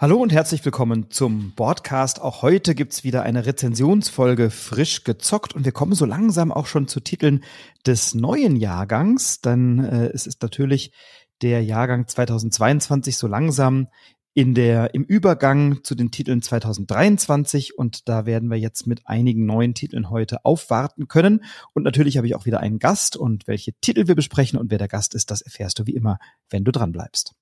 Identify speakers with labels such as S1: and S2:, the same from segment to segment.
S1: Hallo und herzlich willkommen zum Podcast. Auch heute gibt's wieder eine Rezensionsfolge frisch gezockt und wir kommen so langsam auch schon zu Titeln des neuen Jahrgangs, denn äh, es ist natürlich der Jahrgang 2022 so langsam in der, im Übergang zu den Titeln 2023 und da werden wir jetzt mit einigen neuen Titeln heute aufwarten können. Und natürlich habe ich auch wieder einen Gast und welche Titel wir besprechen und wer der Gast ist, das erfährst du wie immer, wenn du dran bleibst.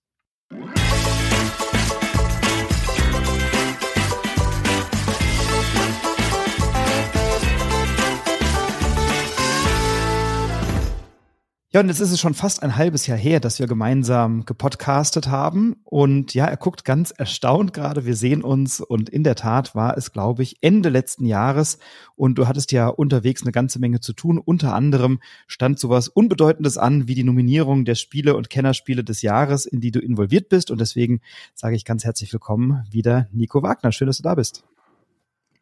S1: Ja, und jetzt ist es schon fast ein halbes Jahr her, dass wir gemeinsam gepodcastet haben. Und ja, er guckt ganz erstaunt gerade. Wir sehen uns. Und in der Tat war es, glaube ich, Ende letzten Jahres. Und du hattest ja unterwegs eine ganze Menge zu tun. Unter anderem stand sowas Unbedeutendes an wie die Nominierung der Spiele und Kennerspiele des Jahres, in die du involviert bist. Und deswegen sage ich ganz herzlich willkommen wieder Nico Wagner. Schön, dass du da bist.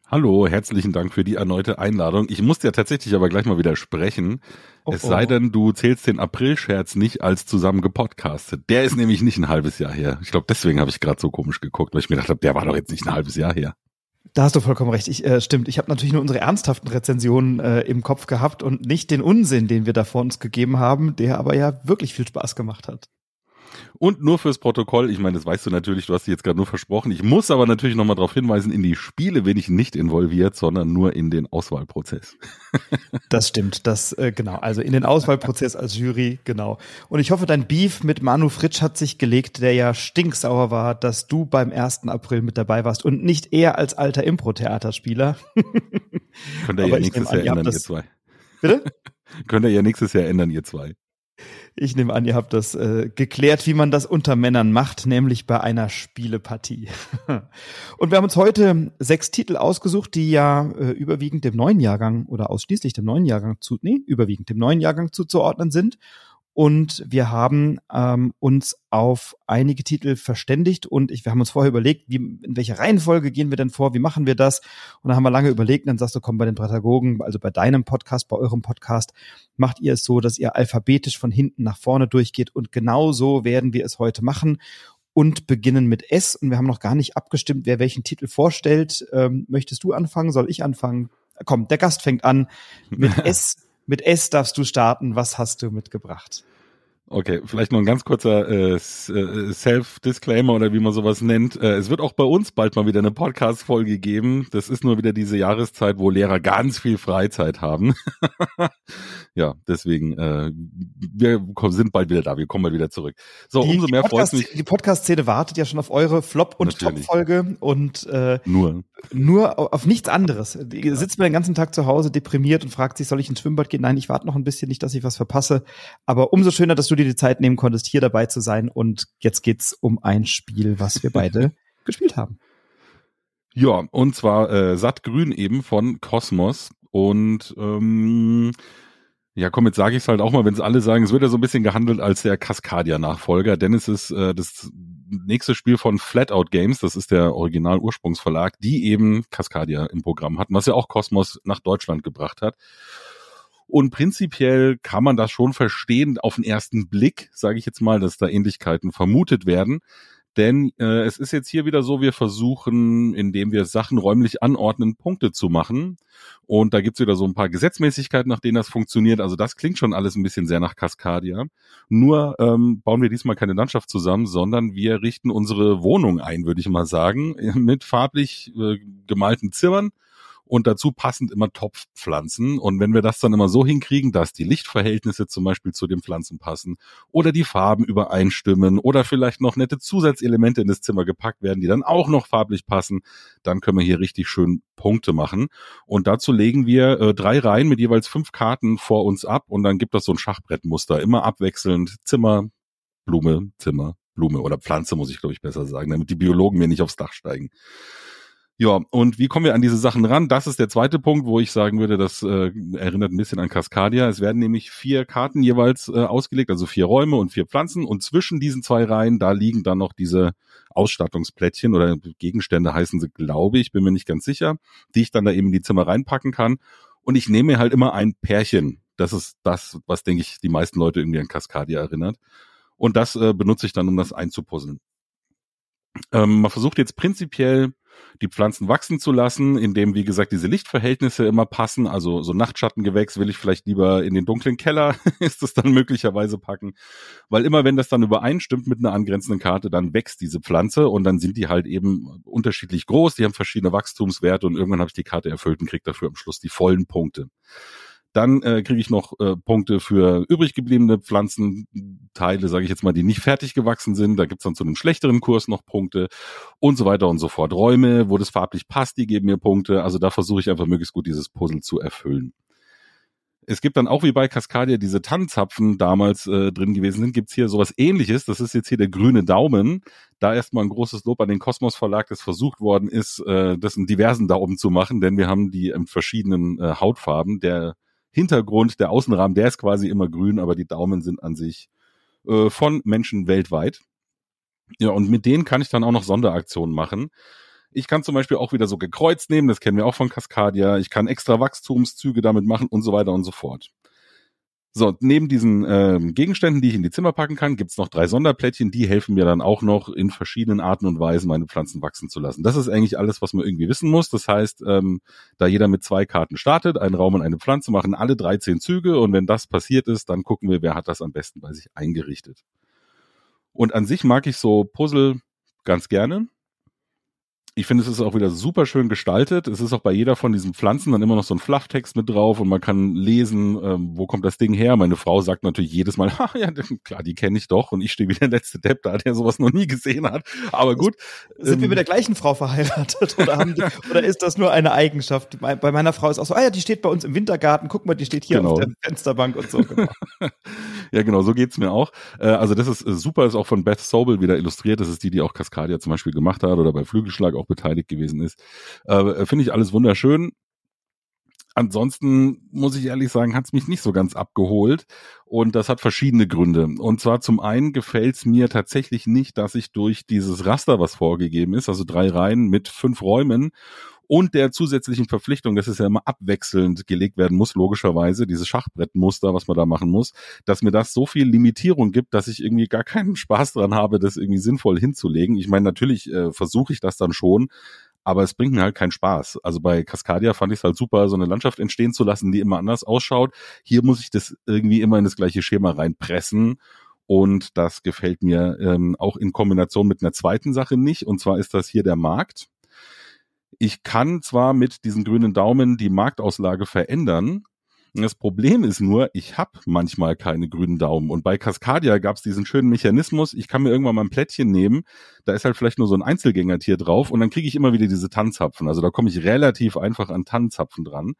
S2: Hallo, herzlichen Dank für die erneute Einladung. Ich muss dir tatsächlich aber gleich mal widersprechen. Oh, es sei oh. denn, du zählst den April-Scherz nicht als zusammen gepodcastet. Der ist nämlich nicht ein halbes Jahr her. Ich glaube, deswegen habe ich gerade so komisch geguckt, weil ich mir gedacht habe, der war doch jetzt nicht ein halbes Jahr her.
S1: Da hast du vollkommen recht. Ich, äh, stimmt. Ich habe natürlich nur unsere ernsthaften Rezensionen äh, im Kopf gehabt und nicht den Unsinn, den wir da vor uns gegeben haben, der aber ja wirklich viel Spaß gemacht hat.
S2: Und nur fürs Protokoll, ich meine, das weißt du natürlich, du hast dich jetzt gerade nur versprochen. Ich muss aber natürlich nochmal darauf hinweisen, in die Spiele bin ich nicht involviert, sondern nur in den Auswahlprozess.
S1: das stimmt, das äh, genau. Also in den Auswahlprozess als Jury, genau. Und ich hoffe, dein Beef mit Manu Fritsch hat sich gelegt, der ja stinksauer war, dass du beim 1. April mit dabei warst und nicht er als alter Impro-Theaterspieler.
S2: Könnt ihr ja nächstes Jahr ändern, ihr zwei. Bitte? Könnt ihr ja nächstes Jahr ändern, ihr zwei.
S1: Ich nehme an, ihr habt das äh, geklärt, wie man das unter Männern macht, nämlich bei einer Spielepartie. Und wir haben uns heute sechs Titel ausgesucht, die ja äh, überwiegend dem neuen Jahrgang oder ausschließlich dem neuen Jahrgang zu, nee, überwiegend dem neuen Jahrgang zuzuordnen sind. Und wir haben ähm, uns auf einige Titel verständigt und ich, wir haben uns vorher überlegt, wie, in welcher Reihenfolge gehen wir denn vor, wie machen wir das? Und dann haben wir lange überlegt und dann sagst du, komm, bei den Pädagogen, also bei deinem Podcast, bei eurem Podcast, macht ihr es so, dass ihr alphabetisch von hinten nach vorne durchgeht und genau so werden wir es heute machen und beginnen mit S. Und wir haben noch gar nicht abgestimmt, wer welchen Titel vorstellt. Ähm, möchtest du anfangen? Soll ich anfangen? Komm, der Gast fängt an mit S mit S darfst du starten. Was hast du mitgebracht?
S2: Okay, vielleicht noch ein ganz kurzer äh, äh, Self-Disclaimer oder wie man sowas nennt. Äh, es wird auch bei uns bald mal wieder eine Podcast-Folge geben. Das ist nur wieder diese Jahreszeit, wo Lehrer ganz viel Freizeit haben. ja, deswegen, äh, wir sind bald wieder da. Wir kommen mal wieder zurück. So,
S1: die,
S2: umso mehr
S1: freut
S2: mich.
S1: Die Podcast-Szene wartet ja schon auf eure Flop- und Top-Folge und äh,
S2: nur.
S1: nur auf nichts anderes. Ihr sitzt mir den ganzen Tag zu Hause deprimiert und fragt sich, soll ich ins Schwimmbad gehen? Nein, ich warte noch ein bisschen, nicht, dass ich was verpasse. Aber umso schöner, dass du dir die Zeit nehmen konntest, hier dabei zu sein. Und jetzt geht's um ein Spiel, was wir beide gespielt haben.
S2: Ja, und zwar äh, Sattgrün eben von Cosmos. Und ähm, ja, komm, jetzt sage ich es halt auch mal, wenn es alle sagen, es wird ja so ein bisschen gehandelt als der Cascadia-Nachfolger, denn es ist äh, das nächste Spiel von Flatout Games, das ist der Original-Ursprungsverlag, die eben Cascadia im Programm hatten, was ja auch Cosmos nach Deutschland gebracht hat. Und prinzipiell kann man das schon verstehen auf den ersten Blick, sage ich jetzt mal, dass da Ähnlichkeiten vermutet werden. Denn äh, es ist jetzt hier wieder so, wir versuchen, indem wir Sachen räumlich anordnen, Punkte zu machen. Und da gibt's wieder so ein paar Gesetzmäßigkeiten, nach denen das funktioniert. Also das klingt schon alles ein bisschen sehr nach Cascadia. Nur ähm, bauen wir diesmal keine Landschaft zusammen, sondern wir richten unsere Wohnung ein, würde ich mal sagen, mit farblich äh, gemalten Zimmern und dazu passend immer Topfpflanzen. Und wenn wir das dann immer so hinkriegen, dass die Lichtverhältnisse zum Beispiel zu den Pflanzen passen oder die Farben übereinstimmen oder vielleicht noch nette Zusatzelemente in das Zimmer gepackt werden, die dann auch noch farblich passen, dann können wir hier richtig schön Punkte machen. Und dazu legen wir äh, drei Reihen mit jeweils fünf Karten vor uns ab und dann gibt das so ein Schachbrettmuster, immer abwechselnd Zimmer, Blume, Zimmer, Blume oder Pflanze, muss ich glaube ich besser sagen, damit die Biologen mir nicht aufs Dach steigen. Ja, und wie kommen wir an diese Sachen ran? Das ist der zweite Punkt, wo ich sagen würde, das äh, erinnert ein bisschen an Cascadia. Es werden nämlich vier Karten jeweils äh, ausgelegt, also vier Räume und vier Pflanzen. Und zwischen diesen zwei Reihen, da liegen dann noch diese Ausstattungsplättchen oder Gegenstände heißen sie, glaube ich, bin mir nicht ganz sicher, die ich dann da eben in die Zimmer reinpacken kann. Und ich nehme mir halt immer ein Pärchen. Das ist das, was, denke ich, die meisten Leute irgendwie an Cascadia erinnert. Und das äh, benutze ich dann, um das einzupuzzeln. Ähm, man versucht jetzt prinzipiell die Pflanzen wachsen zu lassen, indem, wie gesagt, diese Lichtverhältnisse immer passen. Also so Nachtschattengewächs will ich vielleicht lieber in den dunklen Keller, ist das dann möglicherweise packen. Weil immer wenn das dann übereinstimmt mit einer angrenzenden Karte, dann wächst diese Pflanze und dann sind die halt eben unterschiedlich groß, die haben verschiedene Wachstumswerte und irgendwann habe ich die Karte erfüllt und kriege dafür am Schluss die vollen Punkte. Dann äh, kriege ich noch äh, Punkte für übrig gebliebene Pflanzenteile, sage ich jetzt mal, die nicht fertig gewachsen sind. Da gibt's dann zu einem schlechteren Kurs noch Punkte und so weiter und so fort. Räume, wo das farblich passt, die geben mir Punkte. Also da versuche ich einfach möglichst gut dieses Puzzle zu erfüllen. Es gibt dann auch wie bei Cascadia diese Tannenzapfen damals äh, drin gewesen sind, gibt's hier sowas ähnliches. Das ist jetzt hier der grüne Daumen. Da erstmal ein großes Lob an den Kosmos Verlag, das versucht worden ist, äh, das in diversen Daumen zu machen, denn wir haben die in verschiedenen äh, Hautfarben. Der Hintergrund, der Außenrahmen, der ist quasi immer grün, aber die Daumen sind an sich äh, von Menschen weltweit. Ja, und mit denen kann ich dann auch noch Sonderaktionen machen. Ich kann zum Beispiel auch wieder so gekreuzt nehmen, das kennen wir auch von Cascadia. Ich kann extra Wachstumszüge damit machen und so weiter und so fort. So, neben diesen ähm, Gegenständen, die ich in die Zimmer packen kann, gibt's noch drei Sonderplättchen, die helfen mir dann auch noch in verschiedenen Arten und Weisen meine Pflanzen wachsen zu lassen. Das ist eigentlich alles, was man irgendwie wissen muss. Das heißt, ähm, da jeder mit zwei Karten startet, einen Raum und eine Pflanze, machen alle 13 Züge und wenn das passiert ist, dann gucken wir, wer hat das am besten bei sich eingerichtet. Und an sich mag ich so Puzzle ganz gerne ich finde, es ist auch wieder super schön gestaltet. Es ist auch bei jeder von diesen Pflanzen dann immer noch so ein Flufftext mit drauf und man kann lesen, ähm, wo kommt das Ding her. Meine Frau sagt natürlich jedes Mal, ha, ja, klar, die kenne ich doch und ich stehe wie der letzte Depp da, der sowas noch nie gesehen hat. Aber gut.
S1: Sind ähm, wir mit der gleichen Frau verheiratet oder, haben die, oder ist das nur eine Eigenschaft? Bei meiner Frau ist auch so, ah ja, die steht bei uns im Wintergarten, guck mal, die steht hier genau. auf der Fensterbank und so. Genau.
S2: ja, genau, so geht's mir auch. Äh, also das ist äh, super, ist auch von Beth Sobel wieder illustriert. Das ist die, die auch Cascadia zum Beispiel gemacht hat oder bei Flügelschlag auch beteiligt gewesen ist. Äh, Finde ich alles wunderschön. Ansonsten muss ich ehrlich sagen, hat es mich nicht so ganz abgeholt. Und das hat verschiedene Gründe. Und zwar zum einen gefällt es mir tatsächlich nicht, dass ich durch dieses Raster, was vorgegeben ist, also drei Reihen mit fünf Räumen und der zusätzlichen Verpflichtung, dass es ja immer abwechselnd gelegt werden muss, logischerweise, dieses Schachbrettmuster, was man da machen muss, dass mir das so viel Limitierung gibt, dass ich irgendwie gar keinen Spaß dran habe, das irgendwie sinnvoll hinzulegen. Ich meine, natürlich äh, versuche ich das dann schon, aber es bringt mir halt keinen Spaß. Also bei Cascadia fand ich es halt super, so eine Landschaft entstehen zu lassen, die immer anders ausschaut. Hier muss ich das irgendwie immer in das gleiche Schema reinpressen. Und das gefällt mir ähm, auch in Kombination mit einer zweiten Sache nicht. Und zwar ist das hier der Markt. Ich kann zwar mit diesen grünen Daumen die Marktauslage verändern, das Problem ist nur, ich habe manchmal keine grünen Daumen. Und bei Cascadia gab es diesen schönen Mechanismus, ich kann mir irgendwann mal ein Plättchen nehmen, da ist halt vielleicht nur so ein Einzelgängertier drauf und dann kriege ich immer wieder diese Tannzapfen. Also da komme ich relativ einfach an Tannzapfen dran.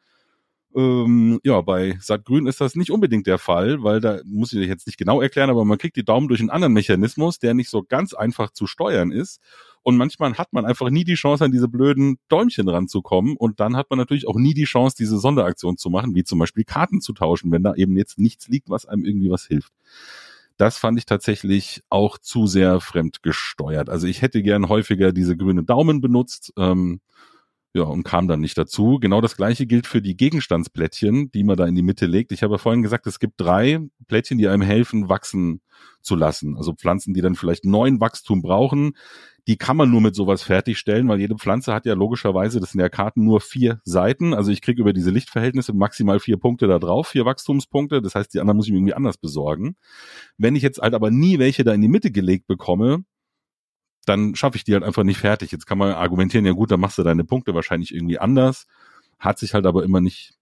S2: Ähm, ja, bei Saatgrün ist das nicht unbedingt der Fall, weil da muss ich jetzt nicht genau erklären, aber man kriegt die Daumen durch einen anderen Mechanismus, der nicht so ganz einfach zu steuern ist. Und manchmal hat man einfach nie die Chance, an diese blöden Däumchen ranzukommen. Und dann hat man natürlich auch nie die Chance, diese Sonderaktion zu machen, wie zum Beispiel Karten zu tauschen, wenn da eben jetzt nichts liegt, was einem irgendwie was hilft. Das fand ich tatsächlich auch zu sehr fremd gesteuert. Also ich hätte gern häufiger diese grüne Daumen benutzt. Ähm, ja, und kam dann nicht dazu. Genau das gleiche gilt für die Gegenstandsplättchen, die man da in die Mitte legt. Ich habe vorhin gesagt, es gibt drei Plättchen, die einem helfen, wachsen zu lassen. Also Pflanzen, die dann vielleicht neuen Wachstum brauchen. Die kann man nur mit sowas fertigstellen, weil jede Pflanze hat ja logischerweise, das sind ja Karten, nur vier Seiten. Also ich kriege über diese Lichtverhältnisse maximal vier Punkte da drauf, vier Wachstumspunkte. Das heißt, die anderen muss ich mir irgendwie anders besorgen. Wenn ich jetzt halt aber nie welche da in die Mitte gelegt bekomme, dann schaffe ich die halt einfach nicht fertig. Jetzt kann man argumentieren, ja gut, dann machst du deine Punkte wahrscheinlich irgendwie anders. Hat sich halt aber immer nicht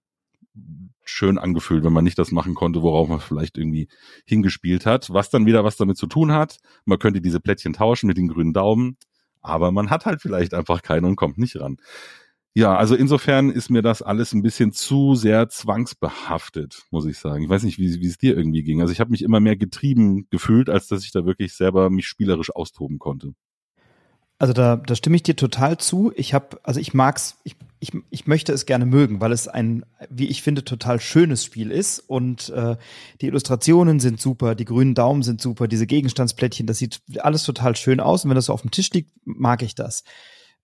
S2: schön angefühlt, wenn man nicht das machen konnte, worauf man vielleicht irgendwie hingespielt hat. Was dann wieder was damit zu tun hat. Man könnte diese Plättchen tauschen mit den grünen Daumen, aber man hat halt vielleicht einfach keine und kommt nicht ran. Ja, also insofern ist mir das alles ein bisschen zu sehr zwangsbehaftet, muss ich sagen. Ich weiß nicht, wie, wie es dir irgendwie ging. Also ich habe mich immer mehr getrieben gefühlt, als dass ich da wirklich selber mich spielerisch austoben konnte.
S1: Also da, da stimme ich dir total zu. Ich habe, also ich mag's, ich, ich, ich möchte es gerne mögen, weil es ein, wie ich finde, total schönes Spiel ist. Und äh, die Illustrationen sind super, die grünen Daumen sind super, diese Gegenstandsplättchen, das sieht alles total schön aus. Und wenn das so auf dem Tisch liegt, mag ich das.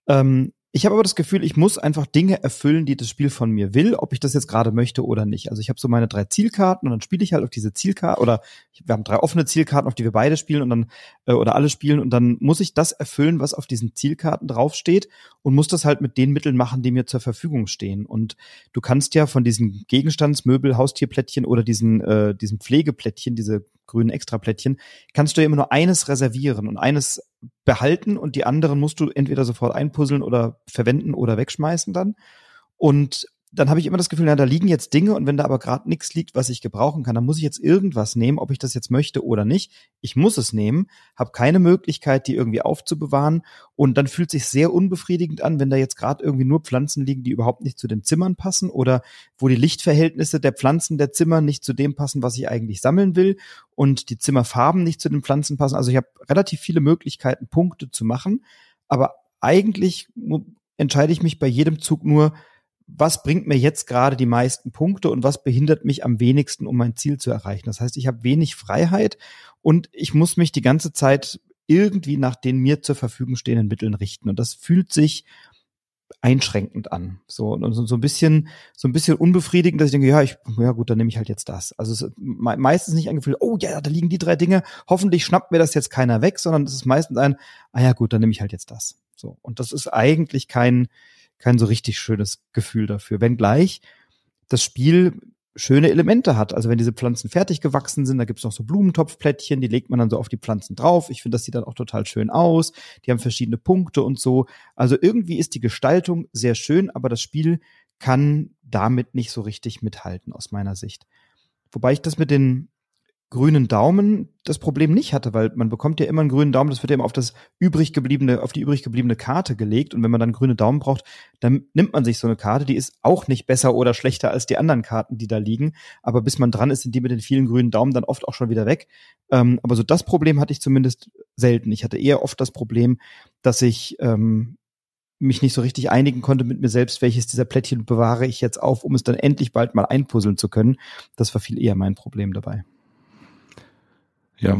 S1: Ähm, ich habe aber das Gefühl, ich muss einfach Dinge erfüllen, die das Spiel von mir will, ob ich das jetzt gerade möchte oder nicht. Also ich habe so meine drei Zielkarten und dann spiele ich halt auf diese Zielkarten oder wir haben drei offene Zielkarten, auf die wir beide spielen und dann äh, oder alle spielen und dann muss ich das erfüllen, was auf diesen Zielkarten draufsteht und muss das halt mit den Mitteln machen, die mir zur Verfügung stehen. Und du kannst ja von diesen Gegenstandsmöbel, Haustierplättchen oder diesen äh, diesen Pflegeplättchen, diese grünen Extraplättchen, kannst du ja immer nur eines reservieren und eines behalten und die anderen musst du entweder sofort einpuzzeln oder verwenden oder wegschmeißen dann. Und dann habe ich immer das Gefühl, ja, da liegen jetzt Dinge und wenn da aber gerade nichts liegt, was ich gebrauchen kann, dann muss ich jetzt irgendwas nehmen, ob ich das jetzt möchte oder nicht. Ich muss es nehmen, habe keine Möglichkeit, die irgendwie aufzubewahren und dann fühlt sich sehr unbefriedigend an, wenn da jetzt gerade irgendwie nur Pflanzen liegen, die überhaupt nicht zu den Zimmern passen oder wo die Lichtverhältnisse der Pflanzen der Zimmer nicht zu dem passen, was ich eigentlich sammeln will und die Zimmerfarben nicht zu den Pflanzen passen. Also ich habe relativ viele Möglichkeiten, Punkte zu machen, aber eigentlich entscheide ich mich bei jedem Zug nur, was bringt mir jetzt gerade die meisten Punkte und was behindert mich am wenigsten, um mein Ziel zu erreichen. Das heißt, ich habe wenig Freiheit und ich muss mich die ganze Zeit irgendwie nach den mir zur Verfügung stehenden Mitteln richten. Und das fühlt sich einschränkend an. So, und so, so ein bisschen, so ein bisschen unbefriedigend, dass ich denke, ja, ich, ja gut, dann nehme ich halt jetzt das. Also es ist meistens nicht ein Gefühl, oh ja, da liegen die drei Dinge, hoffentlich schnappt mir das jetzt keiner weg, sondern es ist meistens ein, ah ja gut, dann nehme ich halt jetzt das. So. Und das ist eigentlich kein, kein so richtig schönes Gefühl dafür. Wenngleich das Spiel schöne Elemente hat. Also wenn diese Pflanzen fertig gewachsen sind, da gibt's noch so Blumentopfplättchen, die legt man dann so auf die Pflanzen drauf. Ich finde, das sieht dann auch total schön aus. Die haben verschiedene Punkte und so. Also irgendwie ist die Gestaltung sehr schön, aber das Spiel kann damit nicht so richtig mithalten aus meiner Sicht. Wobei ich das mit den grünen Daumen das Problem nicht hatte, weil man bekommt ja immer einen grünen Daumen, das wird ja immer auf das übrig gebliebene, auf die übrig gebliebene Karte gelegt und wenn man dann grüne Daumen braucht, dann nimmt man sich so eine Karte, die ist auch nicht besser oder schlechter als die anderen Karten, die da liegen, aber bis man dran ist, sind die mit den vielen grünen Daumen dann oft auch schon wieder weg. Ähm, aber so das Problem hatte ich zumindest selten. Ich hatte eher oft das Problem, dass ich ähm, mich nicht so richtig einigen konnte mit mir selbst, welches dieser Plättchen bewahre ich jetzt auf, um es dann endlich bald mal einpuzzeln zu können. Das war viel eher mein Problem dabei.
S2: Ja,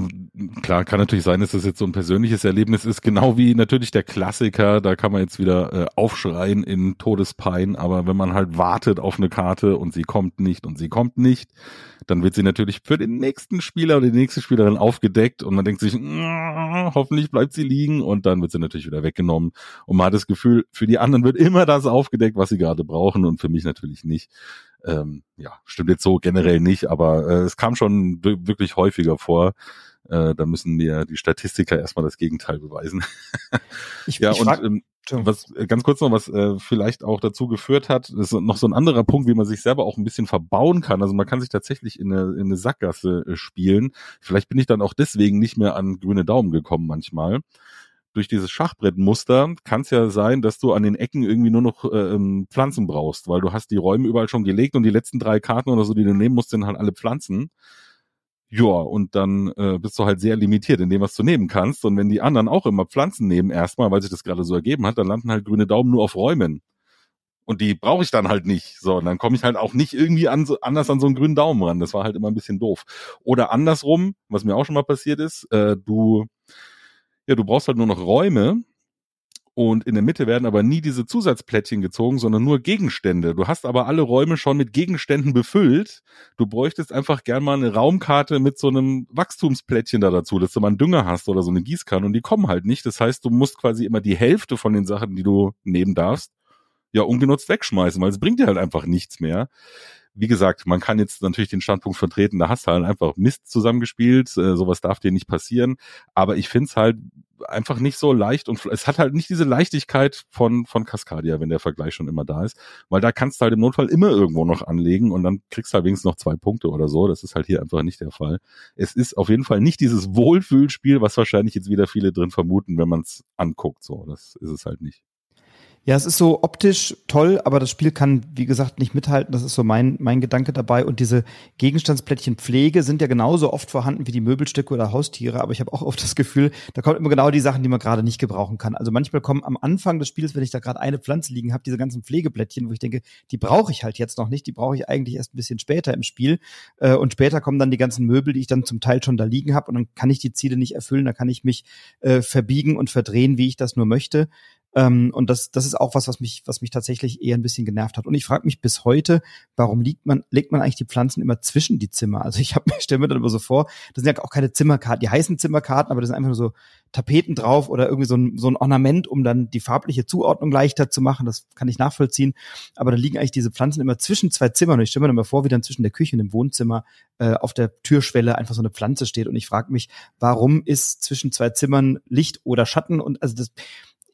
S2: klar, kann natürlich sein, dass das jetzt so ein persönliches Erlebnis ist, genau wie natürlich der Klassiker, da kann man jetzt wieder äh, aufschreien in Todespein, aber wenn man halt wartet auf eine Karte und sie kommt nicht und sie kommt nicht, dann wird sie natürlich für den nächsten Spieler oder die nächste Spielerin aufgedeckt und man denkt sich, hoffentlich bleibt sie liegen und dann wird sie natürlich wieder weggenommen und man hat das Gefühl, für die anderen wird immer das aufgedeckt, was sie gerade brauchen und für mich natürlich nicht. Ähm, ja, stimmt jetzt so generell nicht, aber äh, es kam schon wirklich häufiger vor. Äh, da müssen mir die Statistiker erstmal das Gegenteil beweisen.
S1: ich, ja, ich und ähm,
S2: was äh, ganz kurz noch, was äh, vielleicht auch dazu geführt hat, ist noch so ein anderer Punkt, wie man sich selber auch ein bisschen verbauen kann. Also man kann sich tatsächlich in eine, in eine Sackgasse äh, spielen. Vielleicht bin ich dann auch deswegen nicht mehr an grüne Daumen gekommen manchmal durch dieses Schachbrettmuster kann es ja sein, dass du an den Ecken irgendwie nur noch äh, ähm, Pflanzen brauchst, weil du hast die Räume überall schon gelegt und die letzten drei Karten oder so, die du nehmen musst, sind halt alle Pflanzen. Ja, und dann äh, bist du halt sehr limitiert in dem, was du nehmen kannst. Und wenn die anderen auch immer Pflanzen nehmen erstmal, weil sich das gerade so ergeben hat, dann landen halt grüne Daumen nur auf Räumen. Und die brauche ich dann halt nicht. So, und dann komme ich halt auch nicht irgendwie an so, anders an so einen grünen Daumen ran. Das war halt immer ein bisschen doof. Oder andersrum, was mir auch schon mal passiert ist, äh, du ja, du brauchst halt nur noch Räume und in der Mitte werden aber nie diese Zusatzplättchen gezogen, sondern nur Gegenstände. Du hast aber alle Räume schon mit Gegenständen befüllt. Du bräuchtest einfach gern mal eine Raumkarte mit so einem Wachstumsplättchen da dazu, dass du mal einen Dünger hast oder so eine Gießkanne und die kommen halt nicht. Das heißt, du musst quasi immer die Hälfte von den Sachen, die du nehmen darfst, ja ungenutzt wegschmeißen, weil es bringt dir halt einfach nichts mehr wie gesagt, man kann jetzt natürlich den Standpunkt vertreten, da hast du halt einfach Mist zusammengespielt, äh, sowas darf dir nicht passieren. Aber ich finde es halt einfach nicht so leicht und es hat halt nicht diese Leichtigkeit von, von Cascadia, wenn der Vergleich schon immer da ist. Weil da kannst du halt im Notfall immer irgendwo noch anlegen und dann kriegst du halt wenigstens noch zwei Punkte oder so. Das ist halt hier einfach nicht der Fall. Es ist auf jeden Fall nicht dieses Wohlfühlspiel, was wahrscheinlich jetzt wieder viele drin vermuten, wenn man es anguckt. So, das ist es halt nicht.
S1: Ja, es ist so optisch toll, aber das Spiel kann, wie gesagt, nicht mithalten. Das ist so mein, mein Gedanke dabei. Und diese Gegenstandsplättchen Pflege sind ja genauso oft vorhanden wie die Möbelstücke oder Haustiere. Aber ich habe auch oft das Gefühl, da kommen immer genau die Sachen, die man gerade nicht gebrauchen kann. Also manchmal kommen am Anfang des Spiels, wenn ich da gerade eine Pflanze liegen habe, diese ganzen Pflegeplättchen, wo ich denke, die brauche ich halt jetzt noch nicht. Die brauche ich eigentlich erst ein bisschen später im Spiel. Äh, und später kommen dann die ganzen Möbel, die ich dann zum Teil schon da liegen habe. Und dann kann ich die Ziele nicht erfüllen. Da kann ich mich äh, verbiegen und verdrehen, wie ich das nur möchte. Ähm, und das, das ist auch was, was mich, was mich tatsächlich eher ein bisschen genervt hat. Und ich frage mich bis heute, warum liegt man, legt man eigentlich die Pflanzen immer zwischen die Zimmer? Also ich habe mir stelle mir dann immer so vor, das sind ja auch keine Zimmerkarten, die heißen Zimmerkarten, aber das sind einfach nur so Tapeten drauf oder irgendwie so ein, so ein Ornament, um dann die farbliche Zuordnung leichter zu machen. Das kann ich nachvollziehen. Aber da liegen eigentlich diese Pflanzen immer zwischen zwei Zimmern. Und ich stelle mir dann mal vor, wie dann zwischen der Küche und dem Wohnzimmer äh, auf der Türschwelle einfach so eine Pflanze steht. Und ich frage mich, warum ist zwischen zwei Zimmern Licht oder Schatten? Und also das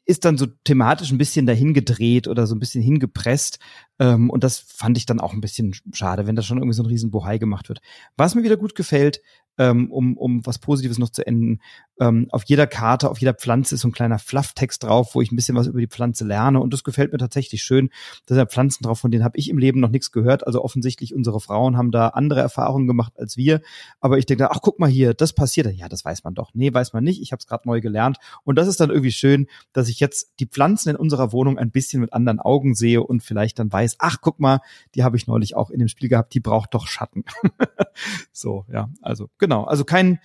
S1: ist dann so thematisch ein bisschen dahin gedreht oder so ein bisschen hingepresst. Ähm, und das fand ich dann auch ein bisschen schade, wenn da schon irgendwie so ein riesen Bohai gemacht wird. Was mir wieder gut gefällt, ähm, um, um was Positives noch zu enden. Ähm, auf jeder Karte, auf jeder Pflanze ist so ein kleiner Flufftext drauf, wo ich ein bisschen was über die Pflanze lerne. Und das gefällt mir tatsächlich schön. Da sind Pflanzen drauf, von denen habe ich im Leben noch nichts gehört. Also offensichtlich unsere Frauen haben da andere Erfahrungen gemacht als wir. Aber ich denke, ach guck mal hier, das passiert. Ja, das weiß man doch. Nee, weiß man nicht. Ich habe es gerade neu gelernt. Und das ist dann irgendwie schön, dass ich jetzt die Pflanzen in unserer Wohnung ein bisschen mit anderen Augen sehe und vielleicht dann weiß, ach guck mal, die habe ich neulich auch in dem Spiel gehabt, die braucht doch Schatten. so, ja, also genau, also kein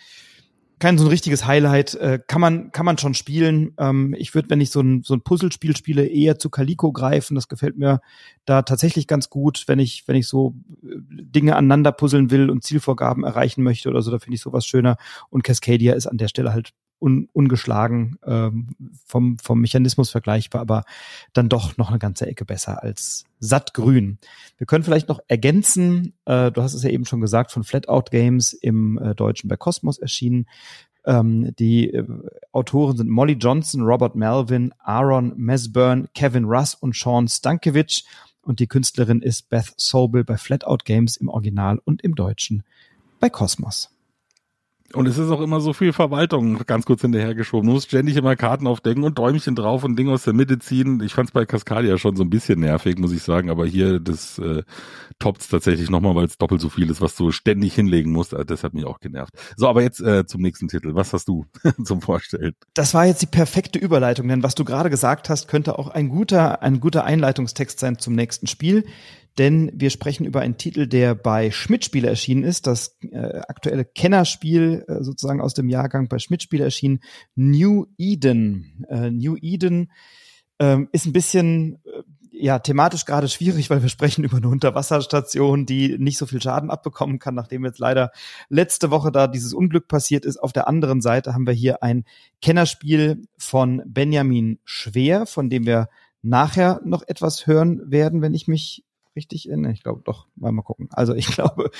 S1: kein so ein richtiges Highlight. Äh, kann man kann man schon spielen. Ähm, ich würde, wenn ich so ein so ein Puzzlespiel spiele, eher zu Calico greifen. Das gefällt mir da tatsächlich ganz gut, wenn ich wenn ich so äh, Dinge aneinander puzzeln will und Zielvorgaben erreichen möchte oder so. Da finde ich sowas schöner. Und Cascadia ist an der Stelle halt un, ungeschlagen ähm, vom, vom Mechanismus vergleichbar, aber dann doch noch eine ganze Ecke besser als sattgrün. Wir können vielleicht noch ergänzen, äh, du hast es ja eben schon gesagt, von Flatout Games im äh, Deutschen bei Cosmos erschienen. Ähm, die äh, Autoren sind Molly Johnson, Robert Melvin, Aaron Mesburn, Kevin Russ und Sean Stankiewicz. Und die Künstlerin ist Beth Sobel bei Flatout Games im Original und im Deutschen bei Cosmos.
S2: Und es ist auch immer so viel Verwaltung ganz kurz hinterhergeschoben. Du musst ständig immer Karten aufdecken und Däumchen drauf und Dinge aus der Mitte ziehen. Ich fand es bei Cascadia schon so ein bisschen nervig, muss ich sagen. Aber hier, das äh, toppt tatsächlich nochmal, weil es doppelt so viel ist, was du ständig hinlegen musst. Äh, das hat mich auch genervt. So, aber jetzt äh, zum nächsten Titel. Was hast du zum Vorstellen?
S1: Das war jetzt die perfekte Überleitung, denn was du gerade gesagt hast, könnte auch ein guter, ein guter Einleitungstext sein zum nächsten Spiel denn wir sprechen über einen Titel, der bei Schmidt-Spiele erschienen ist, das äh, aktuelle Kennerspiel äh, sozusagen aus dem Jahrgang bei Schmidt-Spiele erschienen, New Eden. Äh, New Eden ähm, ist ein bisschen äh, ja thematisch gerade schwierig, weil wir sprechen über eine Unterwasserstation, die nicht so viel Schaden abbekommen kann, nachdem jetzt leider letzte Woche da dieses Unglück passiert ist. Auf der anderen Seite haben wir hier ein Kennerspiel von Benjamin Schwer, von dem wir nachher noch etwas hören werden, wenn ich mich richtig in? Ich glaube doch, mal, mal gucken. Also ich glaube,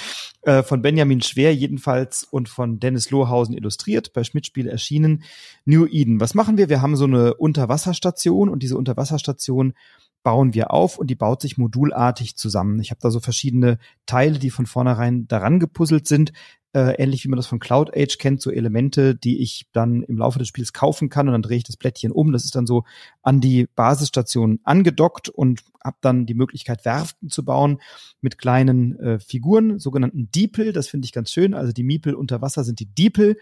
S1: äh, von Benjamin Schwer jedenfalls und von Dennis Lohausen illustriert, bei Schmidtspiel erschienen. New Eden. Was machen wir? Wir haben so eine Unterwasserstation und diese Unterwasserstation bauen wir auf und die baut sich modulartig zusammen. Ich habe da so verschiedene Teile, die von vornherein daran gepuzzelt sind äh, ähnlich wie man das von Cloud Age kennt, so Elemente, die ich dann im Laufe des Spiels kaufen kann und dann drehe ich das Blättchen um. Das ist dann so an die Basisstation angedockt und habe dann die Möglichkeit, Werften zu bauen mit kleinen äh, Figuren, sogenannten Diepel. Das finde ich ganz schön. Also die Miepel unter Wasser sind die Diepel.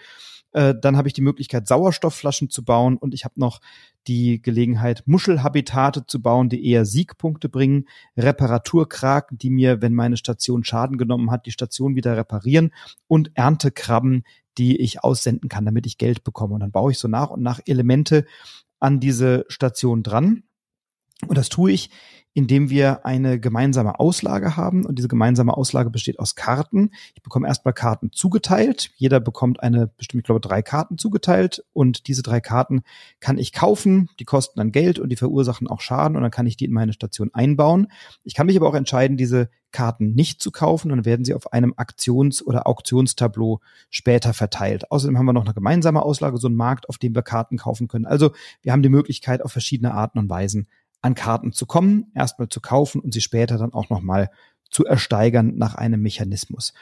S1: Äh, dann habe ich die Möglichkeit, Sauerstoffflaschen zu bauen und ich habe noch die Gelegenheit, Muschelhabitate zu bauen, die eher Siegpunkte bringen, Reparaturkraken, die mir, wenn meine Station Schaden genommen hat, die Station wieder reparieren und Erntekrabben, die ich aussenden kann, damit ich Geld bekomme. Und dann baue ich so nach und nach Elemente an diese Station dran. Und das tue ich, indem wir eine gemeinsame Auslage haben. Und diese gemeinsame Auslage besteht aus Karten. Ich bekomme erstmal Karten zugeteilt. Jeder bekommt eine bestimmte, ich glaube, drei Karten zugeteilt. Und diese drei Karten kann ich kaufen. Die kosten dann Geld und die verursachen auch Schaden. Und dann kann ich die in meine Station einbauen. Ich kann mich aber auch entscheiden, diese Karten nicht zu kaufen. Dann werden sie auf einem Aktions- oder Auktionstableau später verteilt. Außerdem haben wir noch eine gemeinsame Auslage, so einen Markt, auf dem wir Karten kaufen können. Also wir haben die Möglichkeit, auf verschiedene Arten und Weisen an Karten zu kommen, erstmal zu kaufen und sie später dann auch nochmal zu ersteigern nach einem Mechanismus.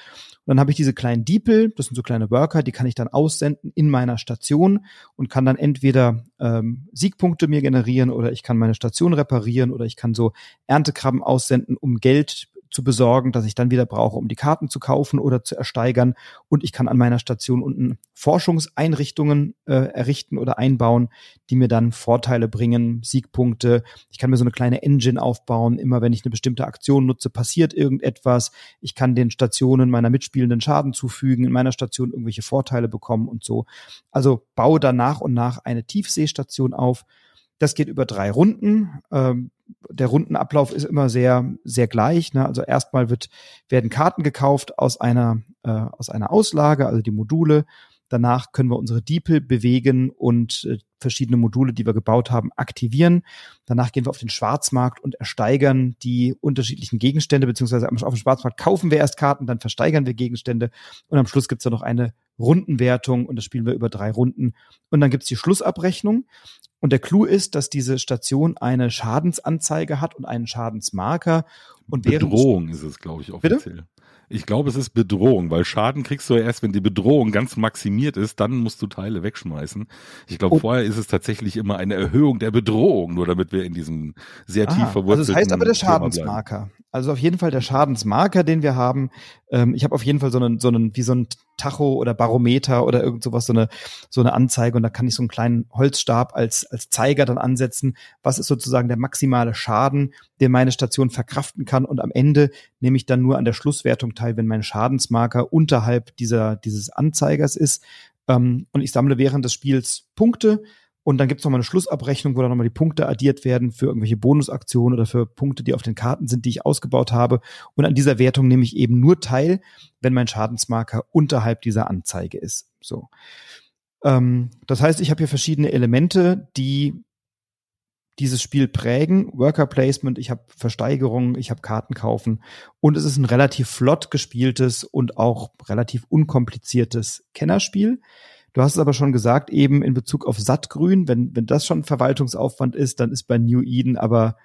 S1: Und dann habe ich diese kleinen Diepel, das sind so kleine Worker, die kann ich dann aussenden in meiner Station und kann dann entweder ähm, Siegpunkte mir generieren oder ich kann meine Station reparieren oder ich kann so Erntekrabben aussenden, um Geld zu besorgen, dass ich dann wieder brauche, um die Karten zu kaufen oder zu ersteigern. Und ich kann an meiner Station unten Forschungseinrichtungen äh, errichten oder einbauen, die mir dann Vorteile bringen, Siegpunkte. Ich kann mir so eine kleine Engine aufbauen. Immer wenn ich eine bestimmte Aktion nutze, passiert irgendetwas. Ich kann den Stationen meiner Mitspielenden Schaden zufügen, in meiner Station irgendwelche Vorteile bekommen und so. Also baue da nach und nach eine Tiefseestation auf Das geht über drei Runden. Ähm, der Rundenablauf ist immer sehr, sehr gleich. Ne? Also erstmal wird, werden Karten gekauft aus einer, äh, aus einer Auslage, also die Module. Danach können wir unsere DeepL bewegen und äh, verschiedene Module, die wir gebaut haben, aktivieren. Danach gehen wir auf den Schwarzmarkt und ersteigern die unterschiedlichen Gegenstände, beziehungsweise auf dem Schwarzmarkt kaufen wir erst Karten, dann versteigern wir Gegenstände und am Schluss gibt's dann noch eine Rundenwertung und das spielen wir über drei Runden. Und dann gibt's die Schlussabrechnung. Und der Clou ist, dass diese Station eine Schadensanzeige hat und einen Schadensmarker. Und
S2: Bedrohung ist es, glaube ich, offiziell. Bitte? Ich glaube, es ist Bedrohung, weil Schaden kriegst du ja erst, wenn die Bedrohung ganz maximiert ist, dann musst du Teile wegschmeißen. Ich glaube, oh. vorher ist es tatsächlich immer eine Erhöhung der Bedrohung, nur damit wir in diesem sehr tief verwurzelten.
S1: Also das heißt aber der Schadensmarker. Also auf jeden Fall der Schadensmarker, den wir haben. Ähm, ich habe auf jeden Fall so einen, so einen, wie so ein Tacho oder Barometer oder irgend sowas, so eine, so eine Anzeige und da kann ich so einen kleinen Holzstab als, als Zeiger dann ansetzen. Was ist sozusagen der maximale Schaden, den meine Station verkraften kann und am Ende nehme ich dann nur an der Schlusswertung teil, wenn mein Schadensmarker unterhalb dieser, dieses Anzeigers ist. Ähm, und ich sammle während des Spiels Punkte und dann gibt es nochmal eine Schlussabrechnung, wo dann nochmal die Punkte addiert werden für irgendwelche Bonusaktionen oder für Punkte, die auf den Karten sind, die ich ausgebaut habe. Und an dieser Wertung nehme ich eben nur teil, wenn mein Schadensmarker unterhalb dieser Anzeige ist. So. Ähm, das heißt, ich habe hier verschiedene Elemente, die dieses Spiel prägen. Worker Placement, ich habe Versteigerungen, ich habe Karten kaufen und es ist ein relativ flott gespieltes und auch relativ unkompliziertes Kennerspiel. Du hast es aber schon gesagt, eben in Bezug auf Sattgrün, wenn, wenn das schon Verwaltungsaufwand ist, dann ist bei New Eden aber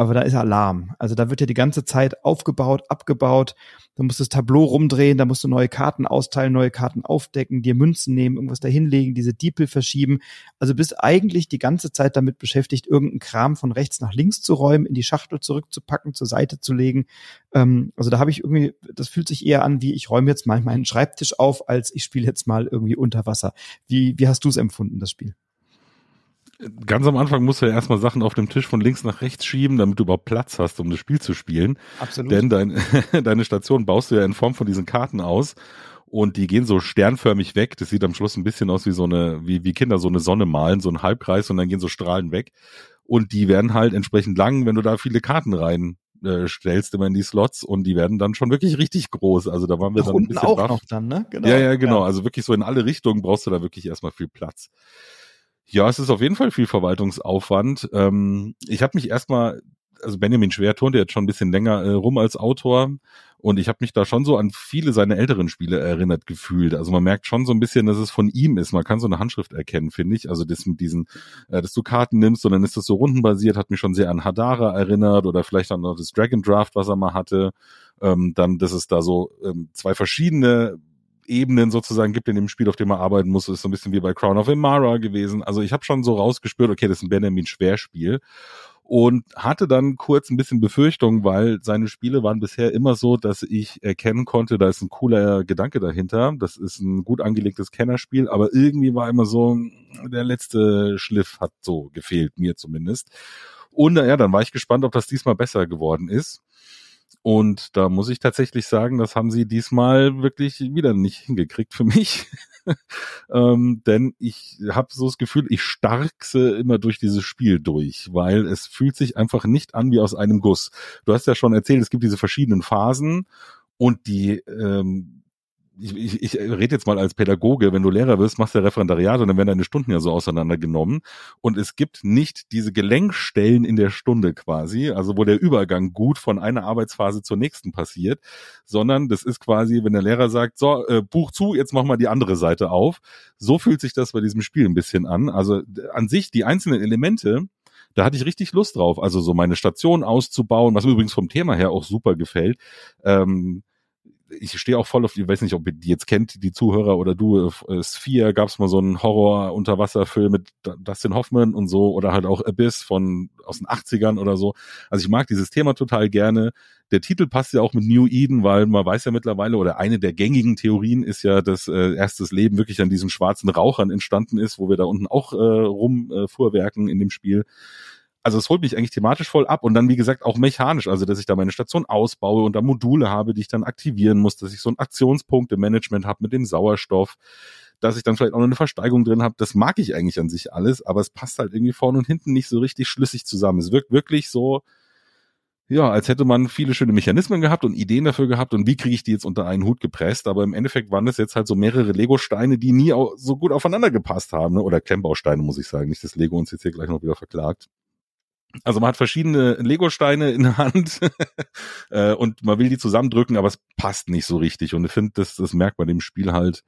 S1: aber da ist Alarm. Also da wird ja die ganze Zeit aufgebaut, abgebaut. Da musst du das Tableau rumdrehen, da musst du neue Karten austeilen, neue Karten aufdecken, dir Münzen nehmen, irgendwas dahinlegen, diese Diepel verschieben. Also bist eigentlich die ganze Zeit damit beschäftigt, irgendeinen Kram von rechts nach links zu räumen, in die Schachtel zurückzupacken, zur Seite zu legen. Ähm, also da habe ich irgendwie, das fühlt sich eher an, wie ich räume jetzt mal meinen Schreibtisch auf, als ich spiele jetzt mal irgendwie unter Wasser. Wie, wie hast du es empfunden, das Spiel?
S2: Ganz am Anfang musst du ja erstmal Sachen auf dem Tisch von links nach rechts schieben, damit du überhaupt Platz hast, um das Spiel zu spielen. Absolut. Denn dein, deine Station baust du ja in Form von diesen Karten aus und die gehen so sternförmig weg. Das sieht am Schluss ein bisschen aus wie so eine, wie, wie Kinder so eine Sonne malen, so ein Halbkreis und dann gehen so Strahlen weg. Und die werden halt entsprechend lang, wenn du da viele Karten rein äh, stellst immer in die Slots und die werden dann schon wirklich richtig groß. Also da waren wir Nach dann ein bisschen
S1: auch noch dann, ne?
S2: Genau. Ja, ja, genau. Ja. Also wirklich so in alle Richtungen brauchst du da wirklich erstmal viel Platz. Ja, es ist auf jeden Fall viel Verwaltungsaufwand. Ähm, ich habe mich erstmal, also Benjamin Schwer turnt jetzt schon ein bisschen länger äh, rum als Autor und ich habe mich da schon so an viele seiner älteren Spiele erinnert gefühlt. Also man merkt schon so ein bisschen, dass es von ihm ist. Man kann so eine Handschrift erkennen, finde ich. Also das mit diesen, äh, dass du Karten nimmst und dann ist das so rundenbasiert, hat mich schon sehr an Hadara erinnert oder vielleicht an das Dragon Draft, was er mal hatte. Ähm, dann, dass es da so ähm, zwei verschiedene Ebenen sozusagen gibt in dem Spiel, auf dem man arbeiten muss. Das ist so ein bisschen wie bei Crown of Imara gewesen. Also ich habe schon so rausgespürt, okay, das ist ein Benjamin Schwerspiel und hatte dann kurz ein bisschen Befürchtung, weil seine Spiele waren bisher immer so, dass ich erkennen konnte, da ist ein cooler Gedanke dahinter. Das ist ein gut angelegtes Kennerspiel, aber irgendwie war immer so, der letzte Schliff hat so gefehlt, mir zumindest. Und ja, dann war ich gespannt, ob das diesmal besser geworden ist. Und da muss ich tatsächlich sagen, das haben sie diesmal wirklich wieder nicht hingekriegt für mich. ähm, denn ich habe so das Gefühl, ich starkse immer durch dieses Spiel durch, weil es fühlt sich einfach nicht an wie aus einem Guss. Du hast ja schon erzählt, es gibt diese verschiedenen Phasen und die ähm, ich, ich, ich rede jetzt mal als Pädagoge, wenn du Lehrer wirst, machst du ja Referendariat und dann werden deine Stunden ja so auseinandergenommen. Und es gibt nicht diese Gelenkstellen in der Stunde quasi, also wo der Übergang gut von einer Arbeitsphase zur nächsten passiert, sondern das ist quasi, wenn der Lehrer sagt, so, äh, Buch zu, jetzt mach mal die andere Seite auf. So fühlt sich das bei diesem Spiel ein bisschen an. Also an sich, die einzelnen Elemente, da hatte ich richtig Lust drauf. Also so meine Station auszubauen, was mir übrigens vom Thema her auch super gefällt. Ähm, ich stehe auch voll auf, ich weiß nicht, ob ihr die jetzt kennt, die Zuhörer oder du, äh, Sphere gab es mal so einen Horror-Unterwasserfilm mit Dustin Hoffman und so oder halt auch Abyss von aus den 80ern oder so. Also ich mag dieses Thema total gerne. Der Titel passt ja auch mit New Eden, weil man weiß ja mittlerweile, oder eine der gängigen Theorien ist ja, dass äh, erstes Leben wirklich an diesen schwarzen Rauchern entstanden ist, wo wir da unten auch äh, rumfuhrwerken äh, in dem Spiel also es holt mich eigentlich thematisch voll ab und dann, wie gesagt, auch mechanisch, also dass ich da meine Station ausbaue und da Module habe, die ich dann aktivieren muss, dass ich so ein Aktionspunkte-Management habe mit dem Sauerstoff. dass ich dann vielleicht auch noch eine Versteigerung drin habe. Das mag ich eigentlich an sich alles, aber es passt halt irgendwie vorne und hinten nicht so richtig schlüssig zusammen. Es wirkt wirklich so, ja, als hätte man viele schöne Mechanismen gehabt und Ideen dafür gehabt und wie kriege ich die jetzt unter einen Hut gepresst. Aber im Endeffekt waren das jetzt halt so mehrere Lego-Steine, die nie so gut aufeinander gepasst haben. Ne? Oder Klemmbausteine, muss ich sagen. Nicht, dass Lego uns jetzt hier gleich noch wieder verklagt. Also man hat verschiedene Lego-Steine in der Hand äh, und man will die zusammendrücken, aber es passt nicht so richtig. Und ich finde, das, das merkt man dem Spiel halt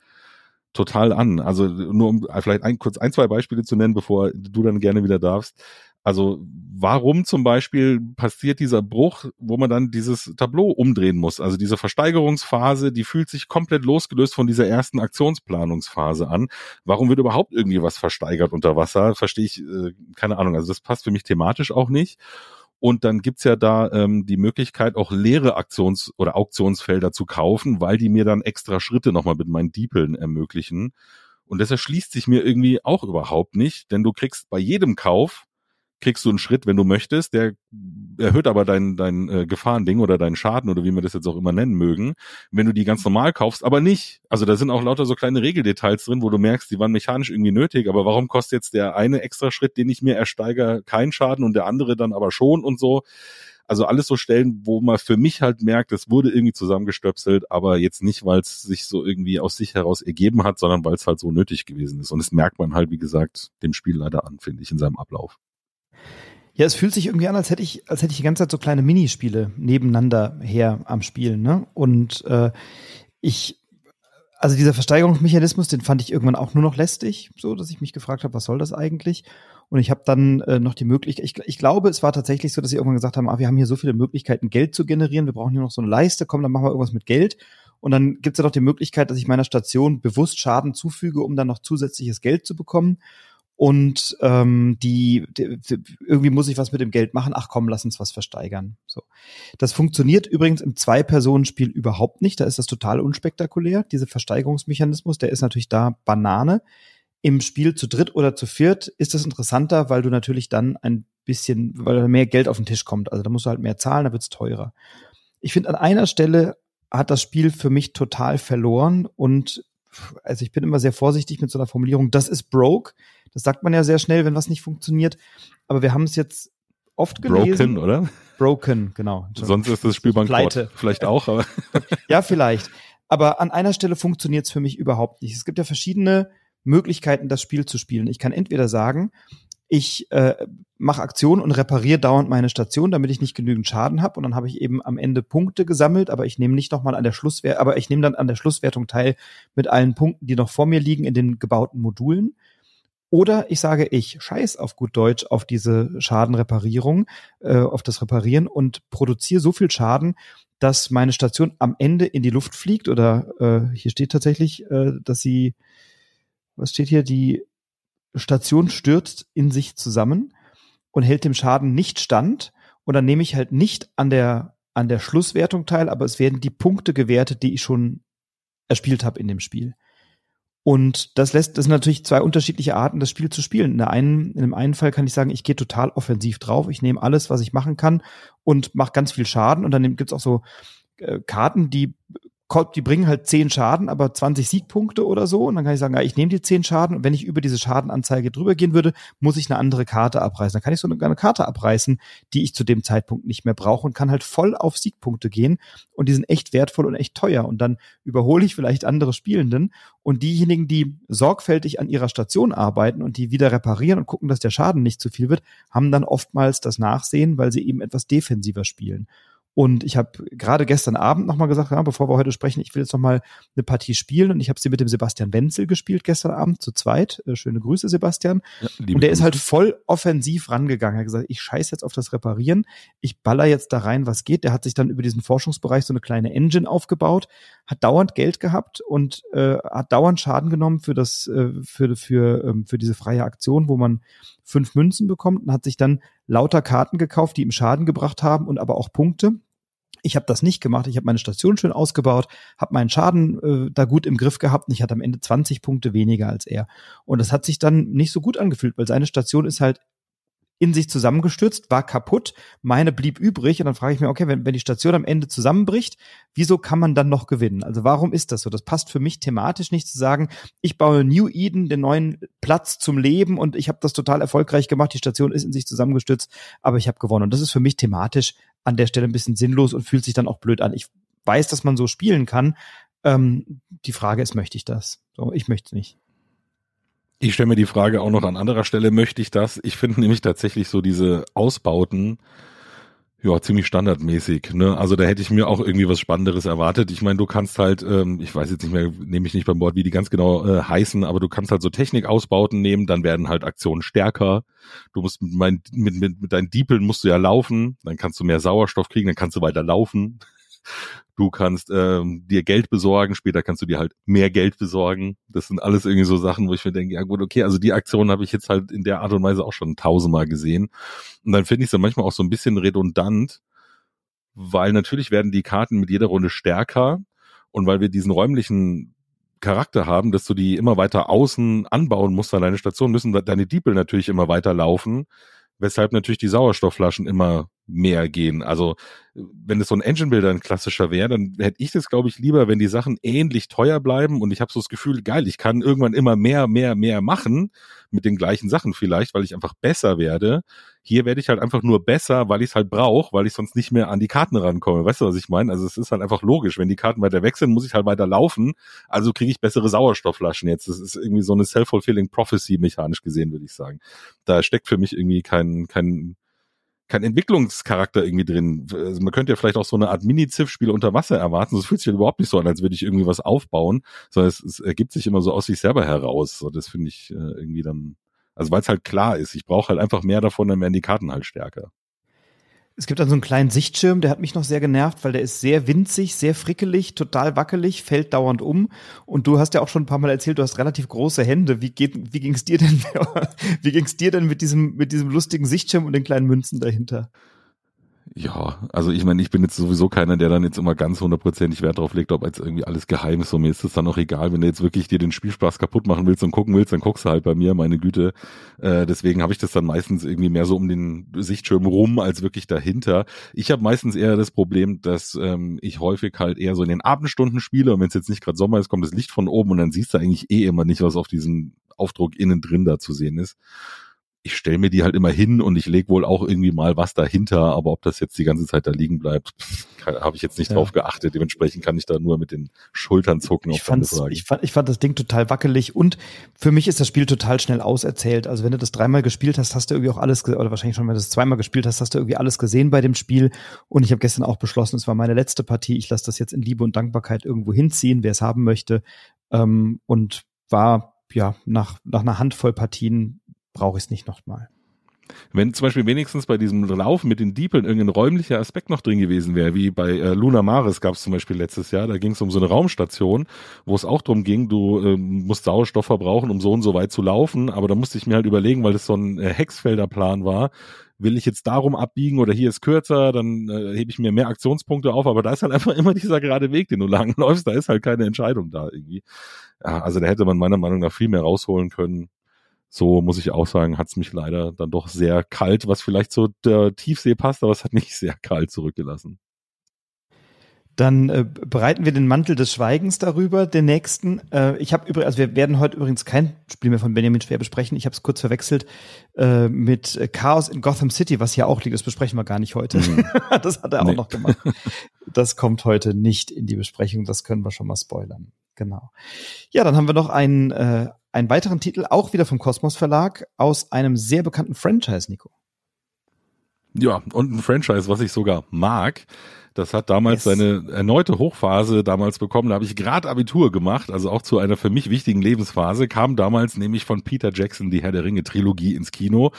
S2: total an. Also nur um vielleicht ein, kurz ein, zwei Beispiele zu nennen, bevor du dann gerne wieder darfst. Also warum zum Beispiel passiert dieser Bruch, wo man dann dieses Tableau umdrehen muss? Also diese Versteigerungsphase, die fühlt sich komplett losgelöst von dieser ersten Aktionsplanungsphase an. Warum wird überhaupt irgendwie was versteigert unter Wasser? Verstehe ich, äh, keine Ahnung. Also das passt für mich thematisch auch nicht. Und dann gibt's ja da ähm, die Möglichkeit, auch leere Aktions- oder Auktionsfelder zu kaufen, weil die mir dann extra Schritte nochmal mit meinen Diepeln ermöglichen. Und das erschließt sich mir irgendwie auch überhaupt nicht, denn du kriegst bei jedem Kauf kriegst du einen Schritt, wenn du möchtest, der erhöht aber dein, dein äh, Gefahrending oder deinen Schaden oder wie wir das jetzt auch immer nennen mögen, wenn du die ganz normal kaufst, aber nicht. Also da sind auch lauter so kleine Regeldetails drin, wo du merkst, die waren mechanisch irgendwie nötig, aber warum kostet jetzt der eine extra Schritt, den ich mir ersteige, keinen Schaden und der andere dann aber schon und so. Also alles so Stellen, wo man für mich halt merkt, es wurde irgendwie zusammengestöpselt, aber jetzt nicht, weil es sich so irgendwie aus sich heraus ergeben hat, sondern weil es halt so nötig gewesen ist. Und das merkt man halt, wie gesagt, dem Spiel leider an, finde ich, in seinem Ablauf.
S1: Ja, es fühlt sich irgendwie an, als hätte ich, als hätte ich die ganze Zeit so kleine Minispiele nebeneinander her am Spielen, ne? Und äh, ich, also dieser Versteigerungsmechanismus, den fand ich irgendwann auch nur noch lästig, so dass ich mich gefragt habe, was soll das eigentlich? Und ich habe dann äh, noch die Möglichkeit, ich, ich glaube, es war tatsächlich so, dass sie irgendwann gesagt haben, ah, wir haben hier so viele Möglichkeiten, Geld zu generieren, wir brauchen hier noch so eine Leiste, komm, dann machen wir irgendwas mit Geld. Und dann gibt es ja noch die Möglichkeit, dass ich meiner Station bewusst Schaden zufüge, um dann noch zusätzliches Geld zu bekommen und ähm, die, die, irgendwie muss ich was mit dem Geld machen. Ach komm, lass uns was versteigern. So, das funktioniert übrigens im Zwei-Personen-Spiel überhaupt nicht. Da ist das total unspektakulär. Dieser Versteigerungsmechanismus, der ist natürlich da Banane. Im Spiel zu dritt oder zu viert ist das interessanter, weil du natürlich dann ein bisschen, weil mehr Geld auf den Tisch kommt. Also da musst du halt mehr zahlen, da wird's teurer. Ich finde, an einer Stelle hat das Spiel für mich total verloren und also ich bin immer sehr vorsichtig mit so einer Formulierung, das ist broke. Das sagt man ja sehr schnell, wenn was nicht funktioniert. Aber wir haben es jetzt oft gelesen.
S2: Broken, oder?
S1: Broken, genau.
S2: Sonst ist das Spiel bankrott. Vielleicht auch, aber.
S1: ja, vielleicht. Aber an einer Stelle funktioniert es für mich überhaupt nicht. Es gibt ja verschiedene Möglichkeiten, das Spiel zu spielen. Ich kann entweder sagen, ich äh, mache Aktionen und repariere dauernd meine Station, damit ich nicht genügend Schaden habe und dann habe ich eben am Ende Punkte gesammelt, aber ich nehme nicht nochmal an der Schlusswertung, aber ich nehme dann an der Schlusswertung teil mit allen Punkten, die noch vor mir liegen in den gebauten Modulen. Oder ich sage, ich scheiß auf gut Deutsch auf diese Schadenreparierung, äh, auf das Reparieren und produziere so viel Schaden, dass meine Station am Ende in die Luft fliegt oder äh, hier steht tatsächlich, äh, dass sie, was steht hier, die Station stürzt in sich zusammen und hält dem Schaden nicht stand. Und dann nehme ich halt nicht an der, an der Schlusswertung teil, aber es werden die Punkte gewertet, die ich schon erspielt habe in dem Spiel. Und das lässt, das sind natürlich zwei unterschiedliche Arten, das Spiel zu spielen. In, der einen, in dem einen Fall kann ich sagen, ich gehe total offensiv drauf, ich nehme alles, was ich machen kann und mache ganz viel Schaden. Und dann gibt's auch so äh, Karten, die die bringen halt zehn Schaden, aber 20 Siegpunkte oder so. Und dann kann ich sagen, ja, ich nehme die zehn Schaden und wenn ich über diese Schadenanzeige drüber gehen würde, muss ich eine andere Karte abreißen. Dann kann ich so eine, eine Karte abreißen, die ich zu dem Zeitpunkt nicht mehr brauche und kann halt voll auf Siegpunkte gehen. Und die sind echt wertvoll und echt teuer. Und dann überhole ich vielleicht andere Spielenden. Und diejenigen, die sorgfältig an ihrer Station arbeiten und die wieder reparieren und gucken, dass der Schaden nicht zu viel wird, haben dann oftmals das Nachsehen, weil sie eben etwas defensiver spielen. Und ich habe gerade gestern Abend nochmal gesagt, ja, bevor wir heute sprechen, ich will jetzt nochmal eine Partie spielen. Und ich habe sie mit dem Sebastian Wenzel gespielt gestern Abend zu zweit. Äh, schöne Grüße, Sebastian. Ja, und der Grüße. ist halt voll offensiv rangegangen. Er hat gesagt, ich scheiß jetzt auf das Reparieren. Ich baller jetzt da rein, was geht. Der hat sich dann über diesen Forschungsbereich so eine kleine Engine aufgebaut, hat dauernd Geld gehabt und äh, hat dauernd Schaden genommen für das, äh, für, für, ähm, für diese freie Aktion, wo man fünf Münzen bekommt und hat sich dann lauter Karten gekauft, die ihm Schaden gebracht haben und aber auch Punkte. Ich habe das nicht gemacht. Ich habe meine Station schön ausgebaut, habe meinen Schaden äh, da gut im Griff gehabt und ich hatte am Ende 20 Punkte weniger als er. Und das hat sich dann nicht so gut angefühlt, weil seine Station ist halt in sich zusammengestürzt, war kaputt, meine blieb übrig und dann frage ich mir, okay, wenn, wenn die Station am Ende zusammenbricht, wieso kann man dann noch gewinnen? Also warum ist das so? Das passt für mich thematisch nicht zu sagen, ich baue New Eden, den neuen Platz zum Leben und ich habe das total erfolgreich gemacht, die Station ist in sich zusammengestürzt, aber ich habe gewonnen. Und das ist für mich thematisch an der Stelle ein bisschen sinnlos und fühlt sich dann auch blöd an. Ich weiß, dass man so spielen kann. Ähm, die Frage ist, möchte ich das? So, ich möchte es nicht.
S2: Ich stelle mir die Frage auch noch an anderer Stelle, möchte ich das? Ich finde nämlich tatsächlich so diese Ausbauten, ja, ziemlich standardmäßig. Ne? Also da hätte ich mir auch irgendwie was Spannenderes erwartet. Ich meine, du kannst halt, ähm, ich weiß jetzt nicht mehr, nehme ich nicht beim Wort, wie die ganz genau äh, heißen, aber du kannst halt so Technikausbauten nehmen, dann werden halt Aktionen stärker. Du musst mit, mein, mit, mit, mit deinen Diepeln musst du ja laufen, dann kannst du mehr Sauerstoff kriegen, dann kannst du weiter laufen. Du kannst ähm, dir Geld besorgen, später kannst du dir halt mehr Geld besorgen. Das sind alles irgendwie so Sachen, wo ich mir denke, ja gut, okay, also die Aktion habe ich jetzt halt in der Art und Weise auch schon tausendmal gesehen. Und dann finde ich es dann manchmal auch so ein bisschen redundant, weil natürlich werden die Karten mit jeder Runde stärker und weil wir diesen räumlichen Charakter haben, dass du die immer weiter außen anbauen musst an deine Station, müssen deine Diepel natürlich immer weiter laufen, weshalb natürlich die Sauerstoffflaschen immer mehr gehen. Also wenn es so ein Engine Builder ein klassischer wäre, dann hätte ich das, glaube ich, lieber, wenn die Sachen ähnlich teuer bleiben und ich habe so das Gefühl, geil, ich kann irgendwann immer mehr, mehr, mehr machen mit den gleichen Sachen vielleicht, weil ich einfach besser werde. Hier werde ich halt einfach nur besser, weil ich es halt brauche, weil ich sonst nicht mehr an die Karten rankomme. Weißt du, was ich meine? Also es ist halt einfach logisch. Wenn die Karten weiter weg sind, muss ich halt weiter laufen. Also kriege ich bessere Sauerstoffflaschen jetzt. Das ist irgendwie so eine self-fulfilling prophecy mechanisch gesehen, würde ich sagen. Da steckt für mich irgendwie kein, kein kein Entwicklungscharakter irgendwie drin. Also man könnte ja vielleicht auch so eine Art Mini-Ziff-Spiel unter Wasser erwarten. Das fühlt sich ja überhaupt nicht so an, als würde ich irgendwie was aufbauen, sondern es, es ergibt sich immer so aus sich selber heraus. So, das finde ich äh, irgendwie dann, also weil es halt klar ist, ich brauche halt einfach mehr davon, dann werden die Karten halt stärker.
S1: Es gibt dann so einen kleinen Sichtschirm, der hat mich noch sehr genervt, weil der ist sehr winzig, sehr frickelig, total wackelig, fällt dauernd um. Und du hast ja auch schon ein paar Mal erzählt, du hast relativ große Hände. Wie geht, wie ging's dir denn, wie ging's dir denn mit diesem, mit diesem lustigen Sichtschirm und den kleinen Münzen dahinter?
S2: Ja, also ich meine, ich bin jetzt sowieso keiner, der dann jetzt immer ganz hundertprozentig Wert drauf legt, ob jetzt irgendwie alles geheim ist. So mir ist es dann auch egal, wenn du jetzt wirklich dir den Spielspaß kaputt machen willst und gucken willst, dann guckst du halt bei mir, meine Güte. Äh, deswegen habe ich das dann meistens irgendwie mehr so um den Sichtschirm rum als wirklich dahinter. Ich habe meistens eher das Problem, dass ähm, ich häufig halt eher so in den Abendstunden spiele und wenn es jetzt nicht gerade Sommer ist, kommt das Licht von oben und dann siehst du eigentlich eh immer nicht, was auf diesem Aufdruck innen drin da zu sehen ist ich stelle mir die halt immer hin und ich lege wohl auch irgendwie mal was dahinter, aber ob das jetzt die ganze Zeit da liegen bleibt, habe ich jetzt nicht ja. drauf geachtet. Dementsprechend kann ich da nur mit den Schultern zucken.
S1: Ich, fand's, ich, fand, ich fand das Ding total wackelig und für mich ist das Spiel total schnell auserzählt. Also wenn du das dreimal gespielt hast, hast du irgendwie auch alles, oder wahrscheinlich schon, wenn du das zweimal gespielt hast, hast du irgendwie alles gesehen bei dem Spiel. Und ich habe gestern auch beschlossen, es war meine letzte Partie. Ich lasse das jetzt in Liebe und Dankbarkeit irgendwo hinziehen, wer es haben möchte. Ähm, und war ja nach, nach einer Handvoll Partien brauche ich es nicht nochmal.
S2: Wenn zum Beispiel wenigstens bei diesem Laufen mit den Diepeln irgendein räumlicher Aspekt noch drin gewesen wäre, wie bei äh, Luna Maris gab es zum Beispiel letztes Jahr, da ging es um so eine Raumstation, wo es auch darum ging, du äh, musst Sauerstoff verbrauchen, um so und so weit zu laufen, aber da musste ich mir halt überlegen, weil das so ein äh, Hexfelder Plan war, will ich jetzt darum abbiegen oder hier ist kürzer, dann äh, hebe ich mir mehr Aktionspunkte auf, aber da ist halt einfach immer dieser gerade Weg, den du lang läufst, da ist halt keine Entscheidung da irgendwie. Ja, also da hätte man meiner Meinung nach viel mehr rausholen können so muss ich auch sagen, hat es mich leider dann doch sehr kalt, was vielleicht zu der Tiefsee passt, aber es hat mich sehr kalt zurückgelassen.
S1: Dann äh, bereiten wir den Mantel des Schweigens darüber, den nächsten. Äh, ich habe übrigens, also wir werden heute übrigens kein Spiel mehr von Benjamin Schwer besprechen. Ich habe es kurz verwechselt äh, mit Chaos in Gotham City, was hier auch liegt. Das besprechen wir gar nicht heute. Mhm. das hat er auch nee. noch gemacht. Das kommt heute nicht in die Besprechung. Das können wir schon mal spoilern. Genau. Ja, dann haben wir noch einen, äh, einen weiteren Titel, auch wieder vom Kosmos Verlag, aus einem sehr bekannten Franchise, Nico.
S2: Ja, und ein Franchise, was ich sogar mag. Das hat damals yes. seine erneute Hochphase damals bekommen. Da habe ich gerade Abitur gemacht, also auch zu einer für mich wichtigen Lebensphase, kam damals nämlich von Peter Jackson die Herr der Ringe Trilogie ins Kino.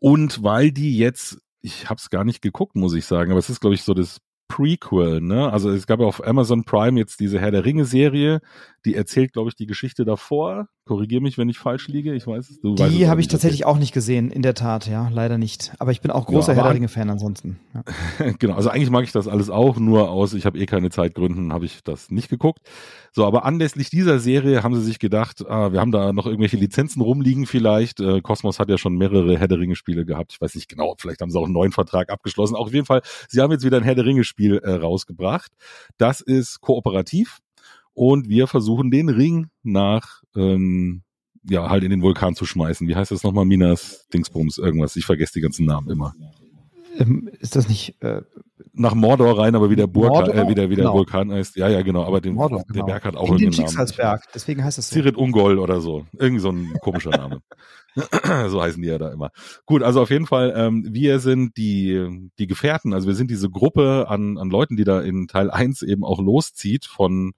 S2: Und weil die jetzt, ich habe es gar nicht geguckt, muss ich sagen, aber es ist, glaube ich, so das Prequel, ne? Also es gab ja auf Amazon Prime jetzt diese Herr der Ringe Serie, die erzählt, glaube ich, die Geschichte davor. Korrigiere mich, wenn ich falsch liege. Ich weiß es.
S1: Du die habe ich tatsächlich auch nicht gesehen, in der Tat, ja, leider nicht. Aber ich bin auch großer ja, Herr der Ringe-Fan ansonsten.
S2: Ja. genau, also eigentlich mag ich das alles auch, nur aus, ich habe eh keine Zeitgründen, habe ich das nicht geguckt. So, aber anlässlich dieser Serie haben sie sich gedacht, ah, wir haben da noch irgendwelche Lizenzen rumliegen vielleicht. Äh, Cosmos hat ja schon mehrere Herr der Ringe-Spiele gehabt. Ich weiß nicht genau, vielleicht haben sie auch einen neuen Vertrag abgeschlossen. Auch auf jeden Fall, sie haben jetzt wieder ein Herr der Ringe-Spiel äh, rausgebracht. Das ist kooperativ und wir versuchen den Ring nach ähm, ja halt in den Vulkan zu schmeißen. Wie heißt das nochmal? Minas Dingsbums irgendwas. Ich vergesse die ganzen Namen immer.
S1: Ähm, ist das nicht
S2: äh, nach Mordor rein, aber wie der Burg, äh, wie der, der genau. Vulkan heißt. Ja, ja, genau. Aber den, Mordor, der genau. Berg hat auch in
S1: den Schicksalsberg. Deswegen heißt es
S2: so. Sirit Ungol oder so. Irgendwie so ein komischer Name. so heißen die ja da immer. Gut, also auf jeden Fall, ähm, wir sind die, die Gefährten, also wir sind diese Gruppe an, an Leuten, die da in Teil 1 eben auch loszieht von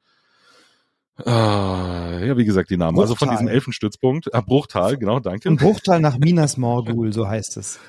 S2: Ah, ja, wie gesagt, die Namen. Bruchtal. Also von diesem Elfenstützpunkt. Ah, Bruchtal, genau, danke.
S1: Ein Bruchtal nach Minas Morgul, so heißt es.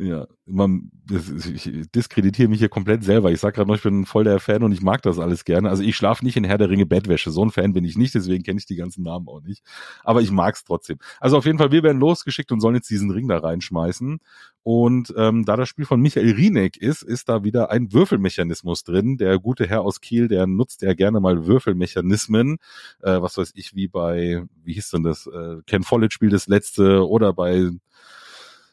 S2: Ja, man, ich diskreditiere mich hier komplett selber. Ich sag gerade noch, ich bin voll der Fan und ich mag das alles gerne. Also ich schlafe nicht in Herr der Ringe Bettwäsche. So ein Fan bin ich nicht, deswegen kenne ich die ganzen Namen auch nicht. Aber ich mag's trotzdem. Also auf jeden Fall, wir werden losgeschickt und sollen jetzt diesen Ring da reinschmeißen. Und ähm, da das Spiel von Michael Rieneck ist, ist da wieder ein Würfelmechanismus drin. Der gute Herr aus Kiel, der nutzt ja gerne mal Würfelmechanismen. Äh, was weiß ich, wie bei, wie hieß denn das, äh, Ken Follett spielt das letzte oder bei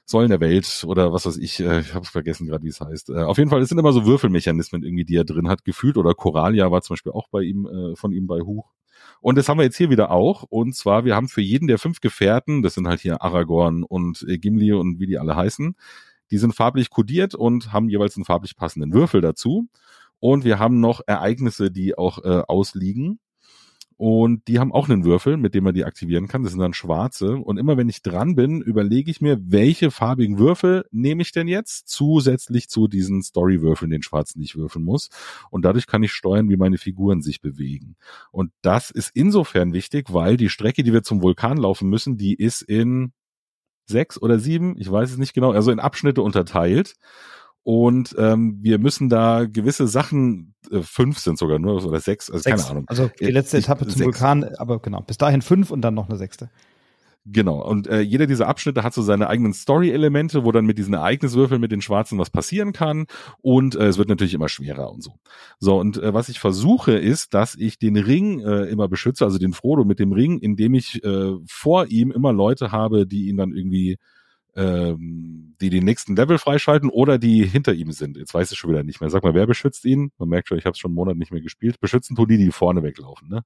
S2: Säulen der Welt oder was weiß ich, äh, ich habe vergessen gerade, wie es heißt. Äh, auf jeden Fall, es sind immer so Würfelmechanismen irgendwie, die er drin hat, gefühlt. Oder Coralia war zum Beispiel auch bei ihm, äh, von ihm bei Huch. Und das haben wir jetzt hier wieder auch. Und zwar, wir haben für jeden der fünf Gefährten, das sind halt hier Aragorn und äh, Gimli und wie die alle heißen, die sind farblich kodiert und haben jeweils einen farblich passenden Würfel dazu. Und wir haben noch Ereignisse, die auch äh, ausliegen. Und die haben auch einen Würfel, mit dem man die aktivieren kann. Das sind dann schwarze. Und immer wenn ich dran bin, überlege ich mir, welche farbigen Würfel nehme ich denn jetzt zusätzlich zu diesen Story-Würfeln, den schwarzen, die ich würfeln muss. Und dadurch kann ich steuern, wie meine Figuren sich bewegen. Und das ist insofern wichtig, weil die Strecke, die wir zum Vulkan laufen müssen, die ist in sechs oder sieben, ich weiß es nicht genau, also in Abschnitte unterteilt. Und ähm, wir müssen da gewisse Sachen, äh, fünf sind sogar nur oder sechs, also sechs. keine Ahnung.
S1: Also die letzte Etappe zum sechs. Vulkan, aber genau, bis dahin fünf und dann noch eine sechste.
S2: Genau. Und äh, jeder dieser Abschnitte hat so seine eigenen Story-Elemente, wo dann mit diesen Ereigniswürfeln mit den Schwarzen was passieren kann. Und äh, es wird natürlich immer schwerer und so. So, und äh, was ich versuche, ist, dass ich den Ring äh, immer beschütze, also den Frodo mit dem Ring, indem ich äh, vor ihm immer Leute habe, die ihn dann irgendwie ähm, die den nächsten Level freischalten oder die hinter ihm sind. Jetzt weiß ich schon wieder nicht mehr. Sag mal, wer beschützt ihn? Man merkt schon, ich habe schon einen Monat nicht mehr gespielt. Beschützen tun die, die vorne weglaufen, ne?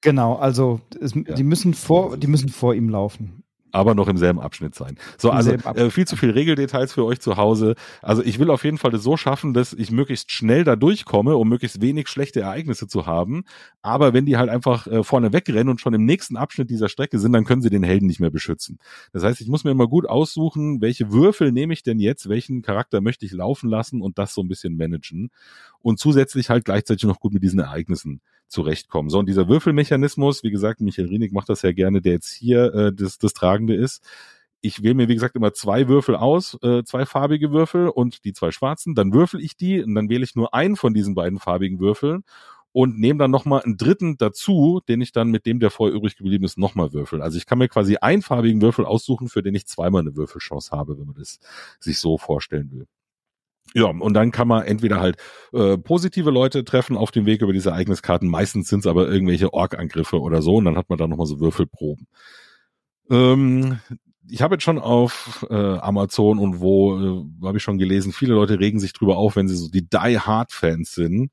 S1: Genau, also es, ja. die müssen vor, die müssen vor ihm laufen
S2: aber noch im selben Abschnitt sein. So, Im also äh, viel zu viel Regeldetails für euch zu Hause. Also ich will auf jeden Fall das so schaffen, dass ich möglichst schnell da durchkomme, um möglichst wenig schlechte Ereignisse zu haben. Aber wenn die halt einfach äh, vorne wegrennen und schon im nächsten Abschnitt dieser Strecke sind, dann können sie den Helden nicht mehr beschützen. Das heißt, ich muss mir immer gut aussuchen, welche Würfel nehme ich denn jetzt, welchen Charakter möchte ich laufen lassen und das so ein bisschen managen. Und zusätzlich halt gleichzeitig noch gut mit diesen Ereignissen zurechtkommen. So, und dieser Würfelmechanismus, wie gesagt, Michael Rienig macht das ja gerne, der jetzt hier äh, das, das Tragende ist. Ich wähle mir, wie gesagt, immer zwei Würfel aus, äh, zwei farbige Würfel und die zwei schwarzen. Dann würfel ich die und dann wähle ich nur einen von diesen beiden farbigen Würfeln und nehme dann nochmal einen dritten dazu, den ich dann mit dem, der vorher übrig geblieben ist, nochmal würfel. Also ich kann mir quasi einen farbigen Würfel aussuchen, für den ich zweimal eine Würfelchance habe, wenn man das sich so vorstellen will. Ja, und dann kann man entweder halt äh, positive Leute treffen auf dem Weg über diese Ereigniskarten. Meistens sind es aber irgendwelche Ork-Angriffe oder so. Und dann hat man da nochmal so Würfelproben. Ähm, ich habe jetzt schon auf äh, Amazon und wo äh, habe ich schon gelesen, viele Leute regen sich drüber auf, wenn sie so die Die Hard Fans sind,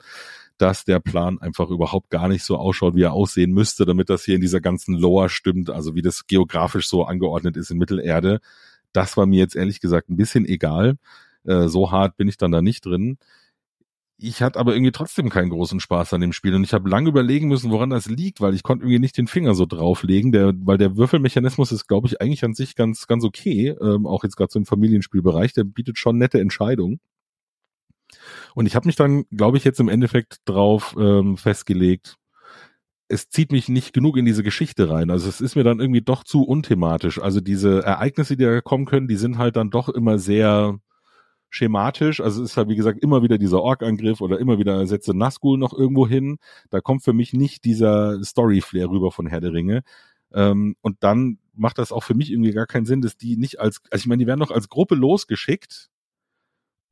S2: dass der Plan einfach überhaupt gar nicht so ausschaut, wie er aussehen müsste, damit das hier in dieser ganzen Lower stimmt, also wie das geografisch so angeordnet ist in Mittelerde. Das war mir jetzt ehrlich gesagt ein bisschen egal. Äh, so hart bin ich dann da nicht drin. Ich hatte aber irgendwie trotzdem keinen großen Spaß an dem Spiel und ich habe lange überlegen müssen, woran das liegt, weil ich konnte irgendwie nicht den Finger so drauflegen, der, weil der Würfelmechanismus ist, glaube ich, eigentlich an sich ganz, ganz okay, ähm, auch jetzt gerade so im Familienspielbereich, der bietet schon nette Entscheidungen. Und ich habe mich dann, glaube ich, jetzt im Endeffekt drauf ähm, festgelegt, es zieht mich nicht genug in diese Geschichte rein. Also es ist mir dann irgendwie doch zu unthematisch. Also diese Ereignisse, die da kommen können, die sind halt dann doch immer sehr schematisch. Also es ist halt, wie gesagt, immer wieder dieser Ork-Angriff oder immer wieder setze Nazgul noch irgendwo hin. Da kommt für mich nicht dieser Story-Flair rüber von Herr der Ringe. Ähm, und dann macht das auch für mich irgendwie gar keinen Sinn, dass die nicht als, also ich meine, die werden doch als Gruppe losgeschickt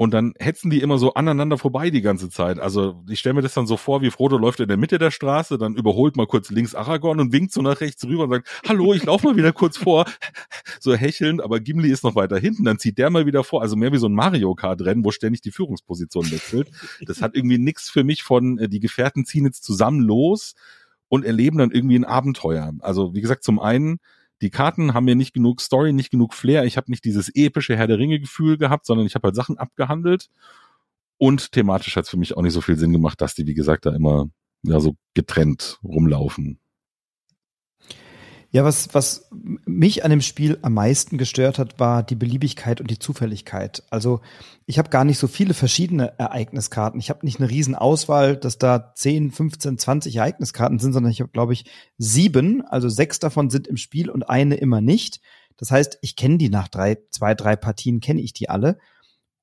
S2: und dann hetzen die immer so aneinander vorbei die ganze Zeit. Also ich stelle mir das dann so vor, wie Frodo läuft in der Mitte der Straße, dann überholt mal kurz links Aragorn und winkt so nach rechts rüber und sagt, hallo, ich laufe mal wieder kurz vor. So hechelnd, aber Gimli ist noch weiter hinten, dann zieht der mal wieder vor. Also mehr wie so ein Mario Kart-Rennen, wo ständig die Führungsposition wechselt. Das hat irgendwie nichts für mich von, äh, die Gefährten ziehen jetzt zusammen los und erleben dann irgendwie ein Abenteuer. Also wie gesagt, zum einen die Karten haben mir nicht genug Story, nicht genug Flair. Ich habe nicht dieses epische Herr der Ringe Gefühl gehabt, sondern ich habe halt Sachen abgehandelt. Und thematisch hat es für mich auch nicht so viel Sinn gemacht, dass die, wie gesagt, da immer ja so getrennt rumlaufen.
S1: Ja, was, was mich an dem Spiel am meisten gestört hat, war die Beliebigkeit und die Zufälligkeit. Also ich habe gar nicht so viele verschiedene Ereigniskarten. Ich habe nicht eine riesen Auswahl, dass da 10, 15, 20 Ereigniskarten sind, sondern ich habe, glaube ich, sieben. Also sechs davon sind im Spiel und eine immer nicht. Das heißt, ich kenne die nach drei, zwei, drei Partien, kenne ich die alle.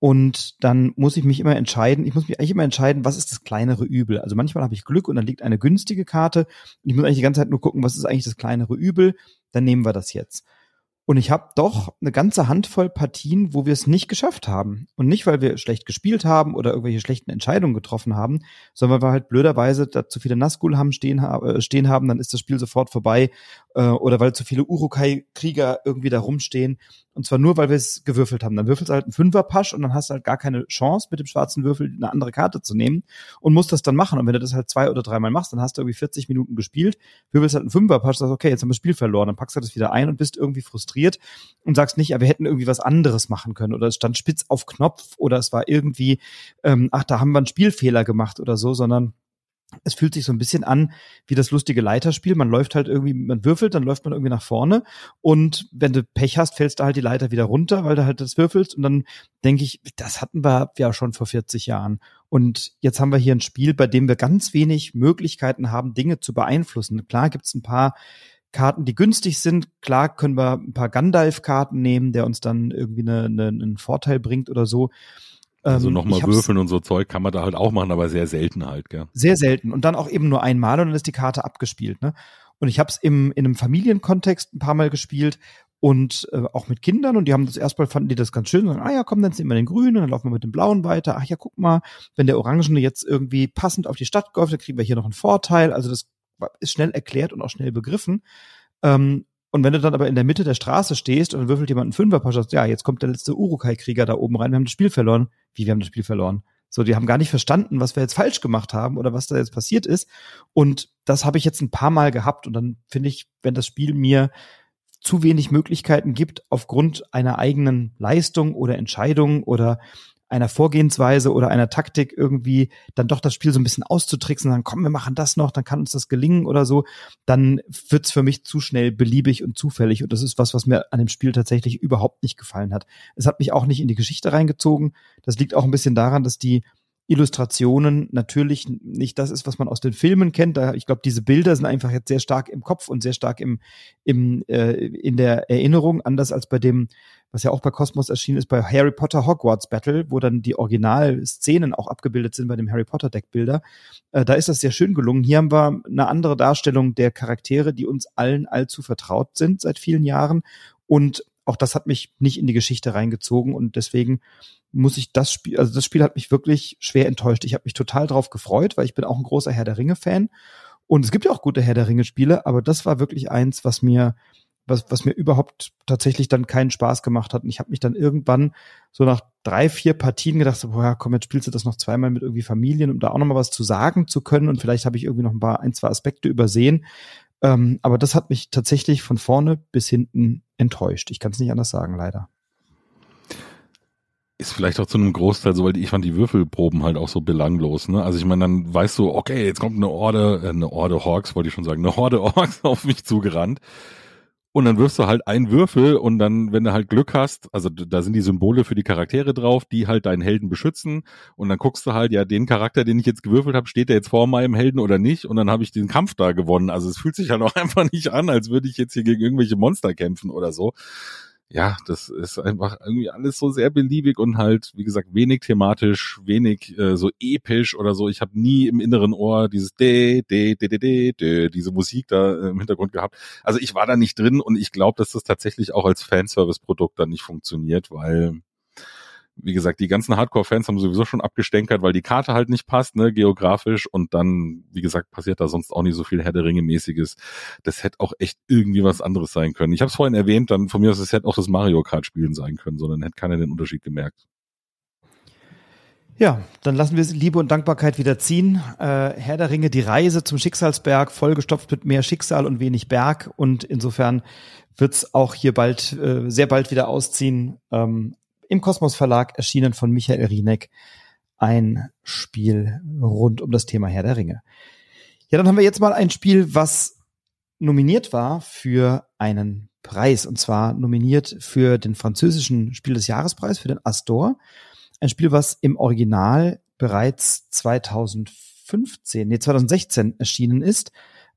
S1: Und dann muss ich mich immer entscheiden, ich muss mich eigentlich immer entscheiden, was ist das kleinere Übel. Also manchmal habe ich Glück und dann liegt eine günstige Karte und ich muss eigentlich die ganze Zeit nur gucken, was ist eigentlich das kleinere Übel, dann nehmen wir das jetzt. Und ich habe doch eine ganze Handvoll Partien, wo wir es nicht geschafft haben. Und nicht, weil wir schlecht gespielt haben oder irgendwelche schlechten Entscheidungen getroffen haben, sondern weil wir halt blöderweise da zu viele Nazgul haben stehen, äh, stehen haben, dann ist das Spiel sofort vorbei. Äh, oder weil zu viele Urukai-Krieger irgendwie da rumstehen. Und zwar nur, weil wir es gewürfelt haben. Dann würfelst du halt einen Fünferpasch und dann hast du halt gar keine Chance, mit dem schwarzen Würfel eine andere Karte zu nehmen und musst das dann machen. Und wenn du das halt zwei oder dreimal machst, dann hast du irgendwie 40 Minuten gespielt, würfelst halt einen Fünferpasch, sagst, okay, jetzt haben wir das Spiel verloren, dann packst du das wieder ein und bist irgendwie frustriert und sagst nicht, ja, wir hätten irgendwie was anderes machen können oder es stand spitz auf Knopf oder es war irgendwie, ähm, ach, da haben wir einen Spielfehler gemacht oder so, sondern es fühlt sich so ein bisschen an wie das lustige Leiterspiel. Man läuft halt irgendwie, man würfelt, dann läuft man irgendwie nach vorne und wenn du Pech hast, fällst du halt die Leiter wieder runter, weil du halt das würfelst und dann denke ich, das hatten wir ja schon vor 40 Jahren. Und jetzt haben wir hier ein Spiel, bei dem wir ganz wenig Möglichkeiten haben, Dinge zu beeinflussen. Klar gibt's ein paar Karten, die günstig sind. Klar können wir ein paar Gandalf-Karten nehmen, der uns dann irgendwie eine, eine, einen Vorteil bringt oder so.
S2: Also ähm, nochmal würfeln und so Zeug kann man da halt auch machen, aber sehr selten halt, gell?
S1: Sehr selten. Und dann auch eben nur einmal und dann ist die Karte abgespielt, ne? Und ich habe es im in einem Familienkontext ein paar Mal gespielt und äh, auch mit Kindern und die haben das erstmal fanden die das ganz schön und sagen, ah ja, komm, dann nehmen wir den grünen und dann laufen wir mit dem blauen weiter. Ach ja, guck mal, wenn der orangene jetzt irgendwie passend auf die Stadt läuft, dann kriegen wir hier noch einen Vorteil. Also das ist schnell erklärt und auch schnell begriffen. Ähm, und wenn du dann aber in der Mitte der Straße stehst und würfelt jemand einen Fünferpasch, sagst, ja, jetzt kommt der letzte Urukai-Krieger da oben rein, wir haben das Spiel verloren. Wie, wir haben das Spiel verloren? So, die haben gar nicht verstanden, was wir jetzt falsch gemacht haben oder was da jetzt passiert ist. Und das habe ich jetzt ein paar Mal gehabt. Und dann finde ich, wenn das Spiel mir zu wenig Möglichkeiten gibt, aufgrund einer eigenen Leistung oder Entscheidung oder einer Vorgehensweise oder einer Taktik irgendwie dann doch das Spiel so ein bisschen auszutricksen sagen, komm, wir machen das noch, dann kann uns das gelingen oder so, dann wird's für mich zu schnell beliebig und zufällig. Und das ist was, was mir an dem Spiel tatsächlich überhaupt nicht gefallen hat. Es hat mich auch nicht in die Geschichte reingezogen. Das liegt auch ein bisschen daran, dass die Illustrationen natürlich nicht das ist, was man aus den Filmen kennt. Da, ich glaube, diese Bilder sind einfach jetzt sehr stark im Kopf und sehr stark im, im äh, in der Erinnerung, anders als bei dem, was ja auch bei Cosmos erschienen ist, bei Harry Potter Hogwarts Battle, wo dann die Originalszenen auch abgebildet sind bei dem Harry Potter Deckbilder. Äh, da ist das sehr schön gelungen. Hier haben wir eine andere Darstellung der Charaktere, die uns allen allzu vertraut sind seit vielen Jahren und auch das hat mich nicht in die Geschichte reingezogen und deswegen muss ich das Spiel, also das Spiel hat mich wirklich schwer enttäuscht. Ich habe mich total drauf gefreut, weil ich bin auch ein großer Herr der Ringe Fan und es gibt ja auch gute Herr der Ringe Spiele, aber das war wirklich eins, was mir was, was mir überhaupt tatsächlich dann keinen Spaß gemacht hat. Und ich habe mich dann irgendwann so nach drei, vier Partien gedacht, boah, komm, jetzt spielst du das noch zweimal mit irgendwie Familien, um da auch nochmal was zu sagen zu können. Und vielleicht habe ich irgendwie noch ein paar, ein, zwei Aspekte übersehen. Ähm, aber das hat mich tatsächlich von vorne bis hinten enttäuscht. Ich kann es nicht anders sagen, leider.
S2: Ist vielleicht auch zu einem Großteil so, weil ich fand die Würfelproben halt auch so belanglos. Ne? Also ich meine, dann weißt du, okay, jetzt kommt eine Orde, äh, eine Orde Hawks, wollte ich schon sagen, eine Horde Orks auf mich zugerannt. Und dann wirfst du halt einen Würfel und dann, wenn du halt Glück hast, also da sind die Symbole für die Charaktere drauf, die halt deinen Helden beschützen. Und dann guckst du halt, ja, den Charakter, den ich jetzt gewürfelt habe, steht der jetzt vor meinem Helden oder nicht? Und dann habe ich den Kampf da gewonnen. Also es fühlt sich halt auch einfach nicht an, als würde ich jetzt hier gegen irgendwelche Monster kämpfen oder so. Ja, das ist einfach irgendwie alles so sehr beliebig und halt, wie gesagt, wenig thematisch, wenig äh, so episch oder so. Ich habe nie im inneren Ohr dieses de, de, de, de, de, de, diese Musik da äh, im Hintergrund gehabt. Also ich war da nicht drin und ich glaube, dass das tatsächlich auch als Fanservice-Produkt dann nicht funktioniert, weil wie gesagt, die ganzen Hardcore-Fans haben sowieso schon abgestänkert, weil die Karte halt nicht passt, ne, geografisch. Und dann, wie gesagt, passiert da sonst auch nicht so viel Herr der Ringe-mäßiges. Das hätte auch echt irgendwie was anderes sein können. Ich habe es vorhin erwähnt, dann von mir aus, es hätte auch das Mario Kart-Spielen sein können, sondern hätte keiner den Unterschied gemerkt.
S1: Ja, dann lassen wir Liebe und Dankbarkeit wieder ziehen. Äh, Herr der Ringe, die Reise zum Schicksalsberg, vollgestopft mit mehr Schicksal und wenig Berg. Und insofern wird's auch hier bald, äh, sehr bald wieder ausziehen. Ähm, im Kosmos Verlag erschienen von Michael Rieneck ein Spiel rund um das Thema Herr der Ringe. Ja, dann haben wir jetzt mal ein Spiel, was nominiert war für einen Preis und zwar nominiert für den französischen Spiel des Jahrespreis, für den Astor. Ein Spiel, was im Original bereits 2015, nee, 2016 erschienen ist,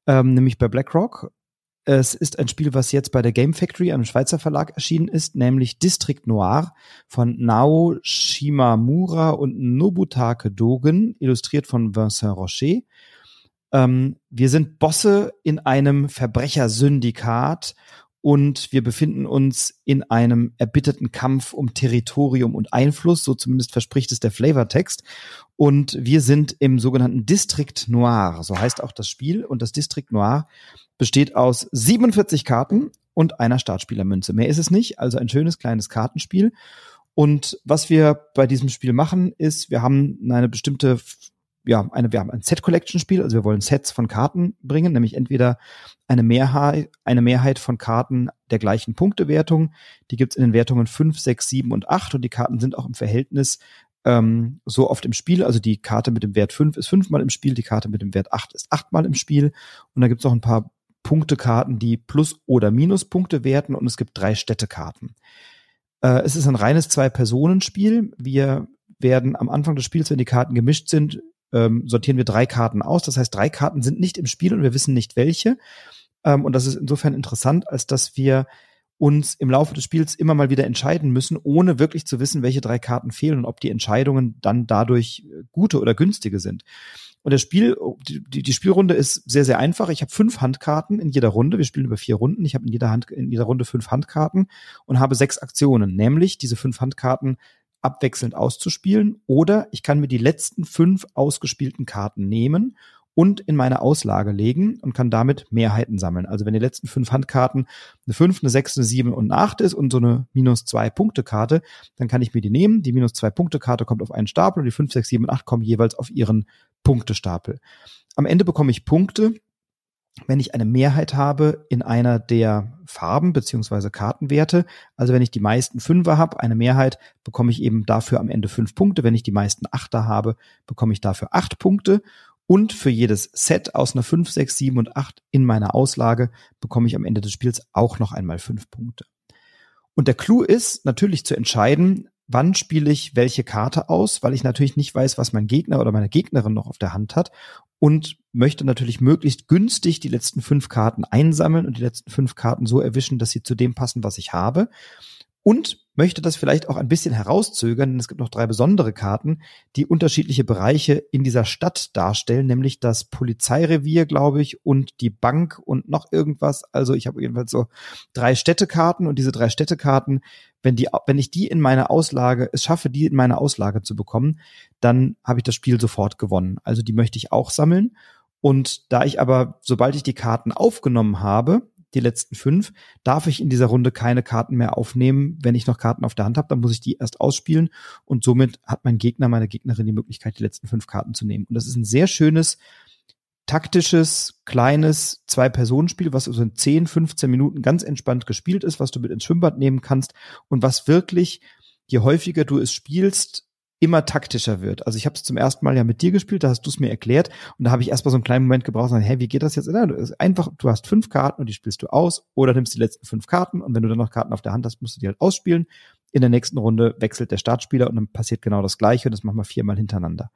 S1: ähm, nämlich bei BlackRock es ist ein Spiel, was jetzt bei der Game Factory, einem Schweizer Verlag, erschienen ist, nämlich District Noir von Nao Shimamura und Nobutake Dogen, illustriert von Vincent Rocher. Ähm, wir sind Bosse in einem Verbrechersyndikat und wir befinden uns in einem erbitterten Kampf um Territorium und Einfluss, so zumindest verspricht es der Flavortext. Und wir sind im sogenannten District Noir, so heißt auch das Spiel. Und das District Noir besteht aus 47 Karten und einer Startspielermünze. Mehr ist es nicht, also ein schönes kleines Kartenspiel. Und was wir bei diesem Spiel machen, ist, wir haben eine bestimmte ja, eine, wir haben ein Set-Collection-Spiel, also wir wollen Sets von Karten bringen, nämlich entweder eine Mehrheit, eine Mehrheit von Karten der gleichen Punktewertung. Die gibt's in den Wertungen 5, 6, 7 und 8 und die Karten sind auch im Verhältnis ähm, so oft im Spiel. Also die Karte mit dem Wert 5 ist fünfmal im Spiel, die Karte mit dem Wert 8 ist achtmal im Spiel. Und da gibt's auch ein paar Punktekarten, die Plus- oder Minuspunkte werten und es gibt drei Städtekarten. Äh, es ist ein reines Zwei-Personen-Spiel. Wir werden am Anfang des Spiels, wenn die Karten gemischt sind, ähm, sortieren wir drei Karten aus. Das heißt, drei Karten sind nicht im Spiel und wir wissen nicht welche. Ähm, und das ist insofern interessant, als dass wir uns im Laufe des Spiels immer mal wieder entscheiden müssen, ohne wirklich zu wissen, welche drei Karten fehlen und ob die Entscheidungen dann dadurch äh, gute oder günstige sind. Und das Spiel, die, die Spielrunde ist sehr, sehr einfach. Ich habe fünf Handkarten in jeder Runde. Wir spielen über vier Runden. Ich habe in jeder Hand, in jeder Runde fünf Handkarten und habe sechs Aktionen. Nämlich diese fünf Handkarten abwechselnd auszuspielen oder ich kann mir die letzten fünf ausgespielten Karten nehmen und in meine Auslage legen und kann damit Mehrheiten sammeln. Also wenn die letzten fünf Handkarten eine fünf, eine sechs, eine sieben und eine acht ist und so eine minus zwei Punkte Karte, dann kann ich mir die nehmen. Die minus zwei Punkte Karte kommt auf einen Stapel und die fünf, sechs, sieben und acht kommen jeweils auf ihren Punktestapel. Am Ende bekomme ich Punkte, wenn ich eine Mehrheit habe in einer der Farben beziehungsweise Kartenwerte. Also wenn ich die meisten Fünfer habe, eine Mehrheit, bekomme ich eben dafür am Ende fünf Punkte. Wenn ich die meisten Achter habe, bekomme ich dafür acht Punkte. Und für jedes Set aus einer 5, 6, 7 und 8 in meiner Auslage bekomme ich am Ende des Spiels auch noch einmal fünf Punkte. Und der Clou ist natürlich zu entscheiden, wann spiele ich welche Karte aus, weil ich natürlich nicht weiß, was mein Gegner oder meine Gegnerin noch auf der Hand hat und möchte natürlich möglichst günstig die letzten fünf Karten einsammeln und die letzten fünf Karten so erwischen, dass sie zu dem passen, was ich habe. Und möchte das vielleicht auch ein bisschen herauszögern, denn es gibt noch drei besondere Karten, die unterschiedliche Bereiche in dieser Stadt darstellen, nämlich das Polizeirevier, glaube ich, und die Bank und noch irgendwas. Also ich habe jedenfalls so drei Städtekarten und diese drei Städtekarten, wenn die, wenn ich die in meine Auslage, es schaffe, die in meine Auslage zu bekommen, dann habe ich das Spiel sofort gewonnen. Also die möchte ich auch sammeln. Und da ich aber, sobald ich die Karten aufgenommen habe, die letzten fünf, darf ich in dieser Runde keine Karten mehr aufnehmen. Wenn ich noch Karten auf der Hand habe, dann muss ich die erst ausspielen und somit hat mein Gegner, meine Gegnerin die Möglichkeit, die letzten fünf Karten zu nehmen. Und das ist ein sehr schönes, taktisches, kleines Zwei-Personen-Spiel, was so in 10, 15 Minuten ganz entspannt gespielt ist, was du mit ins Schwimmbad nehmen kannst und was wirklich, je häufiger du es spielst, immer taktischer wird. Also ich habe es zum ersten Mal ja mit dir gespielt, da hast du es mir erklärt und da habe ich erstmal so einen kleinen Moment gebraucht und hä, wie geht das jetzt? Einfach, du hast fünf Karten und die spielst du aus oder nimmst die letzten fünf Karten und wenn du dann noch Karten auf der Hand hast, musst du die halt ausspielen. In der nächsten Runde wechselt der Startspieler und dann passiert genau das Gleiche und das machen wir viermal hintereinander.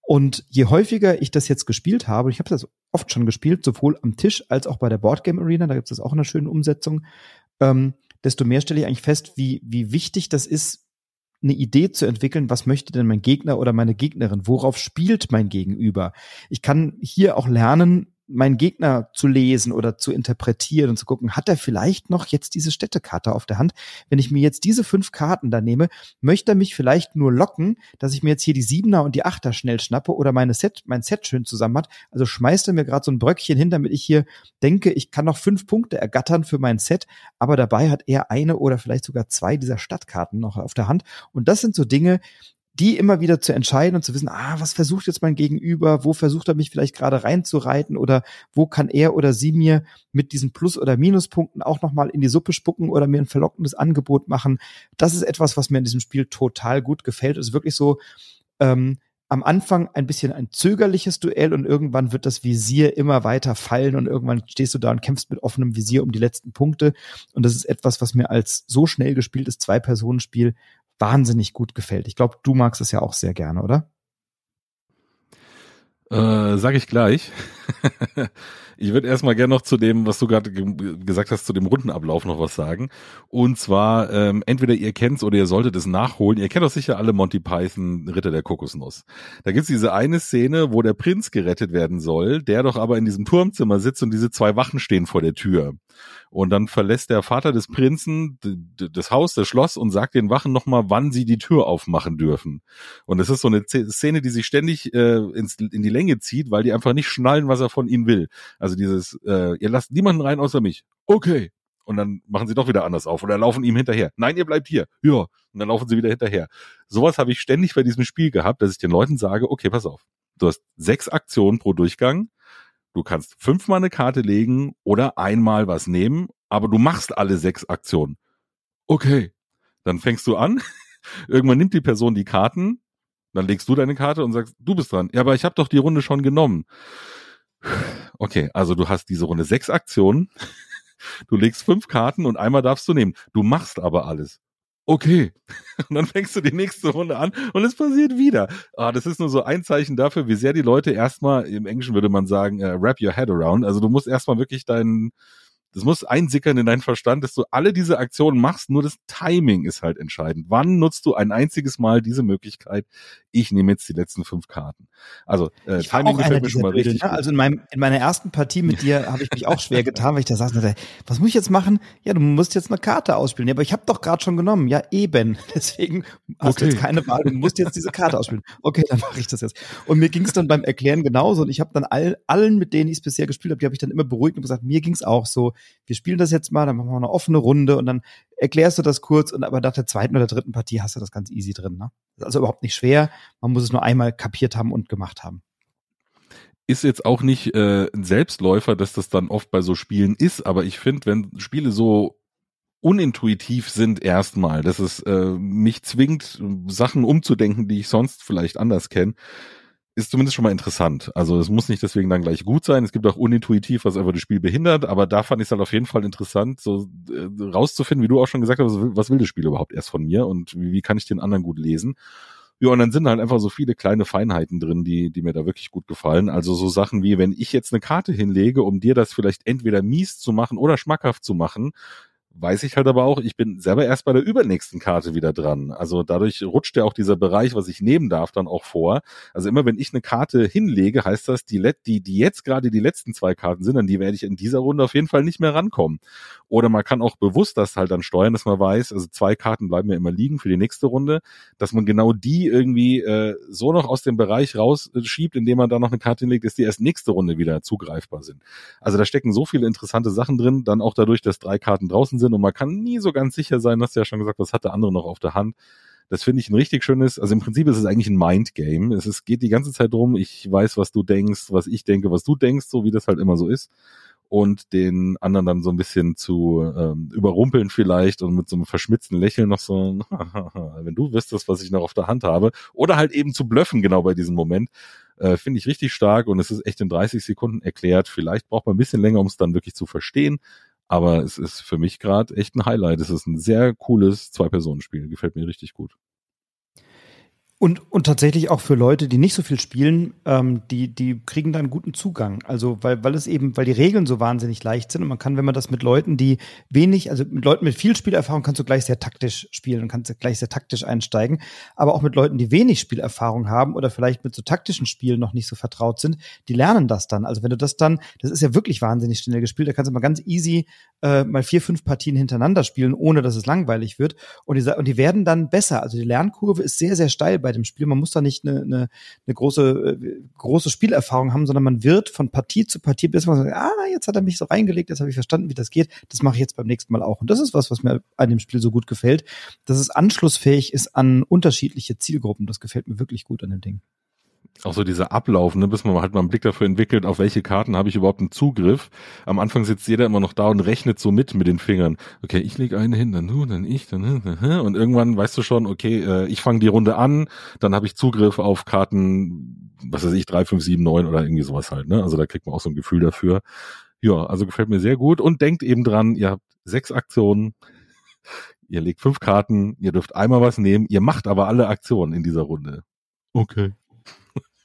S1: Und je häufiger ich das jetzt gespielt habe, ich habe das oft schon gespielt, sowohl am Tisch als auch bei der Boardgame Arena, da gibt es auch eine schöne Umsetzung, ähm, desto mehr stelle ich eigentlich fest, wie, wie wichtig das ist, eine Idee zu entwickeln, was möchte denn mein Gegner oder meine Gegnerin? Worauf spielt mein Gegenüber? Ich kann hier auch lernen, meinen Gegner zu lesen oder zu interpretieren und zu gucken, hat er vielleicht noch jetzt diese Städtekarte auf der Hand? Wenn ich mir jetzt diese fünf Karten da nehme, möchte er mich vielleicht nur locken, dass ich mir jetzt hier die Siebener und die Achter schnell schnappe oder meine Set, mein Set schön zusammen hat. Also schmeißt er mir gerade so ein Bröckchen hin, damit ich hier denke, ich kann noch fünf Punkte ergattern für mein Set, aber dabei hat er eine oder vielleicht sogar zwei dieser Stadtkarten noch auf der Hand. Und das sind so Dinge, die immer wieder zu entscheiden und zu wissen, ah, was versucht jetzt mein Gegenüber, wo versucht er mich vielleicht gerade reinzureiten oder wo kann er oder sie mir mit diesen Plus- oder Minuspunkten auch nochmal in die Suppe spucken oder mir ein verlockendes Angebot machen. Das ist etwas, was mir in diesem Spiel total gut gefällt. Es ist wirklich so, ähm, am Anfang ein bisschen ein zögerliches Duell und irgendwann wird das Visier immer weiter fallen und irgendwann stehst du da und kämpfst mit offenem Visier um die letzten Punkte. Und das ist etwas, was mir als so schnell gespieltes Zwei-Personen-Spiel wahnsinnig gut gefällt. Ich glaube, du magst es ja auch sehr gerne, oder?
S2: Äh, sag ich gleich. ich würde erstmal gerne noch zu dem, was du gerade ge gesagt hast, zu dem Rundenablauf noch was sagen. Und zwar, ähm, entweder ihr kennt's oder ihr solltet es nachholen. Ihr kennt doch sicher alle Monty Python Ritter der Kokosnuss. Da gibt's diese eine Szene, wo der Prinz gerettet werden soll, der doch aber in diesem Turmzimmer sitzt und diese zwei Wachen stehen vor der Tür. Und dann verlässt der Vater des Prinzen das Haus, das Schloss und sagt den Wachen nochmal, wann sie die Tür aufmachen dürfen. Und es ist so eine Szene, die sich ständig äh, ins, in die Länge zieht, weil die einfach nicht schnallen, was er von ihnen will. Also dieses, äh, ihr lasst niemanden rein außer mich. Okay. Und dann machen sie doch wieder anders auf oder laufen ihm hinterher. Nein, ihr bleibt hier. Ja. Und dann laufen sie wieder hinterher. Sowas habe ich ständig bei diesem Spiel gehabt, dass ich den Leuten sage, okay, pass auf. Du hast sechs Aktionen pro Durchgang Du kannst fünfmal eine Karte legen oder einmal was nehmen, aber du machst alle sechs Aktionen. Okay. Dann fängst du an. Irgendwann nimmt die Person die Karten. Dann legst du deine Karte und sagst, du bist dran. Ja, aber ich habe doch die Runde schon genommen. Okay, also du hast diese Runde sechs Aktionen. Du legst fünf Karten und einmal darfst du nehmen. Du machst aber alles okay. Und dann fängst du die nächste Runde an und es passiert wieder. Ah, das ist nur so ein Zeichen dafür, wie sehr die Leute erstmal, im Englischen würde man sagen, uh, wrap your head around. Also du musst erstmal wirklich deinen, das muss einsickern in deinen Verstand, dass du alle diese Aktionen machst, nur das Timing ist halt entscheidend. Wann nutzt du ein einziges Mal diese Möglichkeit? Ich nehme jetzt die letzten fünf Karten. Also
S1: äh, Timing gefällt mir schon mal Bilder, richtig. Ne? Also in, meinem, in meiner ersten Partie mit dir habe ich mich auch schwer getan, weil ich da saß und dachte, was muss ich jetzt machen? Ja, du musst jetzt eine Karte ausspielen. Ja, aber ich habe doch gerade schon genommen. Ja, eben. Deswegen hast okay. du jetzt keine Wahl. Du musst jetzt diese Karte ausspielen. Okay, dann mache ich das jetzt. Und mir ging es dann beim Erklären genauso. Und ich habe dann all, allen, mit denen ich es bisher gespielt habe, die habe ich dann immer beruhigt und gesagt, mir ging es auch so wir spielen das jetzt mal, dann machen wir eine offene Runde und dann erklärst du das kurz und aber nach der zweiten oder dritten Partie hast du das ganz easy drin. Ne? Also überhaupt nicht schwer. Man muss es nur einmal kapiert haben und gemacht haben
S2: ist jetzt auch nicht äh, ein Selbstläufer, dass das dann oft bei so Spielen ist, aber ich finde, wenn Spiele so unintuitiv sind erstmal, dass es äh, mich zwingt, Sachen umzudenken, die ich sonst vielleicht anders kenne, ist zumindest schon mal interessant. Also es muss nicht deswegen dann gleich gut sein. Es gibt auch unintuitiv, was einfach das Spiel behindert, aber da fand ich es halt auf jeden Fall interessant, so äh, rauszufinden, wie du auch schon gesagt hast, was will, das Spiel überhaupt erst von mir und wie, wie kann ich den anderen gut lesen. Ja, und dann sind halt einfach so viele kleine Feinheiten drin, die, die mir da wirklich gut gefallen. Also so Sachen wie, wenn ich jetzt eine Karte hinlege, um dir das vielleicht entweder mies zu machen oder schmackhaft zu machen, weiß ich halt aber auch, ich bin selber erst bei der übernächsten Karte wieder dran. Also dadurch rutscht ja auch dieser Bereich, was ich nehmen darf, dann auch vor. Also immer wenn ich eine Karte hinlege, heißt das, die, die, die jetzt gerade die letzten zwei Karten sind, an die werde ich in dieser Runde auf jeden Fall nicht mehr rankommen. Oder man kann auch bewusst das halt dann steuern, dass man weiß, also zwei Karten bleiben ja immer liegen für die nächste Runde, dass man genau die irgendwie äh, so noch aus dem Bereich rausschiebt, indem man da noch eine Karte hinlegt, dass die erst nächste Runde wieder zugreifbar sind. Also da stecken so viele interessante Sachen drin, dann auch dadurch, dass drei Karten draußen sind und man kann nie so ganz sicher sein, hast du ja schon gesagt, was hat der andere noch auf der Hand. Das finde ich ein richtig schönes, also im Prinzip ist es eigentlich ein Mindgame. Es ist, geht die ganze Zeit drum, ich weiß, was du denkst, was ich denke, was du denkst, so wie das halt immer so ist. Und den anderen dann so ein bisschen zu ähm, überrumpeln vielleicht und mit so einem verschmitzten Lächeln noch so, wenn du wüsstest, was ich noch auf der Hand habe. Oder halt eben zu blöffen genau bei diesem Moment. Äh, Finde ich richtig stark und es ist echt in 30 Sekunden erklärt. Vielleicht braucht man ein bisschen länger, um es dann wirklich zu verstehen. Aber es ist für mich gerade echt ein Highlight. Es ist ein sehr cooles Zwei-Personen-Spiel. Gefällt mir richtig gut.
S1: Und, und tatsächlich auch für Leute, die nicht so viel spielen, ähm, die, die kriegen da einen guten Zugang. Also, weil, weil es eben, weil die Regeln so wahnsinnig leicht sind und man kann, wenn man das mit Leuten, die wenig, also mit Leuten mit viel Spielerfahrung kannst du gleich sehr taktisch spielen und kannst gleich sehr taktisch einsteigen. Aber auch mit Leuten, die wenig Spielerfahrung haben oder vielleicht mit so taktischen Spielen noch nicht so vertraut sind, die lernen das dann. Also wenn du das dann, das ist ja wirklich wahnsinnig schnell gespielt, da kannst du mal ganz easy äh, mal vier, fünf Partien hintereinander spielen, ohne dass es langweilig wird. Und die, und die werden dann besser. Also die Lernkurve ist sehr, sehr steil bei dem Spiel. Man muss da nicht eine, eine, eine große, äh, große Spielerfahrung haben, sondern man wird von Partie zu Partie, bis man sagt, ah, jetzt hat er mich so reingelegt, jetzt habe ich verstanden, wie das geht. Das mache ich jetzt beim nächsten Mal auch. Und das ist was, was mir an dem Spiel so gut gefällt, dass es anschlussfähig ist an unterschiedliche Zielgruppen. Das gefällt mir wirklich gut an dem Ding
S2: auch so dieser Ablauf, ne, bis man halt mal einen Blick dafür entwickelt, auf welche Karten habe ich überhaupt einen Zugriff. Am Anfang sitzt jeder immer noch da und rechnet so mit mit den Fingern. Okay, ich lege eine hin, dann du, dann ich, dann und irgendwann weißt du schon, okay, äh, ich fange die Runde an, dann habe ich Zugriff auf Karten, was weiß ich, drei, fünf, sieben, neun oder irgendwie sowas halt. Ne? Also da kriegt man auch so ein Gefühl dafür. Ja, also gefällt mir sehr gut und denkt eben dran, ihr habt sechs Aktionen. Ihr legt fünf Karten, ihr dürft einmal was nehmen, ihr macht aber alle Aktionen in dieser Runde.
S1: Okay.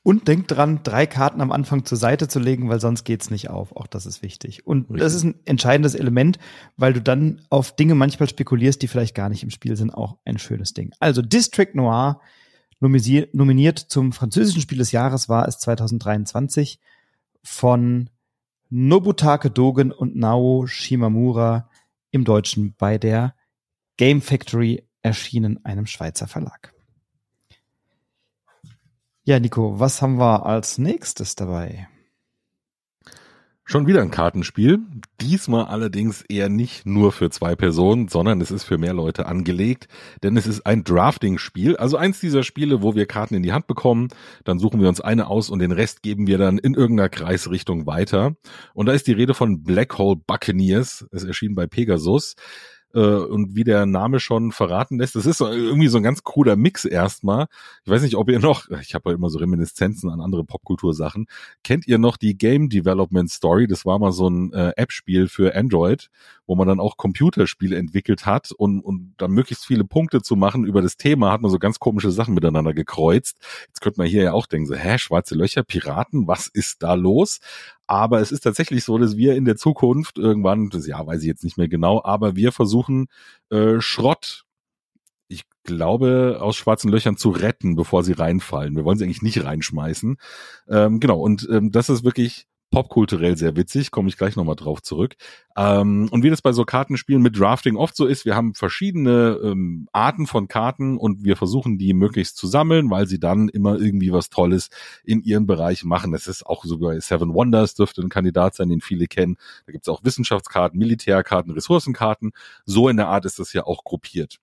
S1: Und denkt dran, drei Karten am Anfang zur Seite zu legen, weil sonst geht's nicht auf. Auch das ist wichtig. Und Richtig. das ist ein entscheidendes Element, weil du dann auf Dinge manchmal spekulierst, die vielleicht gar nicht im Spiel sind. Auch ein schönes Ding. Also District Noir nominiert zum französischen Spiel des Jahres war es 2023 von Nobutake Dogen und Nao Shimamura im Deutschen bei der Game Factory erschienen, einem Schweizer Verlag. Ja, Nico, was haben wir als nächstes dabei?
S2: Schon wieder ein Kartenspiel. Diesmal allerdings eher nicht nur für zwei Personen, sondern es ist für mehr Leute angelegt, denn es ist ein Drafting-Spiel. Also eins dieser Spiele, wo wir Karten in die Hand bekommen, dann suchen wir uns eine aus und den Rest geben wir dann in irgendeiner Kreisrichtung weiter. Und da ist die Rede von Black Hole Buccaneers. Es erschien bei Pegasus. Äh, und wie der Name schon verraten lässt, das ist irgendwie so ein ganz cooler Mix erstmal. Ich weiß nicht, ob ihr noch, ich habe ja immer so Reminiszenzen an andere Popkultursachen. Kennt ihr noch die Game Development Story? Das war mal so ein äh, App-Spiel für Android, wo man dann auch Computerspiele entwickelt hat und, und dann möglichst viele Punkte zu machen über das Thema, hat man so ganz komische Sachen miteinander gekreuzt. Jetzt könnte man hier ja auch denken, so, hä, schwarze Löcher, Piraten, was ist da los? Aber es ist tatsächlich so, dass wir in der Zukunft irgendwann, das Jahr weiß ich jetzt nicht mehr genau, aber wir versuchen äh, Schrott ich glaube, aus schwarzen Löchern zu retten, bevor sie reinfallen. Wir wollen sie eigentlich nicht reinschmeißen. Ähm, genau, und ähm, das ist wirklich popkulturell sehr witzig, komme ich gleich nochmal drauf zurück. Ähm, und wie das bei so Kartenspielen mit Drafting oft so ist, wir haben verschiedene ähm, Arten von Karten und wir versuchen die möglichst zu sammeln, weil sie dann immer irgendwie was Tolles in ihrem Bereich machen. Das ist auch sogar Seven Wonders dürfte ein Kandidat sein, den viele kennen. Da gibt's auch Wissenschaftskarten, Militärkarten, Ressourcenkarten. So in der Art ist das ja auch gruppiert.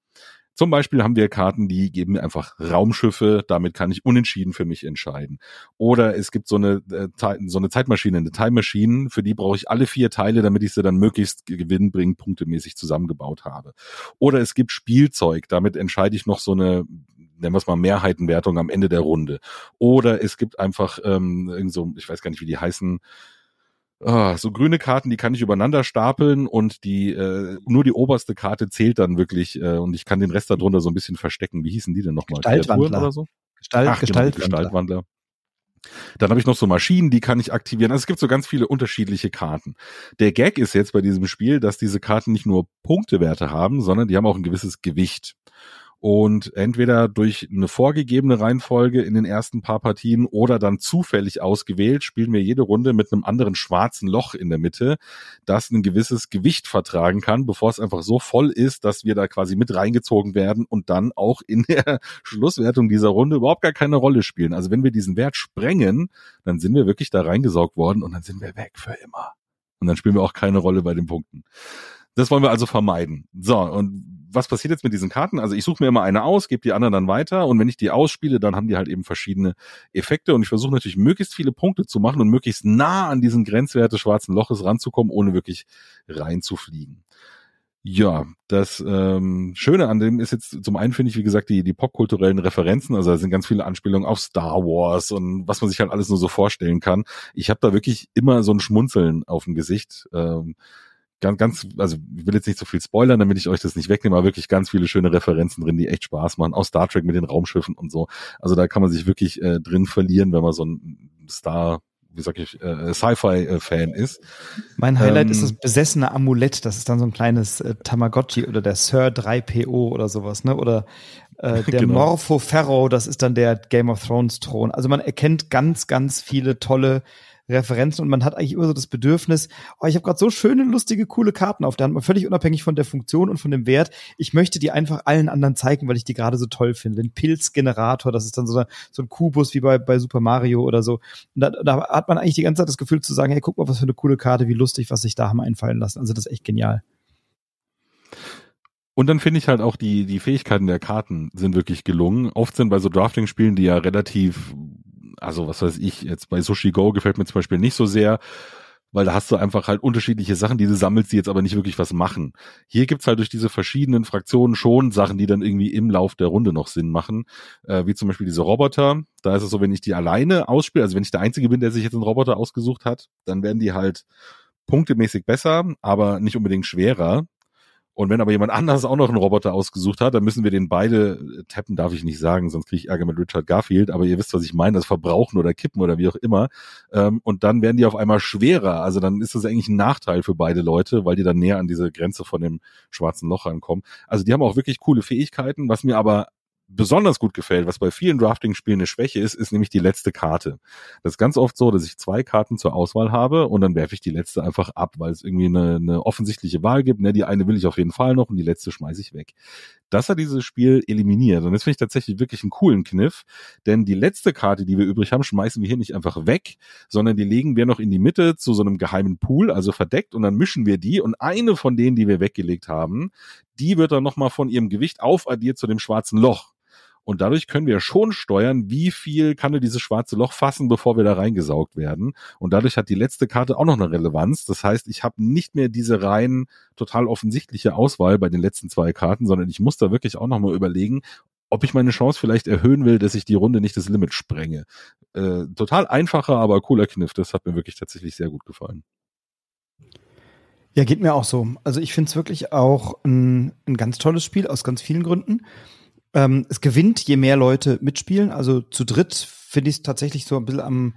S2: Zum Beispiel haben wir Karten, die geben mir einfach Raumschiffe, damit kann ich unentschieden für mich entscheiden. Oder es gibt so eine, äh, so eine Zeitmaschine, eine Time Machine, für die brauche ich alle vier Teile, damit ich sie dann möglichst gewinnbringend punktemäßig zusammengebaut habe. Oder es gibt Spielzeug, damit entscheide ich noch so eine nennen wir es mal Mehrheitenwertung am Ende der Runde. Oder es gibt einfach ähm, irgend so, ich weiß gar nicht, wie die heißen, Ah, so grüne Karten, die kann ich übereinander stapeln und die äh, nur die oberste Karte zählt dann wirklich äh, und ich kann den Rest darunter so ein bisschen verstecken. Wie hießen die denn nochmal?
S1: Gestaltwandler
S2: oder so?
S1: Gestalt,
S2: Ach, genau, Gestaltwandler. Genau, Gestaltwandler. Dann habe ich noch so Maschinen, die kann ich aktivieren. Also es gibt so ganz viele unterschiedliche Karten. Der Gag ist jetzt bei diesem Spiel, dass diese Karten nicht nur Punktewerte haben, sondern die haben auch ein gewisses Gewicht und entweder durch eine vorgegebene Reihenfolge in den ersten paar Partien oder dann zufällig ausgewählt, spielen wir jede Runde mit einem anderen schwarzen Loch in der Mitte, das ein gewisses Gewicht vertragen kann, bevor es einfach so voll ist, dass wir da quasi mit reingezogen werden und dann auch in der Schlusswertung dieser Runde überhaupt gar keine Rolle spielen. Also wenn wir diesen Wert sprengen, dann sind wir wirklich da reingesaugt worden und dann sind wir weg für immer. Und dann spielen wir auch keine Rolle bei den Punkten. Das wollen wir also vermeiden. So, und was passiert jetzt mit diesen Karten? Also ich suche mir immer eine aus, gebe die anderen dann weiter und wenn ich die ausspiele, dann haben die halt eben verschiedene Effekte und ich versuche natürlich möglichst viele Punkte zu machen und möglichst nah an diesen Grenzwert des schwarzen Loches ranzukommen, ohne wirklich reinzufliegen. Ja, das ähm, Schöne an dem ist jetzt zum einen finde ich, wie gesagt, die, die popkulturellen Referenzen, also da sind ganz viele Anspielungen auf Star Wars und was man sich halt alles nur so vorstellen kann. Ich habe da wirklich immer so ein Schmunzeln auf dem Gesicht. Ähm, ganz, ganz, also ich will jetzt nicht so viel spoilern, damit ich euch das nicht wegnehme, aber wirklich ganz viele schöne Referenzen drin, die echt Spaß machen. Aus Star Trek mit den Raumschiffen und so. Also da kann man sich wirklich äh, drin verlieren, wenn man so ein Star wie sag ich, äh, Sci-Fi-Fan ist.
S1: Mein Highlight ähm, ist das besessene Amulett. Das ist dann so ein kleines äh, Tamagotchi oder der Sir 3PO oder sowas, ne? Oder äh, der genau. Morpho Ferro, das ist dann der Game of Thrones Thron. Also man erkennt ganz, ganz viele tolle Referenzen und man hat eigentlich immer so das Bedürfnis, oh, ich habe gerade so schöne, lustige, coole Karten auf der Hand, völlig unabhängig von der Funktion und von dem Wert. Ich möchte die einfach allen anderen zeigen, weil ich die gerade so toll finde. Den Pilzgenerator, das ist dann so, so ein Kubus wie bei, bei Super Mario oder so. Und da, da hat man eigentlich die ganze Zeit das Gefühl zu sagen, hey, guck mal, was für eine coole Karte, wie lustig, was sich da haben einfallen lassen. Also das ist echt genial.
S2: Und dann finde ich halt auch die, die Fähigkeiten der Karten sind wirklich gelungen. Oft sind bei so Drafting-Spielen, die ja relativ also was weiß ich, jetzt bei Sushi Go gefällt mir zum Beispiel nicht so sehr, weil da hast du einfach halt unterschiedliche Sachen, die du sammelst, die jetzt aber nicht wirklich was machen. Hier gibt's halt durch diese verschiedenen Fraktionen schon Sachen, die dann irgendwie im Lauf der Runde noch Sinn machen, äh, wie zum Beispiel diese Roboter. Da ist es so, wenn ich die alleine ausspiele, also wenn ich der Einzige bin, der sich jetzt einen Roboter ausgesucht hat, dann werden die halt punktemäßig besser, aber nicht unbedingt schwerer. Und wenn aber jemand anders auch noch einen Roboter ausgesucht hat, dann müssen wir den beide äh, tappen, darf ich nicht sagen, sonst kriege ich Ärger mit Richard Garfield. Aber ihr wisst, was ich meine, das Verbrauchen oder Kippen oder wie auch immer. Ähm, und dann werden die auf einmal schwerer. Also dann ist das eigentlich ein Nachteil für beide Leute, weil die dann näher an diese Grenze von dem schwarzen Loch rankommen. Also die haben auch wirklich coole Fähigkeiten. Was mir aber besonders gut gefällt, was bei vielen Drafting-Spielen eine Schwäche ist, ist nämlich die letzte Karte. Das ist ganz oft so, dass ich zwei Karten zur Auswahl habe und dann werfe ich die letzte einfach ab, weil es irgendwie eine, eine offensichtliche Wahl gibt. Ne? Die eine will ich auf jeden Fall noch und die letzte schmeiße ich weg. Das hat dieses Spiel eliminiert und das finde ich tatsächlich wirklich einen coolen Kniff, denn die letzte Karte, die wir übrig haben, schmeißen wir hier nicht einfach weg, sondern die legen wir noch in die Mitte zu so einem geheimen Pool, also verdeckt und dann mischen wir die und eine von denen, die wir weggelegt haben, die wird dann nochmal von ihrem Gewicht aufaddiert zu dem schwarzen Loch. Und dadurch können wir schon steuern, wie viel kann dieses schwarze Loch fassen, bevor wir da reingesaugt werden. Und dadurch hat die letzte Karte auch noch eine Relevanz. Das heißt, ich habe nicht mehr diese rein total offensichtliche Auswahl bei den letzten zwei Karten, sondern ich muss da wirklich auch nochmal überlegen, ob ich meine Chance vielleicht erhöhen will, dass ich die Runde nicht das Limit sprenge. Äh, total einfacher, aber cooler Kniff. Das hat mir wirklich tatsächlich sehr gut gefallen.
S1: Ja, geht mir auch so. Also ich finde es wirklich auch ein, ein ganz tolles Spiel aus ganz vielen Gründen. Ähm, es gewinnt, je mehr Leute mitspielen. Also zu dritt finde ich es tatsächlich so ein bisschen am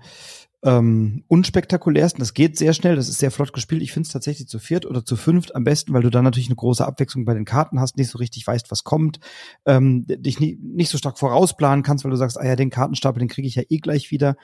S1: ähm, unspektakulärsten. Das geht sehr schnell, das ist sehr flott gespielt. Ich finde es tatsächlich zu viert oder zu fünft am besten, weil du dann natürlich eine große Abwechslung bei den Karten hast, nicht so richtig weißt, was kommt, ähm, dich nie, nicht so stark vorausplanen kannst, weil du sagst, ah ja, den Kartenstapel, den kriege ich ja eh gleich wieder.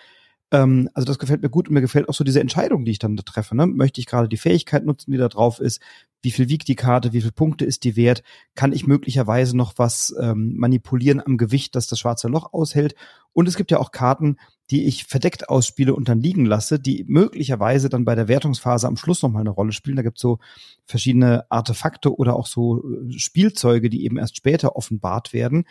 S1: Ähm, also das gefällt mir gut und mir gefällt auch so diese Entscheidung, die ich dann da treffe. Ne? Möchte ich gerade die Fähigkeit nutzen, die da drauf ist? Wie viel wiegt die Karte? Wie viele Punkte ist die wert? Kann ich möglicherweise noch was ähm, manipulieren am Gewicht, dass das schwarze Loch aushält? Und es gibt ja auch Karten, die ich verdeckt ausspiele und dann liegen lasse, die möglicherweise dann bei der Wertungsphase am Schluss nochmal eine Rolle spielen. Da gibt es so verschiedene Artefakte oder auch so äh, Spielzeuge, die eben erst später offenbart werden,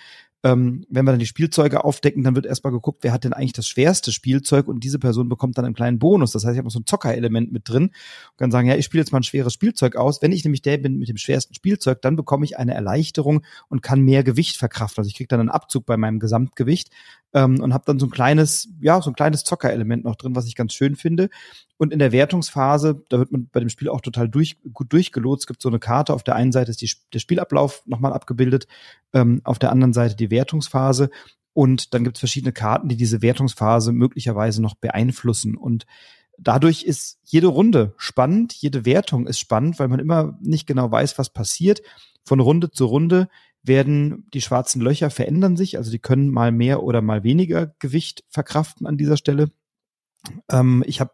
S1: ähm, wenn wir dann die Spielzeuge aufdecken, dann wird erstmal geguckt, wer hat denn eigentlich das schwerste Spielzeug und diese Person bekommt dann einen kleinen Bonus. Das heißt, ich habe so ein Zockerelement mit drin und kann sagen, ja, ich spiele jetzt mal ein schweres Spielzeug aus. Wenn ich nämlich der bin mit dem schwersten Spielzeug, dann bekomme ich eine Erleichterung und kann mehr Gewicht verkraften. Also ich kriege dann einen Abzug bei meinem Gesamtgewicht ähm, und habe dann so ein kleines, ja, so ein kleines Zockerelement noch drin, was ich ganz schön finde. Und in der Wertungsphase, da wird man bei dem Spiel auch total durch, gut durchgelotst. Es gibt so eine Karte, auf der einen Seite ist die, der Spielablauf nochmal abgebildet, ähm, auf der anderen Seite die Wertungsphase. Und dann gibt es verschiedene Karten, die diese Wertungsphase möglicherweise noch beeinflussen. Und dadurch ist jede Runde spannend, jede Wertung ist spannend, weil man immer nicht genau weiß, was passiert. Von Runde zu Runde werden die schwarzen Löcher verändern sich, also die können mal mehr oder mal weniger Gewicht verkraften an dieser Stelle. Ähm, ich habe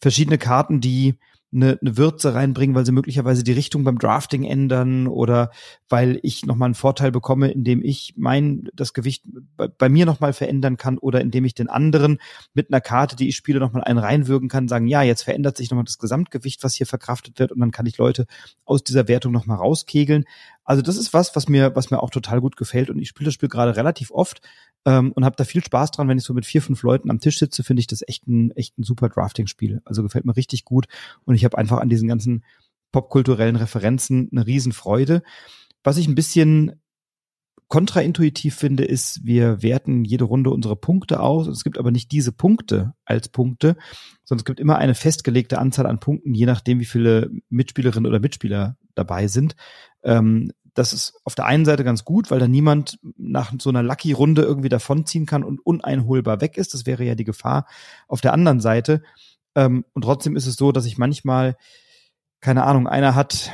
S1: verschiedene Karten, die eine, eine Würze reinbringen, weil sie möglicherweise die Richtung beim Drafting ändern oder weil ich nochmal einen Vorteil bekomme, indem ich mein, das Gewicht bei, bei mir nochmal verändern kann oder indem ich den anderen mit einer Karte, die ich spiele, nochmal einen reinwürgen kann, sagen, ja, jetzt verändert sich nochmal das Gesamtgewicht, was hier verkraftet wird und dann kann ich Leute aus dieser Wertung nochmal rauskegeln. Also das ist was, was mir, was mir auch total gut gefällt und ich spiele das Spiel gerade relativ oft ähm, und habe da viel Spaß dran, wenn ich so mit vier, fünf Leuten am Tisch sitze, finde ich das echt ein, echt ein super Drafting-Spiel. Also gefällt mir richtig gut und ich habe einfach an diesen ganzen popkulturellen Referenzen eine Riesenfreude. Was ich ein bisschen kontraintuitiv finde, ist, wir werten jede Runde unsere Punkte aus. Es gibt aber nicht diese Punkte als Punkte, sondern es gibt immer eine festgelegte Anzahl an Punkten, je nachdem, wie viele Mitspielerinnen oder Mitspieler dabei sind. Ähm, das ist auf der einen Seite ganz gut, weil da niemand nach so einer Lucky-Runde irgendwie davonziehen kann und uneinholbar weg ist. Das wäre ja die Gefahr. Auf der anderen Seite ähm, und trotzdem ist es so, dass ich manchmal, keine Ahnung, einer hat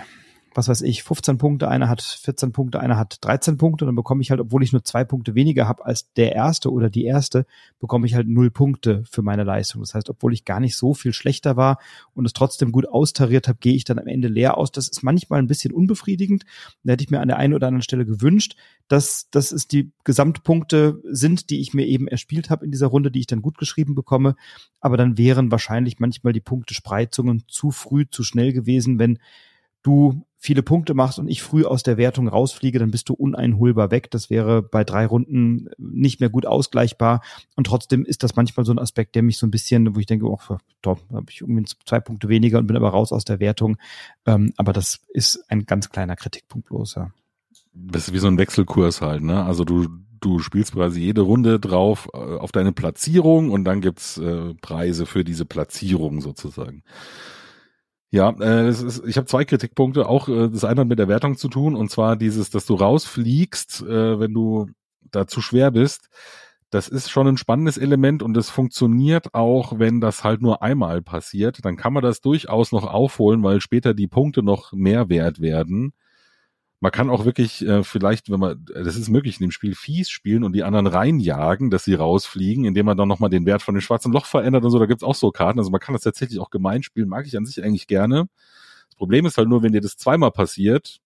S1: was weiß ich, 15 Punkte, einer hat 14 Punkte, einer hat 13 Punkte und dann bekomme ich halt, obwohl ich nur zwei Punkte weniger habe als der Erste oder die Erste, bekomme ich halt null Punkte für meine Leistung. Das heißt, obwohl ich gar nicht so viel schlechter war und es trotzdem gut austariert habe, gehe ich dann am Ende leer aus. Das ist manchmal ein bisschen unbefriedigend. Da hätte ich mir an der einen oder anderen Stelle gewünscht, dass, dass es die Gesamtpunkte sind, die ich mir eben erspielt habe in dieser Runde, die ich dann gut geschrieben bekomme. Aber dann wären wahrscheinlich manchmal die Punktespreizungen zu früh, zu schnell gewesen, wenn du viele Punkte machst und ich früh aus der Wertung rausfliege, dann bist du uneinholbar weg. Das wäre bei drei Runden nicht mehr gut ausgleichbar. Und trotzdem ist das manchmal so ein Aspekt, der mich so ein bisschen, wo ich denke, oh, da habe ich irgendwie zwei Punkte weniger und bin aber raus aus der Wertung. Ähm, aber das ist ein ganz kleiner Kritikpunkt bloß, ja.
S2: Das ist wie so ein Wechselkurs halt, ne? Also du, du spielst quasi jede Runde drauf äh, auf deine Platzierung und dann gibt's äh, Preise für diese Platzierung sozusagen. Ja, äh, ist, ich habe zwei Kritikpunkte. Auch äh, das eine hat mit der Wertung zu tun, und zwar dieses, dass du rausfliegst, äh, wenn du da zu schwer bist. Das ist schon ein spannendes Element und es funktioniert auch, wenn das halt nur einmal passiert. Dann kann man das durchaus noch aufholen, weil später die Punkte noch mehr wert werden man kann auch wirklich äh, vielleicht, wenn man, das ist möglich, in dem Spiel fies spielen und die anderen reinjagen, dass sie rausfliegen, indem man dann nochmal den Wert von dem schwarzen Loch verändert und so. Da gibt's auch so Karten. Also man kann das tatsächlich auch gemein spielen, mag ich an sich eigentlich gerne. Das Problem ist halt nur, wenn dir das zweimal passiert,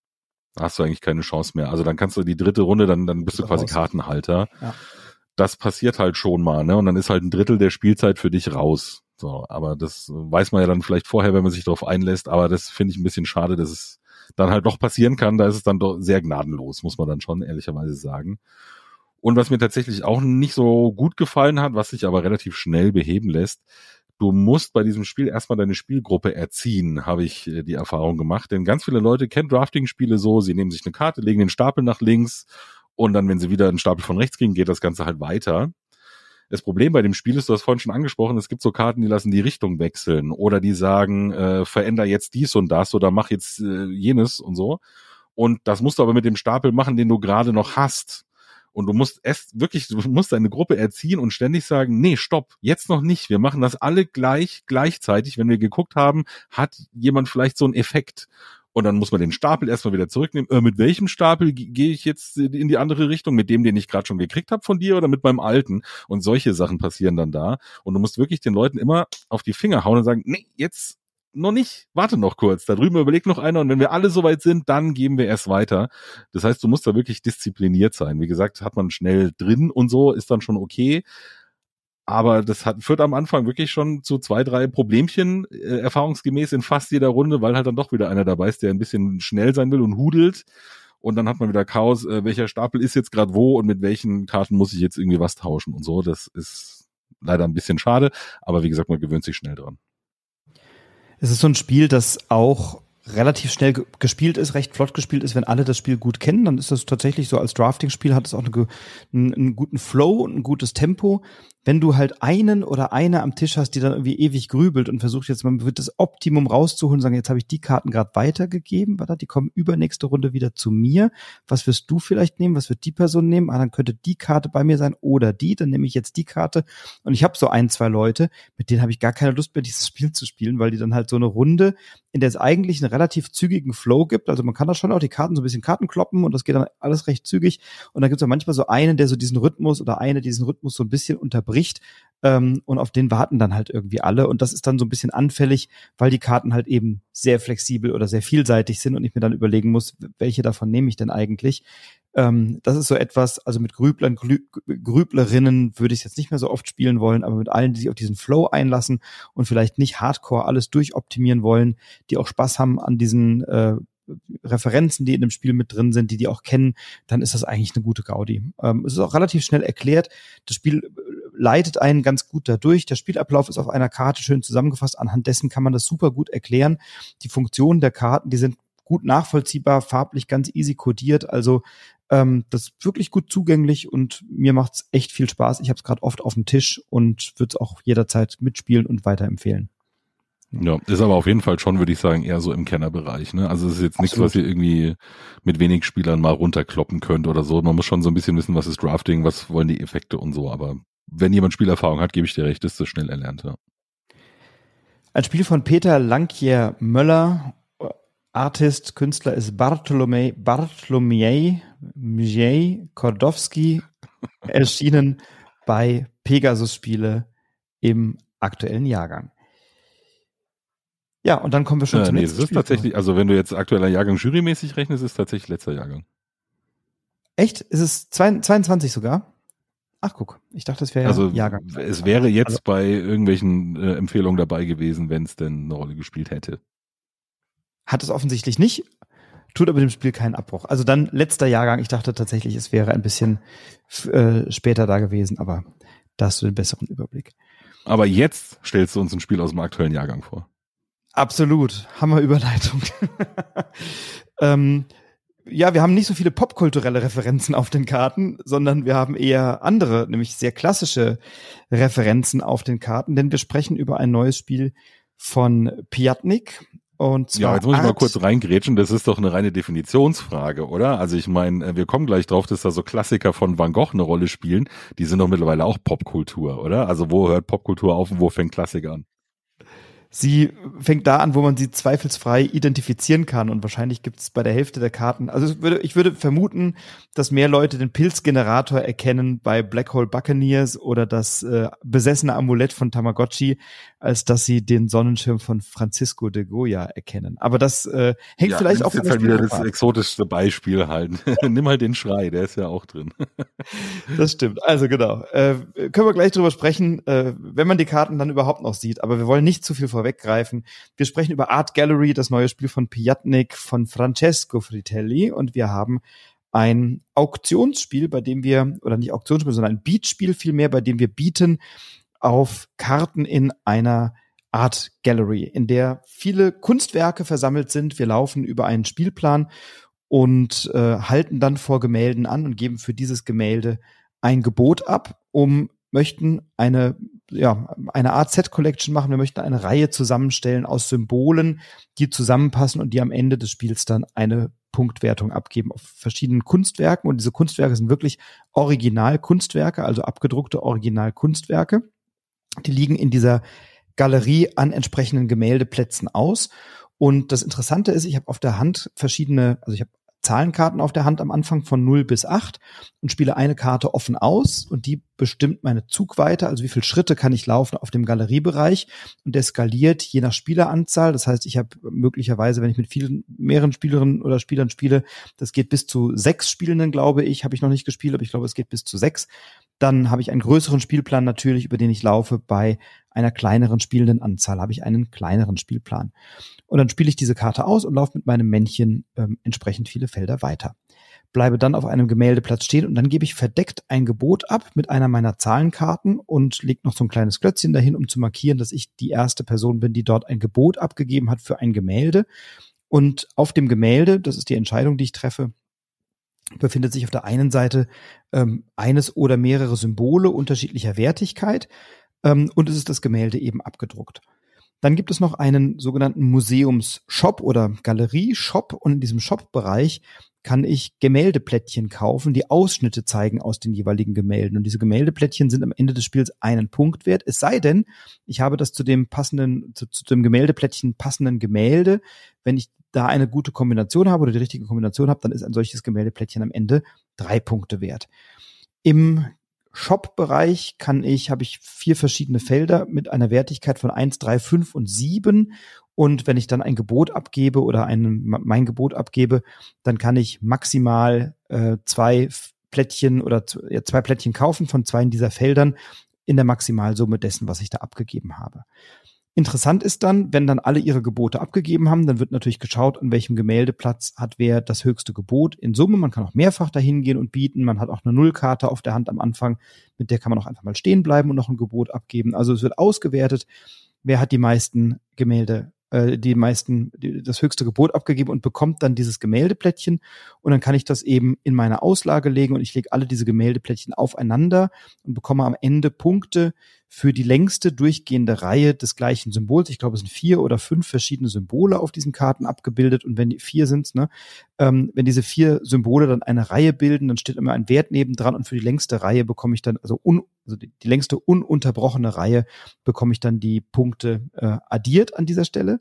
S2: hast du eigentlich keine Chance mehr. Also dann kannst du die dritte Runde, dann, dann bist du quasi raus. Kartenhalter. Ja. Das passiert halt schon mal, ne? Und dann ist halt ein Drittel der Spielzeit für dich raus. So, aber das weiß man ja dann vielleicht vorher, wenn man sich darauf einlässt. Aber das finde ich ein bisschen schade, dass es dann halt doch passieren kann, da ist es dann doch sehr gnadenlos, muss man dann schon ehrlicherweise sagen. Und was mir tatsächlich auch nicht so gut gefallen hat, was sich aber relativ schnell beheben lässt, du musst bei diesem Spiel erstmal deine Spielgruppe erziehen, habe ich äh, die Erfahrung gemacht. Denn ganz viele Leute kennen Drafting-Spiele so, sie nehmen sich eine Karte, legen den Stapel nach links und dann, wenn sie wieder einen Stapel von rechts kriegen, geht das Ganze halt weiter. Das Problem bei dem Spiel ist, du hast vorhin schon angesprochen, es gibt so Karten, die lassen die Richtung wechseln oder die sagen, äh, veränder jetzt dies und das oder mach jetzt äh, jenes und so. Und das musst du aber mit dem Stapel machen, den du gerade noch hast. Und du musst erst wirklich, du musst deine Gruppe erziehen und ständig sagen, nee, stopp, jetzt noch nicht. Wir machen das alle gleich, gleichzeitig. Wenn wir geguckt haben, hat jemand vielleicht so einen Effekt. Und dann muss man den Stapel erstmal wieder zurücknehmen. Äh, mit welchem Stapel gehe ich jetzt in die andere Richtung? Mit dem, den ich gerade schon gekriegt habe von dir oder mit meinem alten? Und solche Sachen passieren dann da. Und du musst wirklich den Leuten immer auf die Finger hauen und sagen, nee, jetzt noch nicht, warte noch kurz. Da drüben überlegt noch einer und wenn wir alle soweit sind, dann geben wir erst weiter. Das heißt, du musst da wirklich diszipliniert sein. Wie gesagt, hat man schnell drin und so, ist dann schon okay. Aber das hat, führt am Anfang wirklich schon zu zwei, drei Problemchen, äh, erfahrungsgemäß in fast jeder Runde, weil halt dann doch wieder einer dabei ist, der ein bisschen schnell sein will und hudelt. Und dann hat man wieder Chaos, äh, welcher Stapel ist jetzt gerade wo und mit welchen Karten muss ich jetzt irgendwie was tauschen und so. Das ist leider ein bisschen schade, aber wie gesagt, man gewöhnt sich schnell dran.
S1: Es ist so ein Spiel, das auch relativ schnell gespielt ist, recht flott gespielt ist, wenn alle das Spiel gut kennen, dann ist das tatsächlich so als Drafting-Spiel hat es auch eine, einen, einen, guten Flow und ein gutes Tempo wenn du halt einen oder eine am Tisch hast, die dann irgendwie ewig grübelt und versucht jetzt mal das Optimum rauszuholen sagen, jetzt habe ich die Karten gerade weitergegeben, warte, die kommen übernächste Runde wieder zu mir. Was wirst du vielleicht nehmen? Was wird die Person nehmen? Ah, dann könnte die Karte bei mir sein oder die, dann nehme ich jetzt die Karte. Und ich habe so ein, zwei Leute, mit denen habe ich gar keine Lust mehr, dieses Spiel zu spielen, weil die dann halt so eine Runde, in der es eigentlich einen relativ zügigen Flow gibt. Also man kann da schon auch die Karten so ein bisschen Karten kloppen und das geht dann alles recht zügig. Und dann gibt es auch manchmal so einen, der so diesen Rhythmus oder eine, diesen Rhythmus so ein bisschen unterbricht bricht. Ähm, und auf den warten dann halt irgendwie alle. Und das ist dann so ein bisschen anfällig, weil die Karten halt eben sehr flexibel oder sehr vielseitig sind und ich mir dann überlegen muss, welche davon nehme ich denn eigentlich. Ähm, das ist so etwas, also mit Grüblern, Grüblerinnen würde ich jetzt nicht mehr so oft spielen wollen, aber mit allen, die sich auf diesen Flow einlassen und vielleicht nicht hardcore alles durchoptimieren wollen, die auch Spaß haben an diesen äh, Referenzen, die in dem Spiel mit drin sind, die die auch kennen, dann ist das eigentlich eine gute Gaudi. Ähm, es ist auch relativ schnell erklärt. Das Spiel leitet einen ganz gut dadurch. Der Spielablauf ist auf einer Karte schön zusammengefasst. Anhand dessen kann man das super gut erklären. Die Funktionen der Karten, die sind gut nachvollziehbar, farblich ganz easy kodiert. Also Ähm, das ist wirklich gut zugänglich und mir macht's echt viel Spaß. Ich habe es gerade oft auf dem Tisch und würde es auch jederzeit mitspielen und weiterempfehlen.
S2: Ja, ist aber auf jeden Fall schon, würde ich sagen, eher so im Kennerbereich. Ne? Also es ist jetzt nichts, was ihr irgendwie mit wenig Spielern mal runterkloppen könnt oder so. Man muss schon so ein bisschen wissen, was ist Drafting, was wollen die Effekte und so. Aber wenn jemand Spielerfahrung hat, gebe ich dir recht, ist das schnell erlernt. Ja.
S1: Ein Spiel von Peter Lankier Möller. Artist, Künstler ist Bartolomei, Bartolomiej Mjej Kordowski, erschienen bei Pegasus Spiele im aktuellen Jahrgang. Ja, und dann kommen wir schon
S2: äh,
S1: zum
S2: nee, nächsten. Es ist tatsächlich, also wenn du jetzt aktueller Jahrgang jurymäßig rechnest, ist es tatsächlich letzter Jahrgang.
S1: Echt? Ist es 22 sogar? Ach, guck, ich dachte, es wäre
S2: also, Jahrgang. Es wäre jetzt also, bei irgendwelchen äh, Empfehlungen dabei gewesen, wenn es denn eine Rolle gespielt hätte.
S1: Hat es offensichtlich nicht, tut aber dem Spiel keinen Abbruch. Also dann letzter Jahrgang. Ich dachte tatsächlich, es wäre ein bisschen äh, später da gewesen, aber da hast du den besseren Überblick.
S2: Aber jetzt stellst du uns ein Spiel aus dem aktuellen Jahrgang vor.
S1: Absolut. Hammerüberleitung. ähm, ja, wir haben nicht so viele popkulturelle Referenzen auf den Karten, sondern wir haben eher andere, nämlich sehr klassische Referenzen auf den Karten, denn wir sprechen über ein neues Spiel von Piatnik. Und zwar
S2: ja, jetzt muss ich mal kurz reingrätschen, das ist doch eine reine Definitionsfrage, oder? Also ich meine, wir kommen gleich drauf, dass da so Klassiker von Van Gogh eine Rolle spielen, die sind doch mittlerweile auch Popkultur, oder? Also wo hört Popkultur auf und wo fängt Klassik an?
S1: Sie fängt da an, wo man sie zweifelsfrei identifizieren kann. Und wahrscheinlich gibt es bei der Hälfte der Karten, also ich würde, ich würde vermuten, dass mehr Leute den Pilzgenerator erkennen bei Black Hole Buccaneers oder das äh, besessene Amulett von Tamagotchi, als dass sie den Sonnenschirm von Francisco de Goya erkennen. Aber das äh, hängt ja, vielleicht auch
S2: jetzt halt wieder das exotischste Beispiel halt. Nimm halt den Schrei, der ist ja auch drin.
S1: das stimmt. Also genau. Äh, können wir gleich drüber sprechen, äh, wenn man die Karten dann überhaupt noch sieht. Aber wir wollen nicht zu viel vorweggreifen. Wir sprechen über Art Gallery, das neue Spiel von Piatnik von Francesco Fritelli und wir haben ein Auktionsspiel, bei dem wir, oder nicht Auktionsspiel, sondern ein Beatspiel vielmehr, bei dem wir bieten auf Karten in einer Art Gallery, in der viele Kunstwerke versammelt sind. Wir laufen über einen Spielplan und äh, halten dann vor Gemälden an und geben für dieses Gemälde ein Gebot ab, um möchten eine ja, eine Art Set Collection machen. Wir möchten eine Reihe zusammenstellen aus Symbolen, die zusammenpassen und die am Ende des Spiels dann eine Punktwertung abgeben auf verschiedenen Kunstwerken. Und diese Kunstwerke sind wirklich Original-Kunstwerke, also abgedruckte Original-Kunstwerke. Die liegen in dieser Galerie an entsprechenden Gemäldeplätzen aus. Und das Interessante ist, ich habe auf der Hand verschiedene, also ich habe Zahlenkarten auf der Hand am Anfang von 0 bis 8 und spiele eine Karte offen aus und die bestimmt meine Zugweite, also wie viele Schritte kann ich laufen auf dem Galeriebereich und der skaliert je nach Spieleranzahl. Das heißt, ich habe möglicherweise, wenn ich mit vielen, mehreren Spielerinnen oder Spielern spiele, das geht bis zu sechs Spielenden, glaube ich, habe ich noch nicht gespielt, aber ich glaube, es geht bis zu sechs. Dann habe ich einen größeren Spielplan natürlich, über den ich laufe. Bei einer kleineren spielenden Anzahl habe ich einen kleineren Spielplan. Und dann spiele ich diese Karte aus und laufe mit meinem Männchen ähm, entsprechend viele Felder weiter. Bleibe dann auf einem Gemäldeplatz stehen und dann gebe ich verdeckt ein Gebot ab mit einer meiner Zahlenkarten und lege noch so ein kleines Klötzchen dahin, um zu markieren, dass ich die erste Person bin, die dort ein Gebot abgegeben hat für ein Gemälde. Und auf dem Gemälde, das ist die Entscheidung, die ich treffe, befindet sich auf der einen Seite ähm, eines oder mehrere Symbole unterschiedlicher Wertigkeit ähm, und es ist das Gemälde eben abgedruckt. Dann gibt es noch einen sogenannten Museumsshop oder Galerie-Shop und in diesem Shop-Bereich kann ich Gemäldeplättchen kaufen, die Ausschnitte zeigen aus den jeweiligen Gemälden. Und diese Gemäldeplättchen sind am Ende des Spiels einen Punkt wert. Es sei denn, ich habe das zu dem passenden, zu, zu dem Gemäldeplättchen passenden Gemälde. Wenn ich da eine gute Kombination habe oder die richtige Kombination habe, dann ist ein solches Gemäldeplättchen am Ende drei Punkte wert. Im Shop-Bereich kann ich, habe ich vier verschiedene Felder mit einer Wertigkeit von eins, drei, fünf und sieben. Und wenn ich dann ein Gebot abgebe oder ein, mein Gebot abgebe, dann kann ich maximal äh, zwei Plättchen oder ja, zwei Plättchen kaufen von zwei in dieser Feldern in der Maximalsumme dessen, was ich da abgegeben habe. Interessant ist dann, wenn dann alle ihre Gebote abgegeben haben, dann wird natürlich geschaut, an welchem Gemäldeplatz hat wer das höchste Gebot in Summe. Man kann auch mehrfach dahin gehen und bieten. Man hat auch eine Nullkarte auf der Hand am Anfang, mit der kann man auch einfach mal stehen bleiben und noch ein Gebot abgeben. Also es wird ausgewertet, wer hat die meisten Gemälde äh, die meisten, die, das höchste Gebot abgegeben und bekommt dann dieses Gemäldeplättchen und dann kann ich das eben in meine Auslage legen und ich lege alle diese Gemäldeplättchen aufeinander und bekomme am Ende Punkte für die längste durchgehende Reihe des gleichen Symbols. Ich glaube, es sind vier oder fünf verschiedene Symbole auf diesen Karten abgebildet und wenn die vier sind, ne, ähm, wenn diese vier Symbole dann eine Reihe bilden, dann steht immer ein Wert nebendran und für die längste Reihe bekomme ich dann, also, un, also die, die längste ununterbrochene Reihe bekomme ich dann die Punkte äh, addiert an dieser Stelle.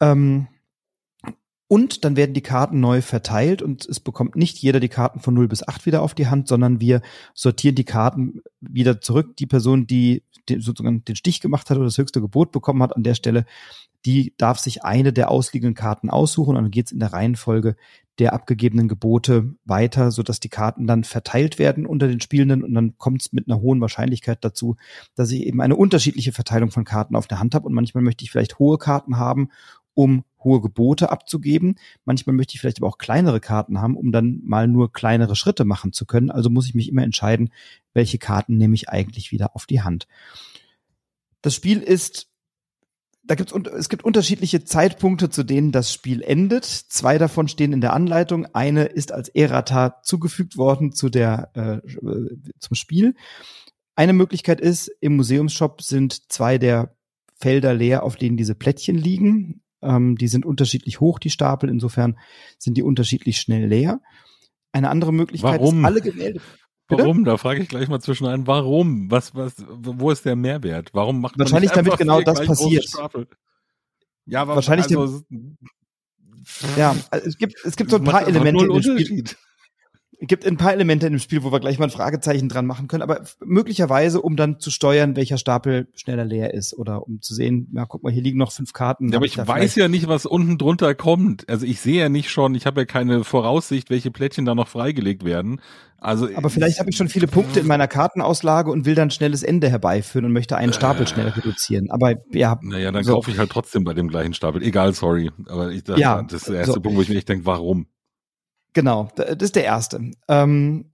S1: Ähm, und dann werden die Karten neu verteilt und es bekommt nicht jeder die Karten von 0 bis 8 wieder auf die Hand, sondern wir sortieren die Karten wieder zurück. Die Person, die den, sozusagen den Stich gemacht hat oder das höchste Gebot bekommen hat an der Stelle, die darf sich eine der ausliegenden Karten aussuchen und dann geht es in der Reihenfolge der abgegebenen Gebote weiter, sodass die Karten dann verteilt werden unter den Spielenden und dann kommt es mit einer hohen Wahrscheinlichkeit dazu, dass ich eben eine unterschiedliche Verteilung von Karten auf der Hand habe und manchmal möchte ich vielleicht hohe Karten haben um hohe Gebote abzugeben. Manchmal möchte ich vielleicht aber auch kleinere Karten haben, um dann mal nur kleinere Schritte machen zu können. Also muss ich mich immer entscheiden, welche Karten nehme ich eigentlich wieder auf die Hand. Das Spiel ist da gibt's, es gibt unterschiedliche Zeitpunkte, zu denen das Spiel endet. Zwei davon stehen in der Anleitung. Eine ist als Errata zugefügt worden zu der, äh, zum Spiel. Eine Möglichkeit ist, im Museumsshop sind zwei der Felder leer, auf denen diese Plättchen liegen. Ähm, die sind unterschiedlich hoch, die Stapel. Insofern sind die unterschiedlich schnell leer. Eine andere Möglichkeit
S2: Warum?
S1: ist, alle Gemälde.
S2: Bitte? Warum? Da frage ich gleich mal zwischen ein. Warum? Was, was, wo ist der Mehrwert? Warum macht
S1: Wahrscheinlich
S2: man
S1: damit genau das passiert.
S2: Ja, aber
S1: wahrscheinlich.
S2: Also,
S1: ja, es gibt es gibt so ein paar Elemente dem Spiel gibt ein paar Elemente in dem Spiel, wo wir gleich mal ein Fragezeichen dran machen können, aber möglicherweise, um dann zu steuern, welcher Stapel schneller leer ist oder um zu sehen, ja, guck mal, hier liegen noch fünf Karten.
S2: Ja, aber ich weiß ja nicht, was unten drunter kommt. Also ich sehe ja nicht schon, ich habe ja keine Voraussicht, welche Plättchen da noch freigelegt werden. Also
S1: aber vielleicht habe ich schon viele Punkte in meiner Kartenauslage und will dann schnelles Ende herbeiführen und möchte einen Stapel äh, schnell reduzieren. Aber ja.
S2: Naja, dann so. kaufe ich halt trotzdem bei dem gleichen Stapel. Egal, sorry. Aber ich dachte, ja, das ist der erste so. Punkt, wo ich mir echt denke, warum?
S1: Genau, das ist der erste. Ähm,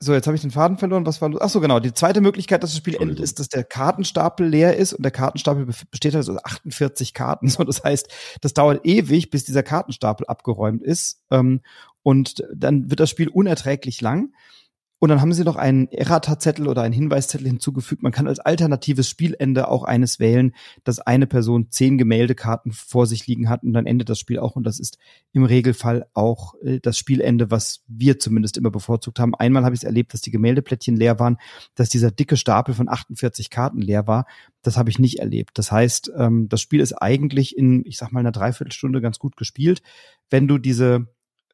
S1: so, jetzt habe ich den Faden verloren. Was war los? Ach so, genau. Die zweite Möglichkeit, dass das Spiel endet, ist, dass der Kartenstapel leer ist und der Kartenstapel besteht halt aus 48 Karten. So, das heißt, das dauert ewig, bis dieser Kartenstapel abgeräumt ist. Ähm, und dann wird das Spiel unerträglich lang. Und dann haben sie noch einen Errata-Zettel oder einen Hinweiszettel hinzugefügt. Man kann als alternatives Spielende auch eines wählen, dass eine Person zehn Gemäldekarten vor sich liegen hat und dann endet das Spiel auch. Und das ist im Regelfall auch äh, das Spielende, was wir zumindest immer bevorzugt haben. Einmal habe ich es erlebt, dass die Gemäldeplättchen leer waren, dass dieser dicke Stapel von 48 Karten leer war. Das habe ich nicht erlebt. Das heißt, ähm, das Spiel ist eigentlich in, ich sag mal, einer Dreiviertelstunde ganz gut gespielt. Wenn du diese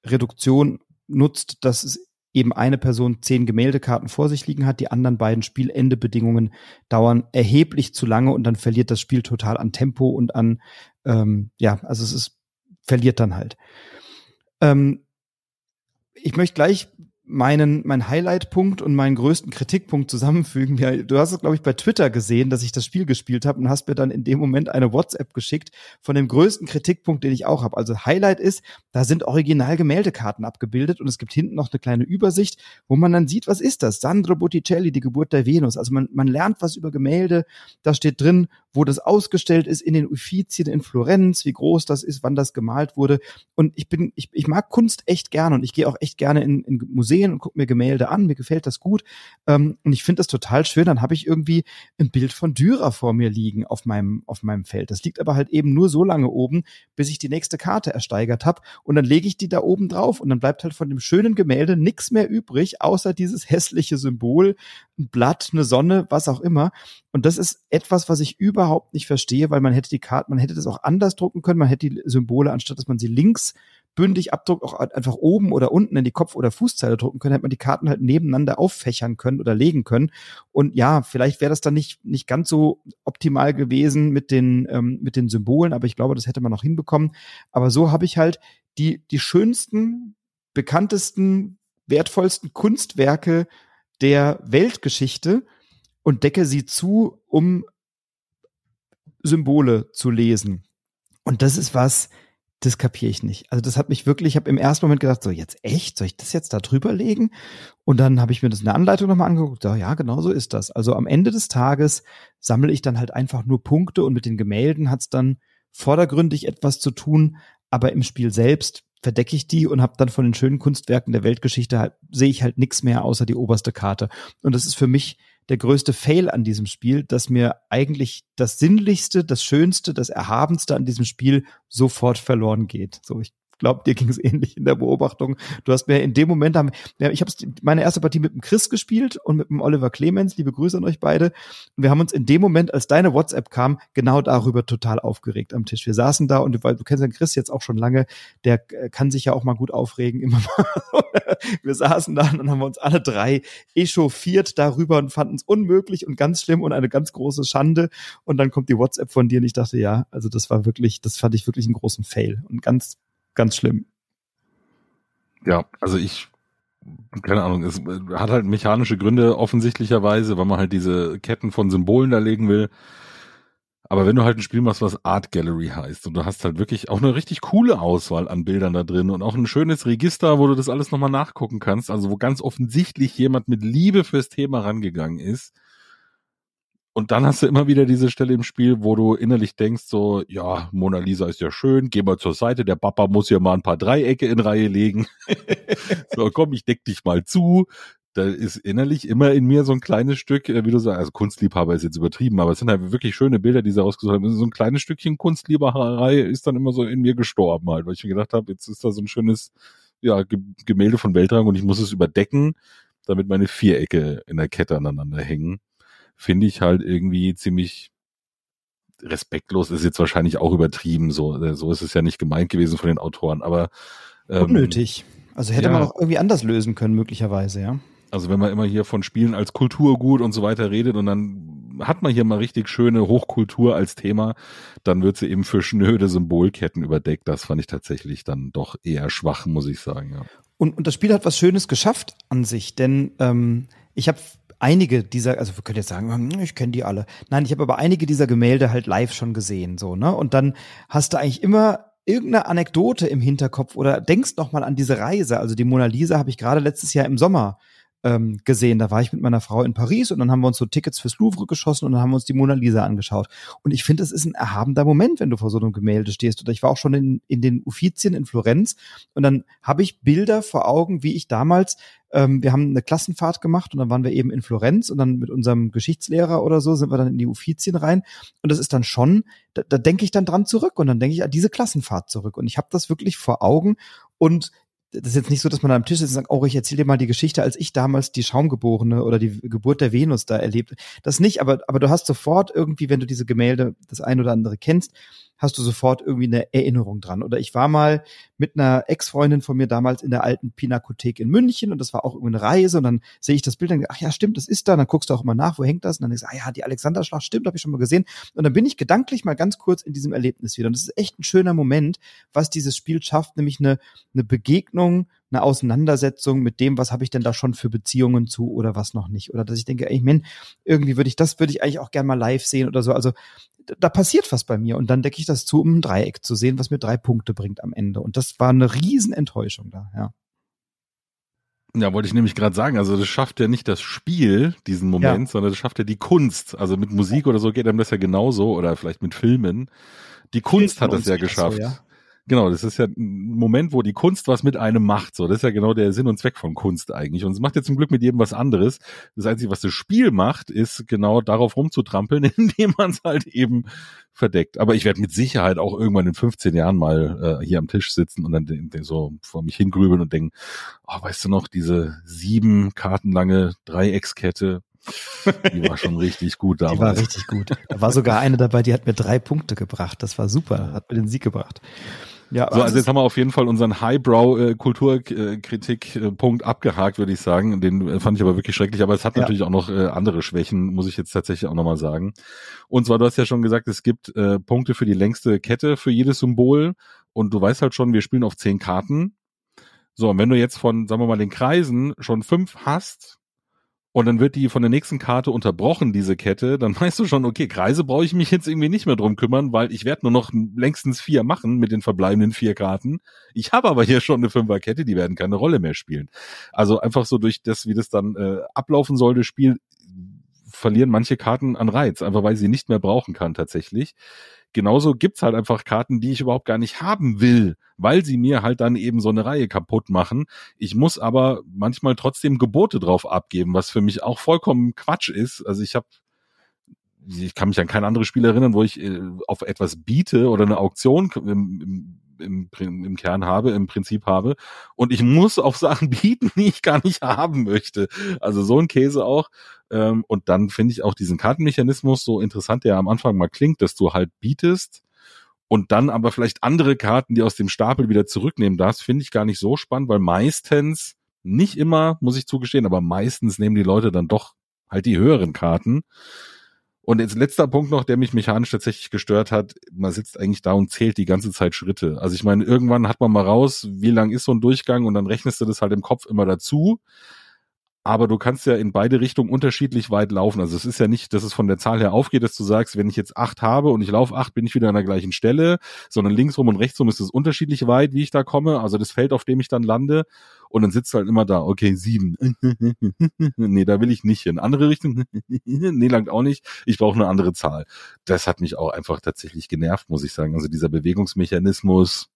S1: Reduktion nutzt, dass es eben eine Person zehn Gemäldekarten vor sich liegen hat, die anderen beiden Spielendebedingungen dauern erheblich zu lange und dann verliert das Spiel total an Tempo und an, ähm, ja, also es ist, verliert dann halt. Ähm, ich möchte gleich meinen mein Highlight-Punkt und meinen größten Kritikpunkt zusammenfügen. Ja, du hast es, glaube ich, bei Twitter gesehen, dass ich das Spiel gespielt habe und hast mir dann in dem Moment eine WhatsApp geschickt von dem größten Kritikpunkt, den ich auch habe. Also Highlight ist, da sind original Gemäldekarten abgebildet und es gibt hinten noch eine kleine Übersicht, wo man dann sieht, was ist das? Sandro Botticelli, die Geburt der Venus. Also man, man lernt was über Gemälde. Da steht drin, wo das ausgestellt ist in den Uffizien in Florenz, wie groß das ist, wann das gemalt wurde. Und ich bin, ich, ich mag Kunst echt gerne und ich gehe auch echt gerne in, in Museen und gucke mir Gemälde an. Mir gefällt das gut. Ähm, und ich finde das total schön. Dann habe ich irgendwie ein Bild von Dürer vor mir liegen auf meinem, auf meinem Feld. Das liegt aber halt eben nur so lange oben, bis ich die nächste Karte ersteigert habe. Und dann lege ich die da oben drauf und dann bleibt halt von dem schönen Gemälde nichts mehr übrig, außer dieses hässliche Symbol, ein Blatt, eine Sonne, was auch immer. Und das ist etwas, was ich überhaupt nicht verstehe, weil man hätte die Karten, man hätte das auch anders drucken können, man hätte die Symbole, anstatt dass man sie links bündig abdruckt, auch einfach oben oder unten in die Kopf- oder Fußzeile drucken können, hätte man die Karten halt nebeneinander auffächern können oder legen können. Und ja, vielleicht wäre das dann nicht, nicht ganz so optimal gewesen mit den, ähm, mit den Symbolen, aber ich glaube, das hätte man noch hinbekommen. Aber so habe ich halt die, die schönsten, bekanntesten, wertvollsten Kunstwerke der Weltgeschichte und decke sie zu, um Symbole zu lesen. Und das ist was, das kapiere ich nicht. Also das hat mich wirklich, ich habe im ersten Moment gedacht, so jetzt echt, soll ich das jetzt da drüber legen? Und dann habe ich mir das in der Anleitung nochmal angeguckt, so, ja, genau so ist das. Also am Ende des Tages sammle ich dann halt einfach nur Punkte und mit den Gemälden hat's dann vordergründig etwas zu tun, aber im Spiel selbst verdecke ich die und habe dann von den schönen Kunstwerken der Weltgeschichte halt, sehe ich halt nichts mehr außer die oberste Karte. Und das ist für mich der größte Fail an diesem Spiel, dass mir eigentlich das Sinnlichste, das Schönste, das Erhabenste an diesem Spiel sofort verloren geht. So, ich glaube, dir ging es ähnlich in der Beobachtung. Du hast mir in dem Moment, haben, ja, ich habe meine erste Partie mit dem Chris gespielt und mit dem Oliver Clemens, liebe Grüße an euch beide. Und wir haben uns in dem Moment, als deine WhatsApp kam, genau darüber total aufgeregt am Tisch. Wir saßen da und weil du kennst den Chris jetzt auch schon lange, der kann sich ja auch mal gut aufregen, immer mal. wir saßen da und dann haben wir uns alle drei echauffiert darüber und fanden es unmöglich und ganz schlimm und eine ganz große Schande. Und dann kommt die WhatsApp von dir und ich dachte, ja, also das war wirklich, das fand ich wirklich einen großen Fail und ganz ganz schlimm.
S2: Ja, also ich, keine Ahnung, es hat halt mechanische Gründe offensichtlicherweise, weil man halt diese Ketten von Symbolen da legen will. Aber wenn du halt ein Spiel machst, was Art Gallery heißt und du hast halt wirklich auch eine richtig coole Auswahl an Bildern da drin und auch ein schönes Register, wo du das alles nochmal nachgucken kannst, also wo ganz offensichtlich jemand mit Liebe fürs Thema rangegangen ist, und dann hast du immer wieder diese Stelle im Spiel, wo du innerlich denkst, so, ja, Mona Lisa ist ja schön, geh mal zur Seite, der Papa muss ja mal ein paar Dreiecke in Reihe legen. so, komm, ich deck dich mal zu. Da ist innerlich immer in mir so ein kleines Stück, äh, wie du sagst, also Kunstliebhaber ist jetzt übertrieben, aber es sind halt wirklich schöne Bilder, die sie rausgesucht haben. So ein kleines Stückchen Kunstliebhaberei ist dann immer so in mir gestorben halt, weil ich mir gedacht habe, jetzt ist da so ein schönes, ja, Gemälde von Weltrang und ich muss es überdecken, damit meine Vierecke in der Kette aneinander hängen finde ich halt irgendwie ziemlich respektlos ist jetzt wahrscheinlich auch übertrieben, so, äh, so ist es ja nicht gemeint gewesen von den Autoren, aber
S1: ähm, unnötig. Also hätte ja, man auch irgendwie anders lösen können, möglicherweise, ja.
S2: Also wenn man immer hier von Spielen als Kulturgut und so weiter redet und dann hat man hier mal richtig schöne Hochkultur als Thema, dann wird sie eben für schnöde Symbolketten überdeckt. Das fand ich tatsächlich dann doch eher schwach, muss ich sagen, ja.
S1: Und, und das Spiel hat was Schönes geschafft an sich, denn ähm, ich habe einige dieser, also wir können jetzt sagen, hm, ich kenne die alle. Nein, ich habe aber einige dieser Gemälde halt live schon gesehen, so, ne? Und dann hast du eigentlich immer irgendeine Anekdote im Hinterkopf oder denkst noch mal an diese Reise. Also die Mona Lisa habe ich gerade letztes Jahr im Sommer ähm, gesehen. Da war ich mit meiner Frau in Paris und dann haben wir uns so Tickets fürs Louvre geschossen und dann haben wir uns die Mona Lisa angeschaut. Und ich finde, es ist ein erhabender Moment, wenn du vor so einem Gemälde stehst. Oder ich war auch schon in, in den Uffizien in Florenz und dann habe ich Bilder vor Augen, wie ich damals ähm, wir haben eine Klassenfahrt gemacht und dann waren wir eben in Florenz und dann mit unserem Geschichtslehrer oder so sind wir dann in die Uffizien rein und das ist dann schon, da, da denke ich dann dran zurück und dann denke ich an diese Klassenfahrt zurück und ich habe das wirklich vor Augen und das ist jetzt nicht so, dass man da am Tisch sitzt und sagt, oh, ich erzähle dir mal die Geschichte, als ich damals die Schaumgeborene oder die Geburt der Venus da erlebt. Das nicht, aber, aber du hast sofort irgendwie, wenn du diese Gemälde das ein oder andere kennst, hast du sofort irgendwie eine Erinnerung dran. Oder ich war mal mit einer Ex-Freundin von mir damals in der alten Pinakothek in München und das war auch irgendwie eine Reise und dann sehe ich das Bild und denke, ach ja, stimmt, das ist da. Und dann guckst du auch immer nach, wo hängt das? Und dann denkst du, ah ja, die Alexanderschlacht, stimmt, habe ich schon mal gesehen. Und dann bin ich gedanklich mal ganz kurz in diesem Erlebnis wieder. Und das ist echt ein schöner Moment, was dieses Spiel schafft, nämlich eine, eine Begegnung eine Auseinandersetzung mit dem, was habe ich denn da schon für Beziehungen zu oder was noch nicht. Oder dass ich denke, ey, man, irgendwie würde ich, das würde ich eigentlich auch gerne mal live sehen oder so. Also da passiert was bei mir und dann decke ich das zu, um ein Dreieck zu sehen, was mir drei Punkte bringt am Ende. Und das war eine Riesenenttäuschung da, ja.
S2: Ja, wollte ich nämlich gerade sagen, also das schafft ja nicht das Spiel, diesen Moment, ja. sondern das schafft ja die Kunst. Also mit Musik oder so geht einem das ja genauso oder vielleicht mit Filmen. Die Kunst hat das ja geschafft. So, ja. Genau, das ist ja ein Moment, wo die Kunst was mit einem macht. So, das ist ja genau der Sinn und Zweck von Kunst eigentlich. Und es macht ja zum Glück mit jedem was anderes. Das Einzige, was das Spiel macht, ist genau darauf rumzutrampeln, indem man es halt eben verdeckt. Aber ich werde mit Sicherheit auch irgendwann in 15 Jahren mal äh, hier am Tisch sitzen und dann so vor mich hingrübeln und denken, oh, weißt du noch, diese sieben Karten lange Dreieckskette, die war schon richtig gut
S1: damals. Die war richtig gut. Da war sogar eine dabei, die hat mir drei Punkte gebracht. Das war super, hat mir den Sieg gebracht.
S2: Ja, so, also jetzt haben wir auf jeden Fall unseren Highbrow-Kulturkritik-Punkt abgehakt, würde ich sagen. Den äh, fand ich aber wirklich schrecklich. Aber es hat ja. natürlich auch noch äh, andere Schwächen, muss ich jetzt tatsächlich auch nochmal sagen. Und zwar, du hast ja schon gesagt, es gibt äh, Punkte für die längste Kette für jedes Symbol. Und du weißt halt schon, wir spielen auf zehn Karten. So, und wenn du jetzt von, sagen wir mal, den Kreisen schon fünf hast, und dann wird die von der nächsten Karte unterbrochen, diese Kette, dann weißt du schon, okay, Kreise brauche ich mich jetzt irgendwie nicht mehr drum kümmern, weil ich werde nur noch längstens vier machen mit den verbleibenden vier Karten. Ich habe aber hier schon eine Fünferkette, die werden keine Rolle mehr spielen. Also einfach so durch das, wie das dann äh, ablaufen soll, das Spiel, verlieren manche Karten an Reiz, einfach weil sie nicht mehr brauchen kann tatsächlich. Genauso gibt's halt einfach Karten, die ich überhaupt gar nicht haben will, weil sie mir halt dann eben so eine Reihe kaputt machen. Ich muss aber manchmal trotzdem Gebote drauf abgeben, was für mich auch vollkommen Quatsch ist. Also ich habe ich kann mich an kein anderes Spiel erinnern, wo ich äh, auf etwas biete oder eine Auktion im, im, im, im Kern habe, im Prinzip habe. Und ich muss auf Sachen bieten, die ich gar nicht haben möchte. Also so ein Käse auch. Ähm, und dann finde ich auch diesen Kartenmechanismus so interessant, der am Anfang mal klingt, dass du halt bietest und dann aber vielleicht andere Karten, die aus dem Stapel wieder zurücknehmen darfst, finde ich gar nicht so spannend, weil meistens, nicht immer, muss ich zugestehen, aber meistens nehmen die Leute dann doch halt die höheren Karten. Und jetzt letzter Punkt noch, der mich mechanisch tatsächlich gestört hat. Man sitzt eigentlich da und zählt die ganze Zeit Schritte. Also ich meine, irgendwann hat man mal raus, wie lang ist so ein Durchgang und dann rechnest du das halt im Kopf immer dazu aber du kannst ja in beide Richtungen unterschiedlich weit laufen. Also es ist ja nicht, dass es von der Zahl her aufgeht, dass du sagst, wenn ich jetzt acht habe und ich laufe acht, bin ich wieder an der gleichen Stelle, sondern linksrum und rechtsrum ist es unterschiedlich weit, wie ich da komme. Also das Feld, auf dem ich dann lande. Und dann sitzt halt immer da, okay, sieben. nee, da will ich nicht hin. Andere Richtung? nee, langt auch nicht. Ich brauche eine andere Zahl. Das hat mich auch einfach tatsächlich genervt, muss ich sagen. Also dieser Bewegungsmechanismus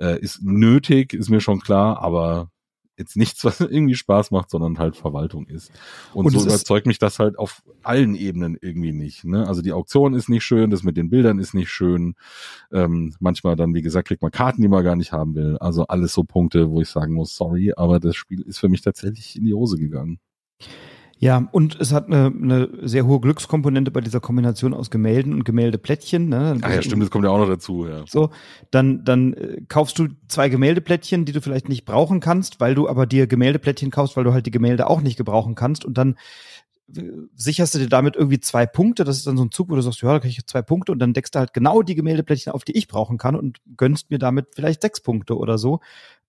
S2: äh, ist nötig, ist mir schon klar, aber jetzt nichts, was irgendwie Spaß macht, sondern halt Verwaltung ist. Und, und so überzeugt mich das halt auf allen Ebenen irgendwie nicht. Ne? Also die Auktion ist nicht schön, das mit den Bildern ist nicht schön. Ähm, manchmal dann, wie gesagt, kriegt man Karten, die man gar nicht haben will. Also alles so Punkte, wo ich sagen muss, sorry, aber das Spiel ist für mich tatsächlich in die Hose gegangen.
S1: Ja, und es hat eine, eine sehr hohe Glückskomponente bei dieser Kombination aus Gemälden und Gemäldeplättchen. Ne?
S2: Ah ja, stimmt, das kommt ja auch noch dazu. Ja.
S1: So, dann, dann äh, kaufst du zwei Gemäldeplättchen, die du vielleicht nicht brauchen kannst, weil du aber dir Gemäldeplättchen kaufst, weil du halt die Gemälde auch nicht gebrauchen kannst. Und dann äh, sicherst du dir damit irgendwie zwei Punkte. Das ist dann so ein Zug, wo du sagst, ja, da krieg ich zwei Punkte und dann deckst du halt genau die Gemäldeplättchen auf, die ich brauchen kann und gönnst mir damit vielleicht sechs Punkte oder so.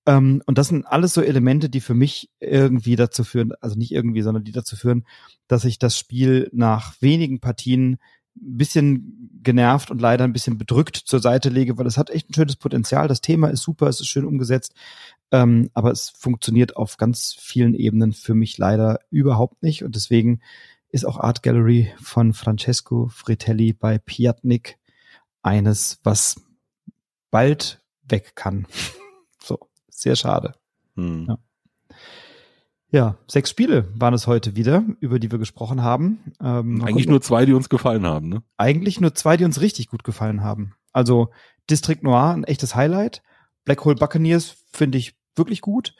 S1: Ähm, und das sind alles so Elemente, die für mich irgendwie dazu führen, also nicht irgendwie, sondern die dazu führen, dass ich das Spiel nach wenigen Partien ein bisschen genervt und leider ein bisschen bedrückt zur Seite lege, weil es hat echt ein schönes Potenzial. Das Thema ist super, es ist schön umgesetzt, ähm, aber es funktioniert auf ganz vielen Ebenen für mich leider überhaupt nicht. Und deswegen ist auch Art Gallery von Francesco Fritelli bei Piatnik eines, was bald weg kann. Sehr schade. Hm. Ja. ja. sechs Spiele waren es heute wieder, über die wir gesprochen haben.
S2: Ähm, eigentlich nur zwei, die uns gefallen haben, ne?
S1: Eigentlich nur zwei, die uns richtig gut gefallen haben. Also District Noir, ein echtes Highlight. Black Hole Buccaneers finde ich wirklich gut.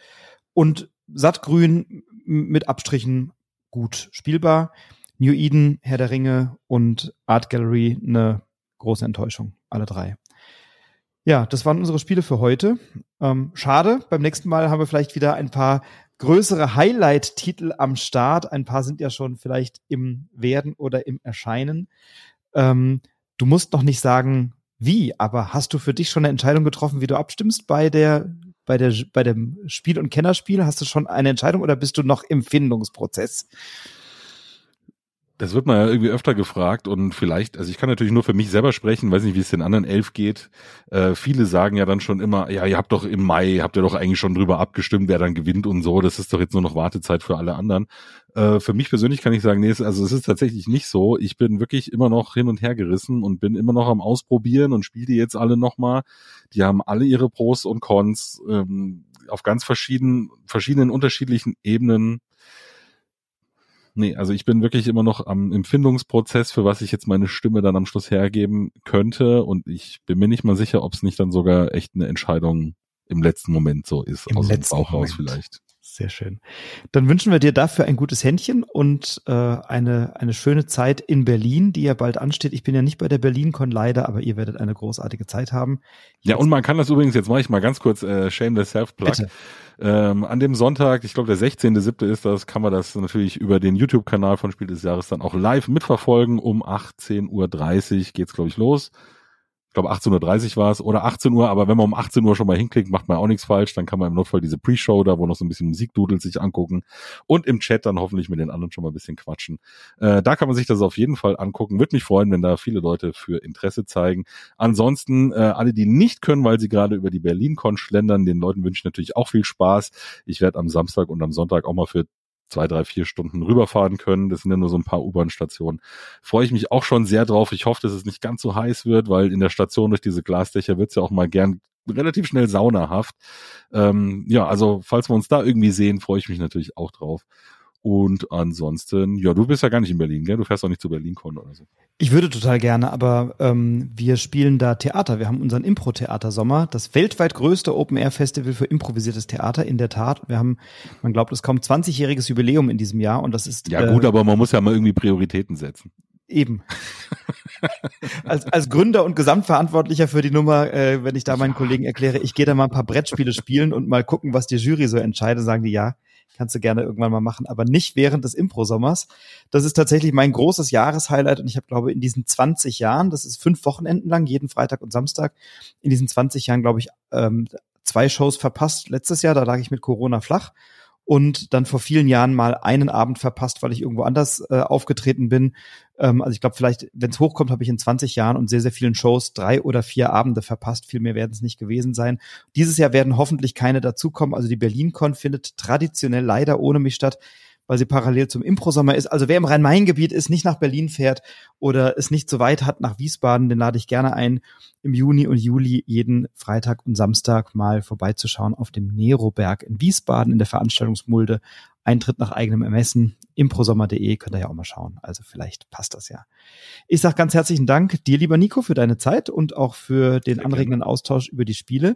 S1: Und Sattgrün mit Abstrichen gut spielbar. New Eden, Herr der Ringe und Art Gallery eine große Enttäuschung. Alle drei. Ja, das waren unsere Spiele für heute. Ähm, schade, beim nächsten Mal haben wir vielleicht wieder ein paar größere Highlight-Titel am Start. Ein paar sind ja schon vielleicht im Werden oder im Erscheinen. Ähm, du musst noch nicht sagen, wie, aber hast du für dich schon eine Entscheidung getroffen, wie du abstimmst bei der, bei der, bei dem Spiel- und Kennerspiel? Hast du schon eine Entscheidung oder bist du noch im Findungsprozess?
S2: Das wird man ja irgendwie öfter gefragt und vielleicht, also ich kann natürlich nur für mich selber sprechen, weiß nicht, wie es den anderen elf geht. Äh, viele sagen ja dann schon immer, ja, ihr habt doch im Mai, habt ihr doch eigentlich schon drüber abgestimmt, wer dann gewinnt und so. Das ist doch jetzt nur noch Wartezeit für alle anderen. Äh, für mich persönlich kann ich sagen, nee, also es ist tatsächlich nicht so. Ich bin wirklich immer noch hin und her gerissen und bin immer noch am Ausprobieren und spiele die jetzt alle nochmal. Die haben alle ihre Pros und Cons ähm, auf ganz verschiedenen, verschiedenen unterschiedlichen Ebenen Nee, also ich bin wirklich immer noch am Empfindungsprozess, für was ich jetzt meine Stimme dann am Schluss hergeben könnte. Und ich bin mir nicht mal sicher, ob es nicht dann sogar echt eine Entscheidung im letzten Moment so ist,
S1: Im aus dem Bauch raus vielleicht. Sehr schön. Dann wünschen wir dir dafür ein gutes Händchen und äh, eine, eine schöne Zeit in Berlin, die ja bald ansteht. Ich bin ja nicht bei der BerlinCon leider, aber ihr werdet eine großartige Zeit haben.
S2: Jetzt ja, und man kann das übrigens, jetzt mache ich mal ganz kurz äh, Shameless Self-Plug. Ähm, an dem Sonntag, ich glaube der 16.7. ist das, kann man das natürlich über den YouTube-Kanal von Spiel des Jahres dann auch live mitverfolgen. Um 18.30 Uhr geht's, glaube ich, los glaube 18.30 Uhr war es oder 18 Uhr, aber wenn man um 18 Uhr schon mal hinklickt, macht man auch nichts falsch. Dann kann man im Notfall diese Pre-Show da, wo noch so ein bisschen Musikdudel sich angucken und im Chat dann hoffentlich mit den anderen schon mal ein bisschen quatschen. Äh, da kann man sich das auf jeden Fall angucken. Würde mich freuen, wenn da viele Leute für Interesse zeigen. Ansonsten, äh, alle, die nicht können, weil sie gerade über die Berlin-Con schlendern, den Leuten wünsche ich natürlich auch viel Spaß. Ich werde am Samstag und am Sonntag auch mal für zwei, drei, vier Stunden rüberfahren können. Das sind ja nur so ein paar U-Bahn-Stationen. Freue ich mich auch schon sehr drauf. Ich hoffe, dass es nicht ganz so heiß wird, weil in der Station durch diese Glasdächer wird's ja auch mal gern relativ schnell saunahaft. Ähm, ja, also falls wir uns da irgendwie sehen, freue ich mich natürlich auch drauf. Und ansonsten, ja, du bist ja gar nicht in Berlin, gell? Du fährst auch nicht zu BerlinCon oder so.
S1: Ich würde total gerne, aber ähm, wir spielen da Theater. Wir haben unseren Impro-Theater-Sommer, das weltweit größte Open-Air-Festival für improvisiertes Theater, in der Tat. Wir haben, man glaubt es kaum 20-jähriges Jubiläum in diesem Jahr und das ist.
S2: Ja, gut, äh, aber man muss ja mal irgendwie Prioritäten setzen.
S1: Eben. als, als Gründer und Gesamtverantwortlicher für die Nummer, äh, wenn ich da meinen Kollegen erkläre, ich gehe da mal ein paar Brettspiele spielen und mal gucken, was die Jury so entscheidet, sagen die ja, kannst du gerne irgendwann mal machen, aber nicht während des Impro-Sommers. Das ist tatsächlich mein großes Jahreshighlight und ich habe, glaube in diesen 20 Jahren, das ist fünf Wochenenden lang, jeden Freitag und Samstag, in diesen 20 Jahren, glaube ich, ähm, zwei Shows verpasst. Letztes Jahr, da lag ich mit Corona flach und dann vor vielen Jahren mal einen Abend verpasst, weil ich irgendwo anders äh, aufgetreten bin. Ähm, also ich glaube, vielleicht, wenn es hochkommt, habe ich in 20 Jahren und sehr, sehr vielen Shows drei oder vier Abende verpasst. Viel mehr werden es nicht gewesen sein. Dieses Jahr werden hoffentlich keine dazukommen. Also die BerlinCon findet traditionell leider ohne mich statt weil sie parallel zum Impro-Sommer ist. Also wer im Rhein-Main-Gebiet ist, nicht nach Berlin fährt oder es nicht so weit hat nach Wiesbaden, den lade ich gerne ein, im Juni und Juli jeden Freitag und Samstag mal vorbeizuschauen auf dem Neroberg in Wiesbaden in der Veranstaltungsmulde. Eintritt nach eigenem Ermessen. Improsommer.de könnt ihr ja auch mal schauen. Also vielleicht passt das ja. Ich sage ganz herzlichen Dank dir, lieber Nico, für deine Zeit und auch für den anregenden Austausch über die Spiele.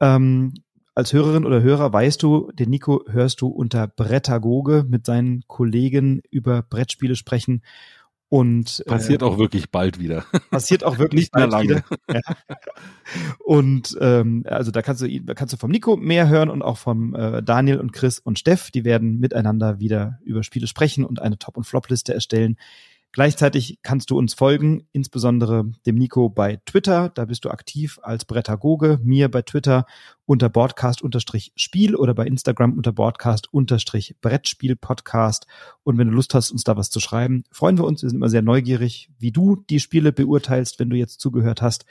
S1: Ähm, als Hörerin oder Hörer weißt du, den Nico hörst du unter Brettagoge mit seinen Kollegen über Brettspiele sprechen. Und
S2: passiert äh, auch wirklich bald wieder.
S1: Passiert auch wirklich
S2: nicht mehr lange.
S1: Ja. Und ähm, also da kannst du kannst du vom Nico mehr hören und auch vom äh, Daniel und Chris und Steff. Die werden miteinander wieder über Spiele sprechen und eine Top- und Flop-Liste erstellen. Gleichzeitig kannst du uns folgen, insbesondere dem Nico bei Twitter. Da bist du aktiv als Brettagoge, mir bei Twitter unter Broadcast-Spiel oder bei Instagram unter Broadcast-Brettspiel-Podcast. Und wenn du Lust hast, uns da was zu schreiben, freuen wir uns. Wir sind immer sehr neugierig, wie du die Spiele beurteilst, wenn du jetzt zugehört hast.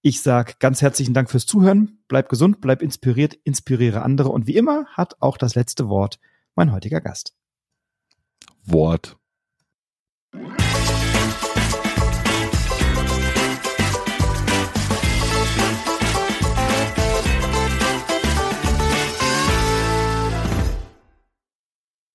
S1: Ich sag ganz herzlichen Dank fürs Zuhören. Bleib gesund, bleib inspiriert, inspiriere andere. Und wie immer hat auch das letzte Wort mein heutiger Gast.
S2: Wort. Bye.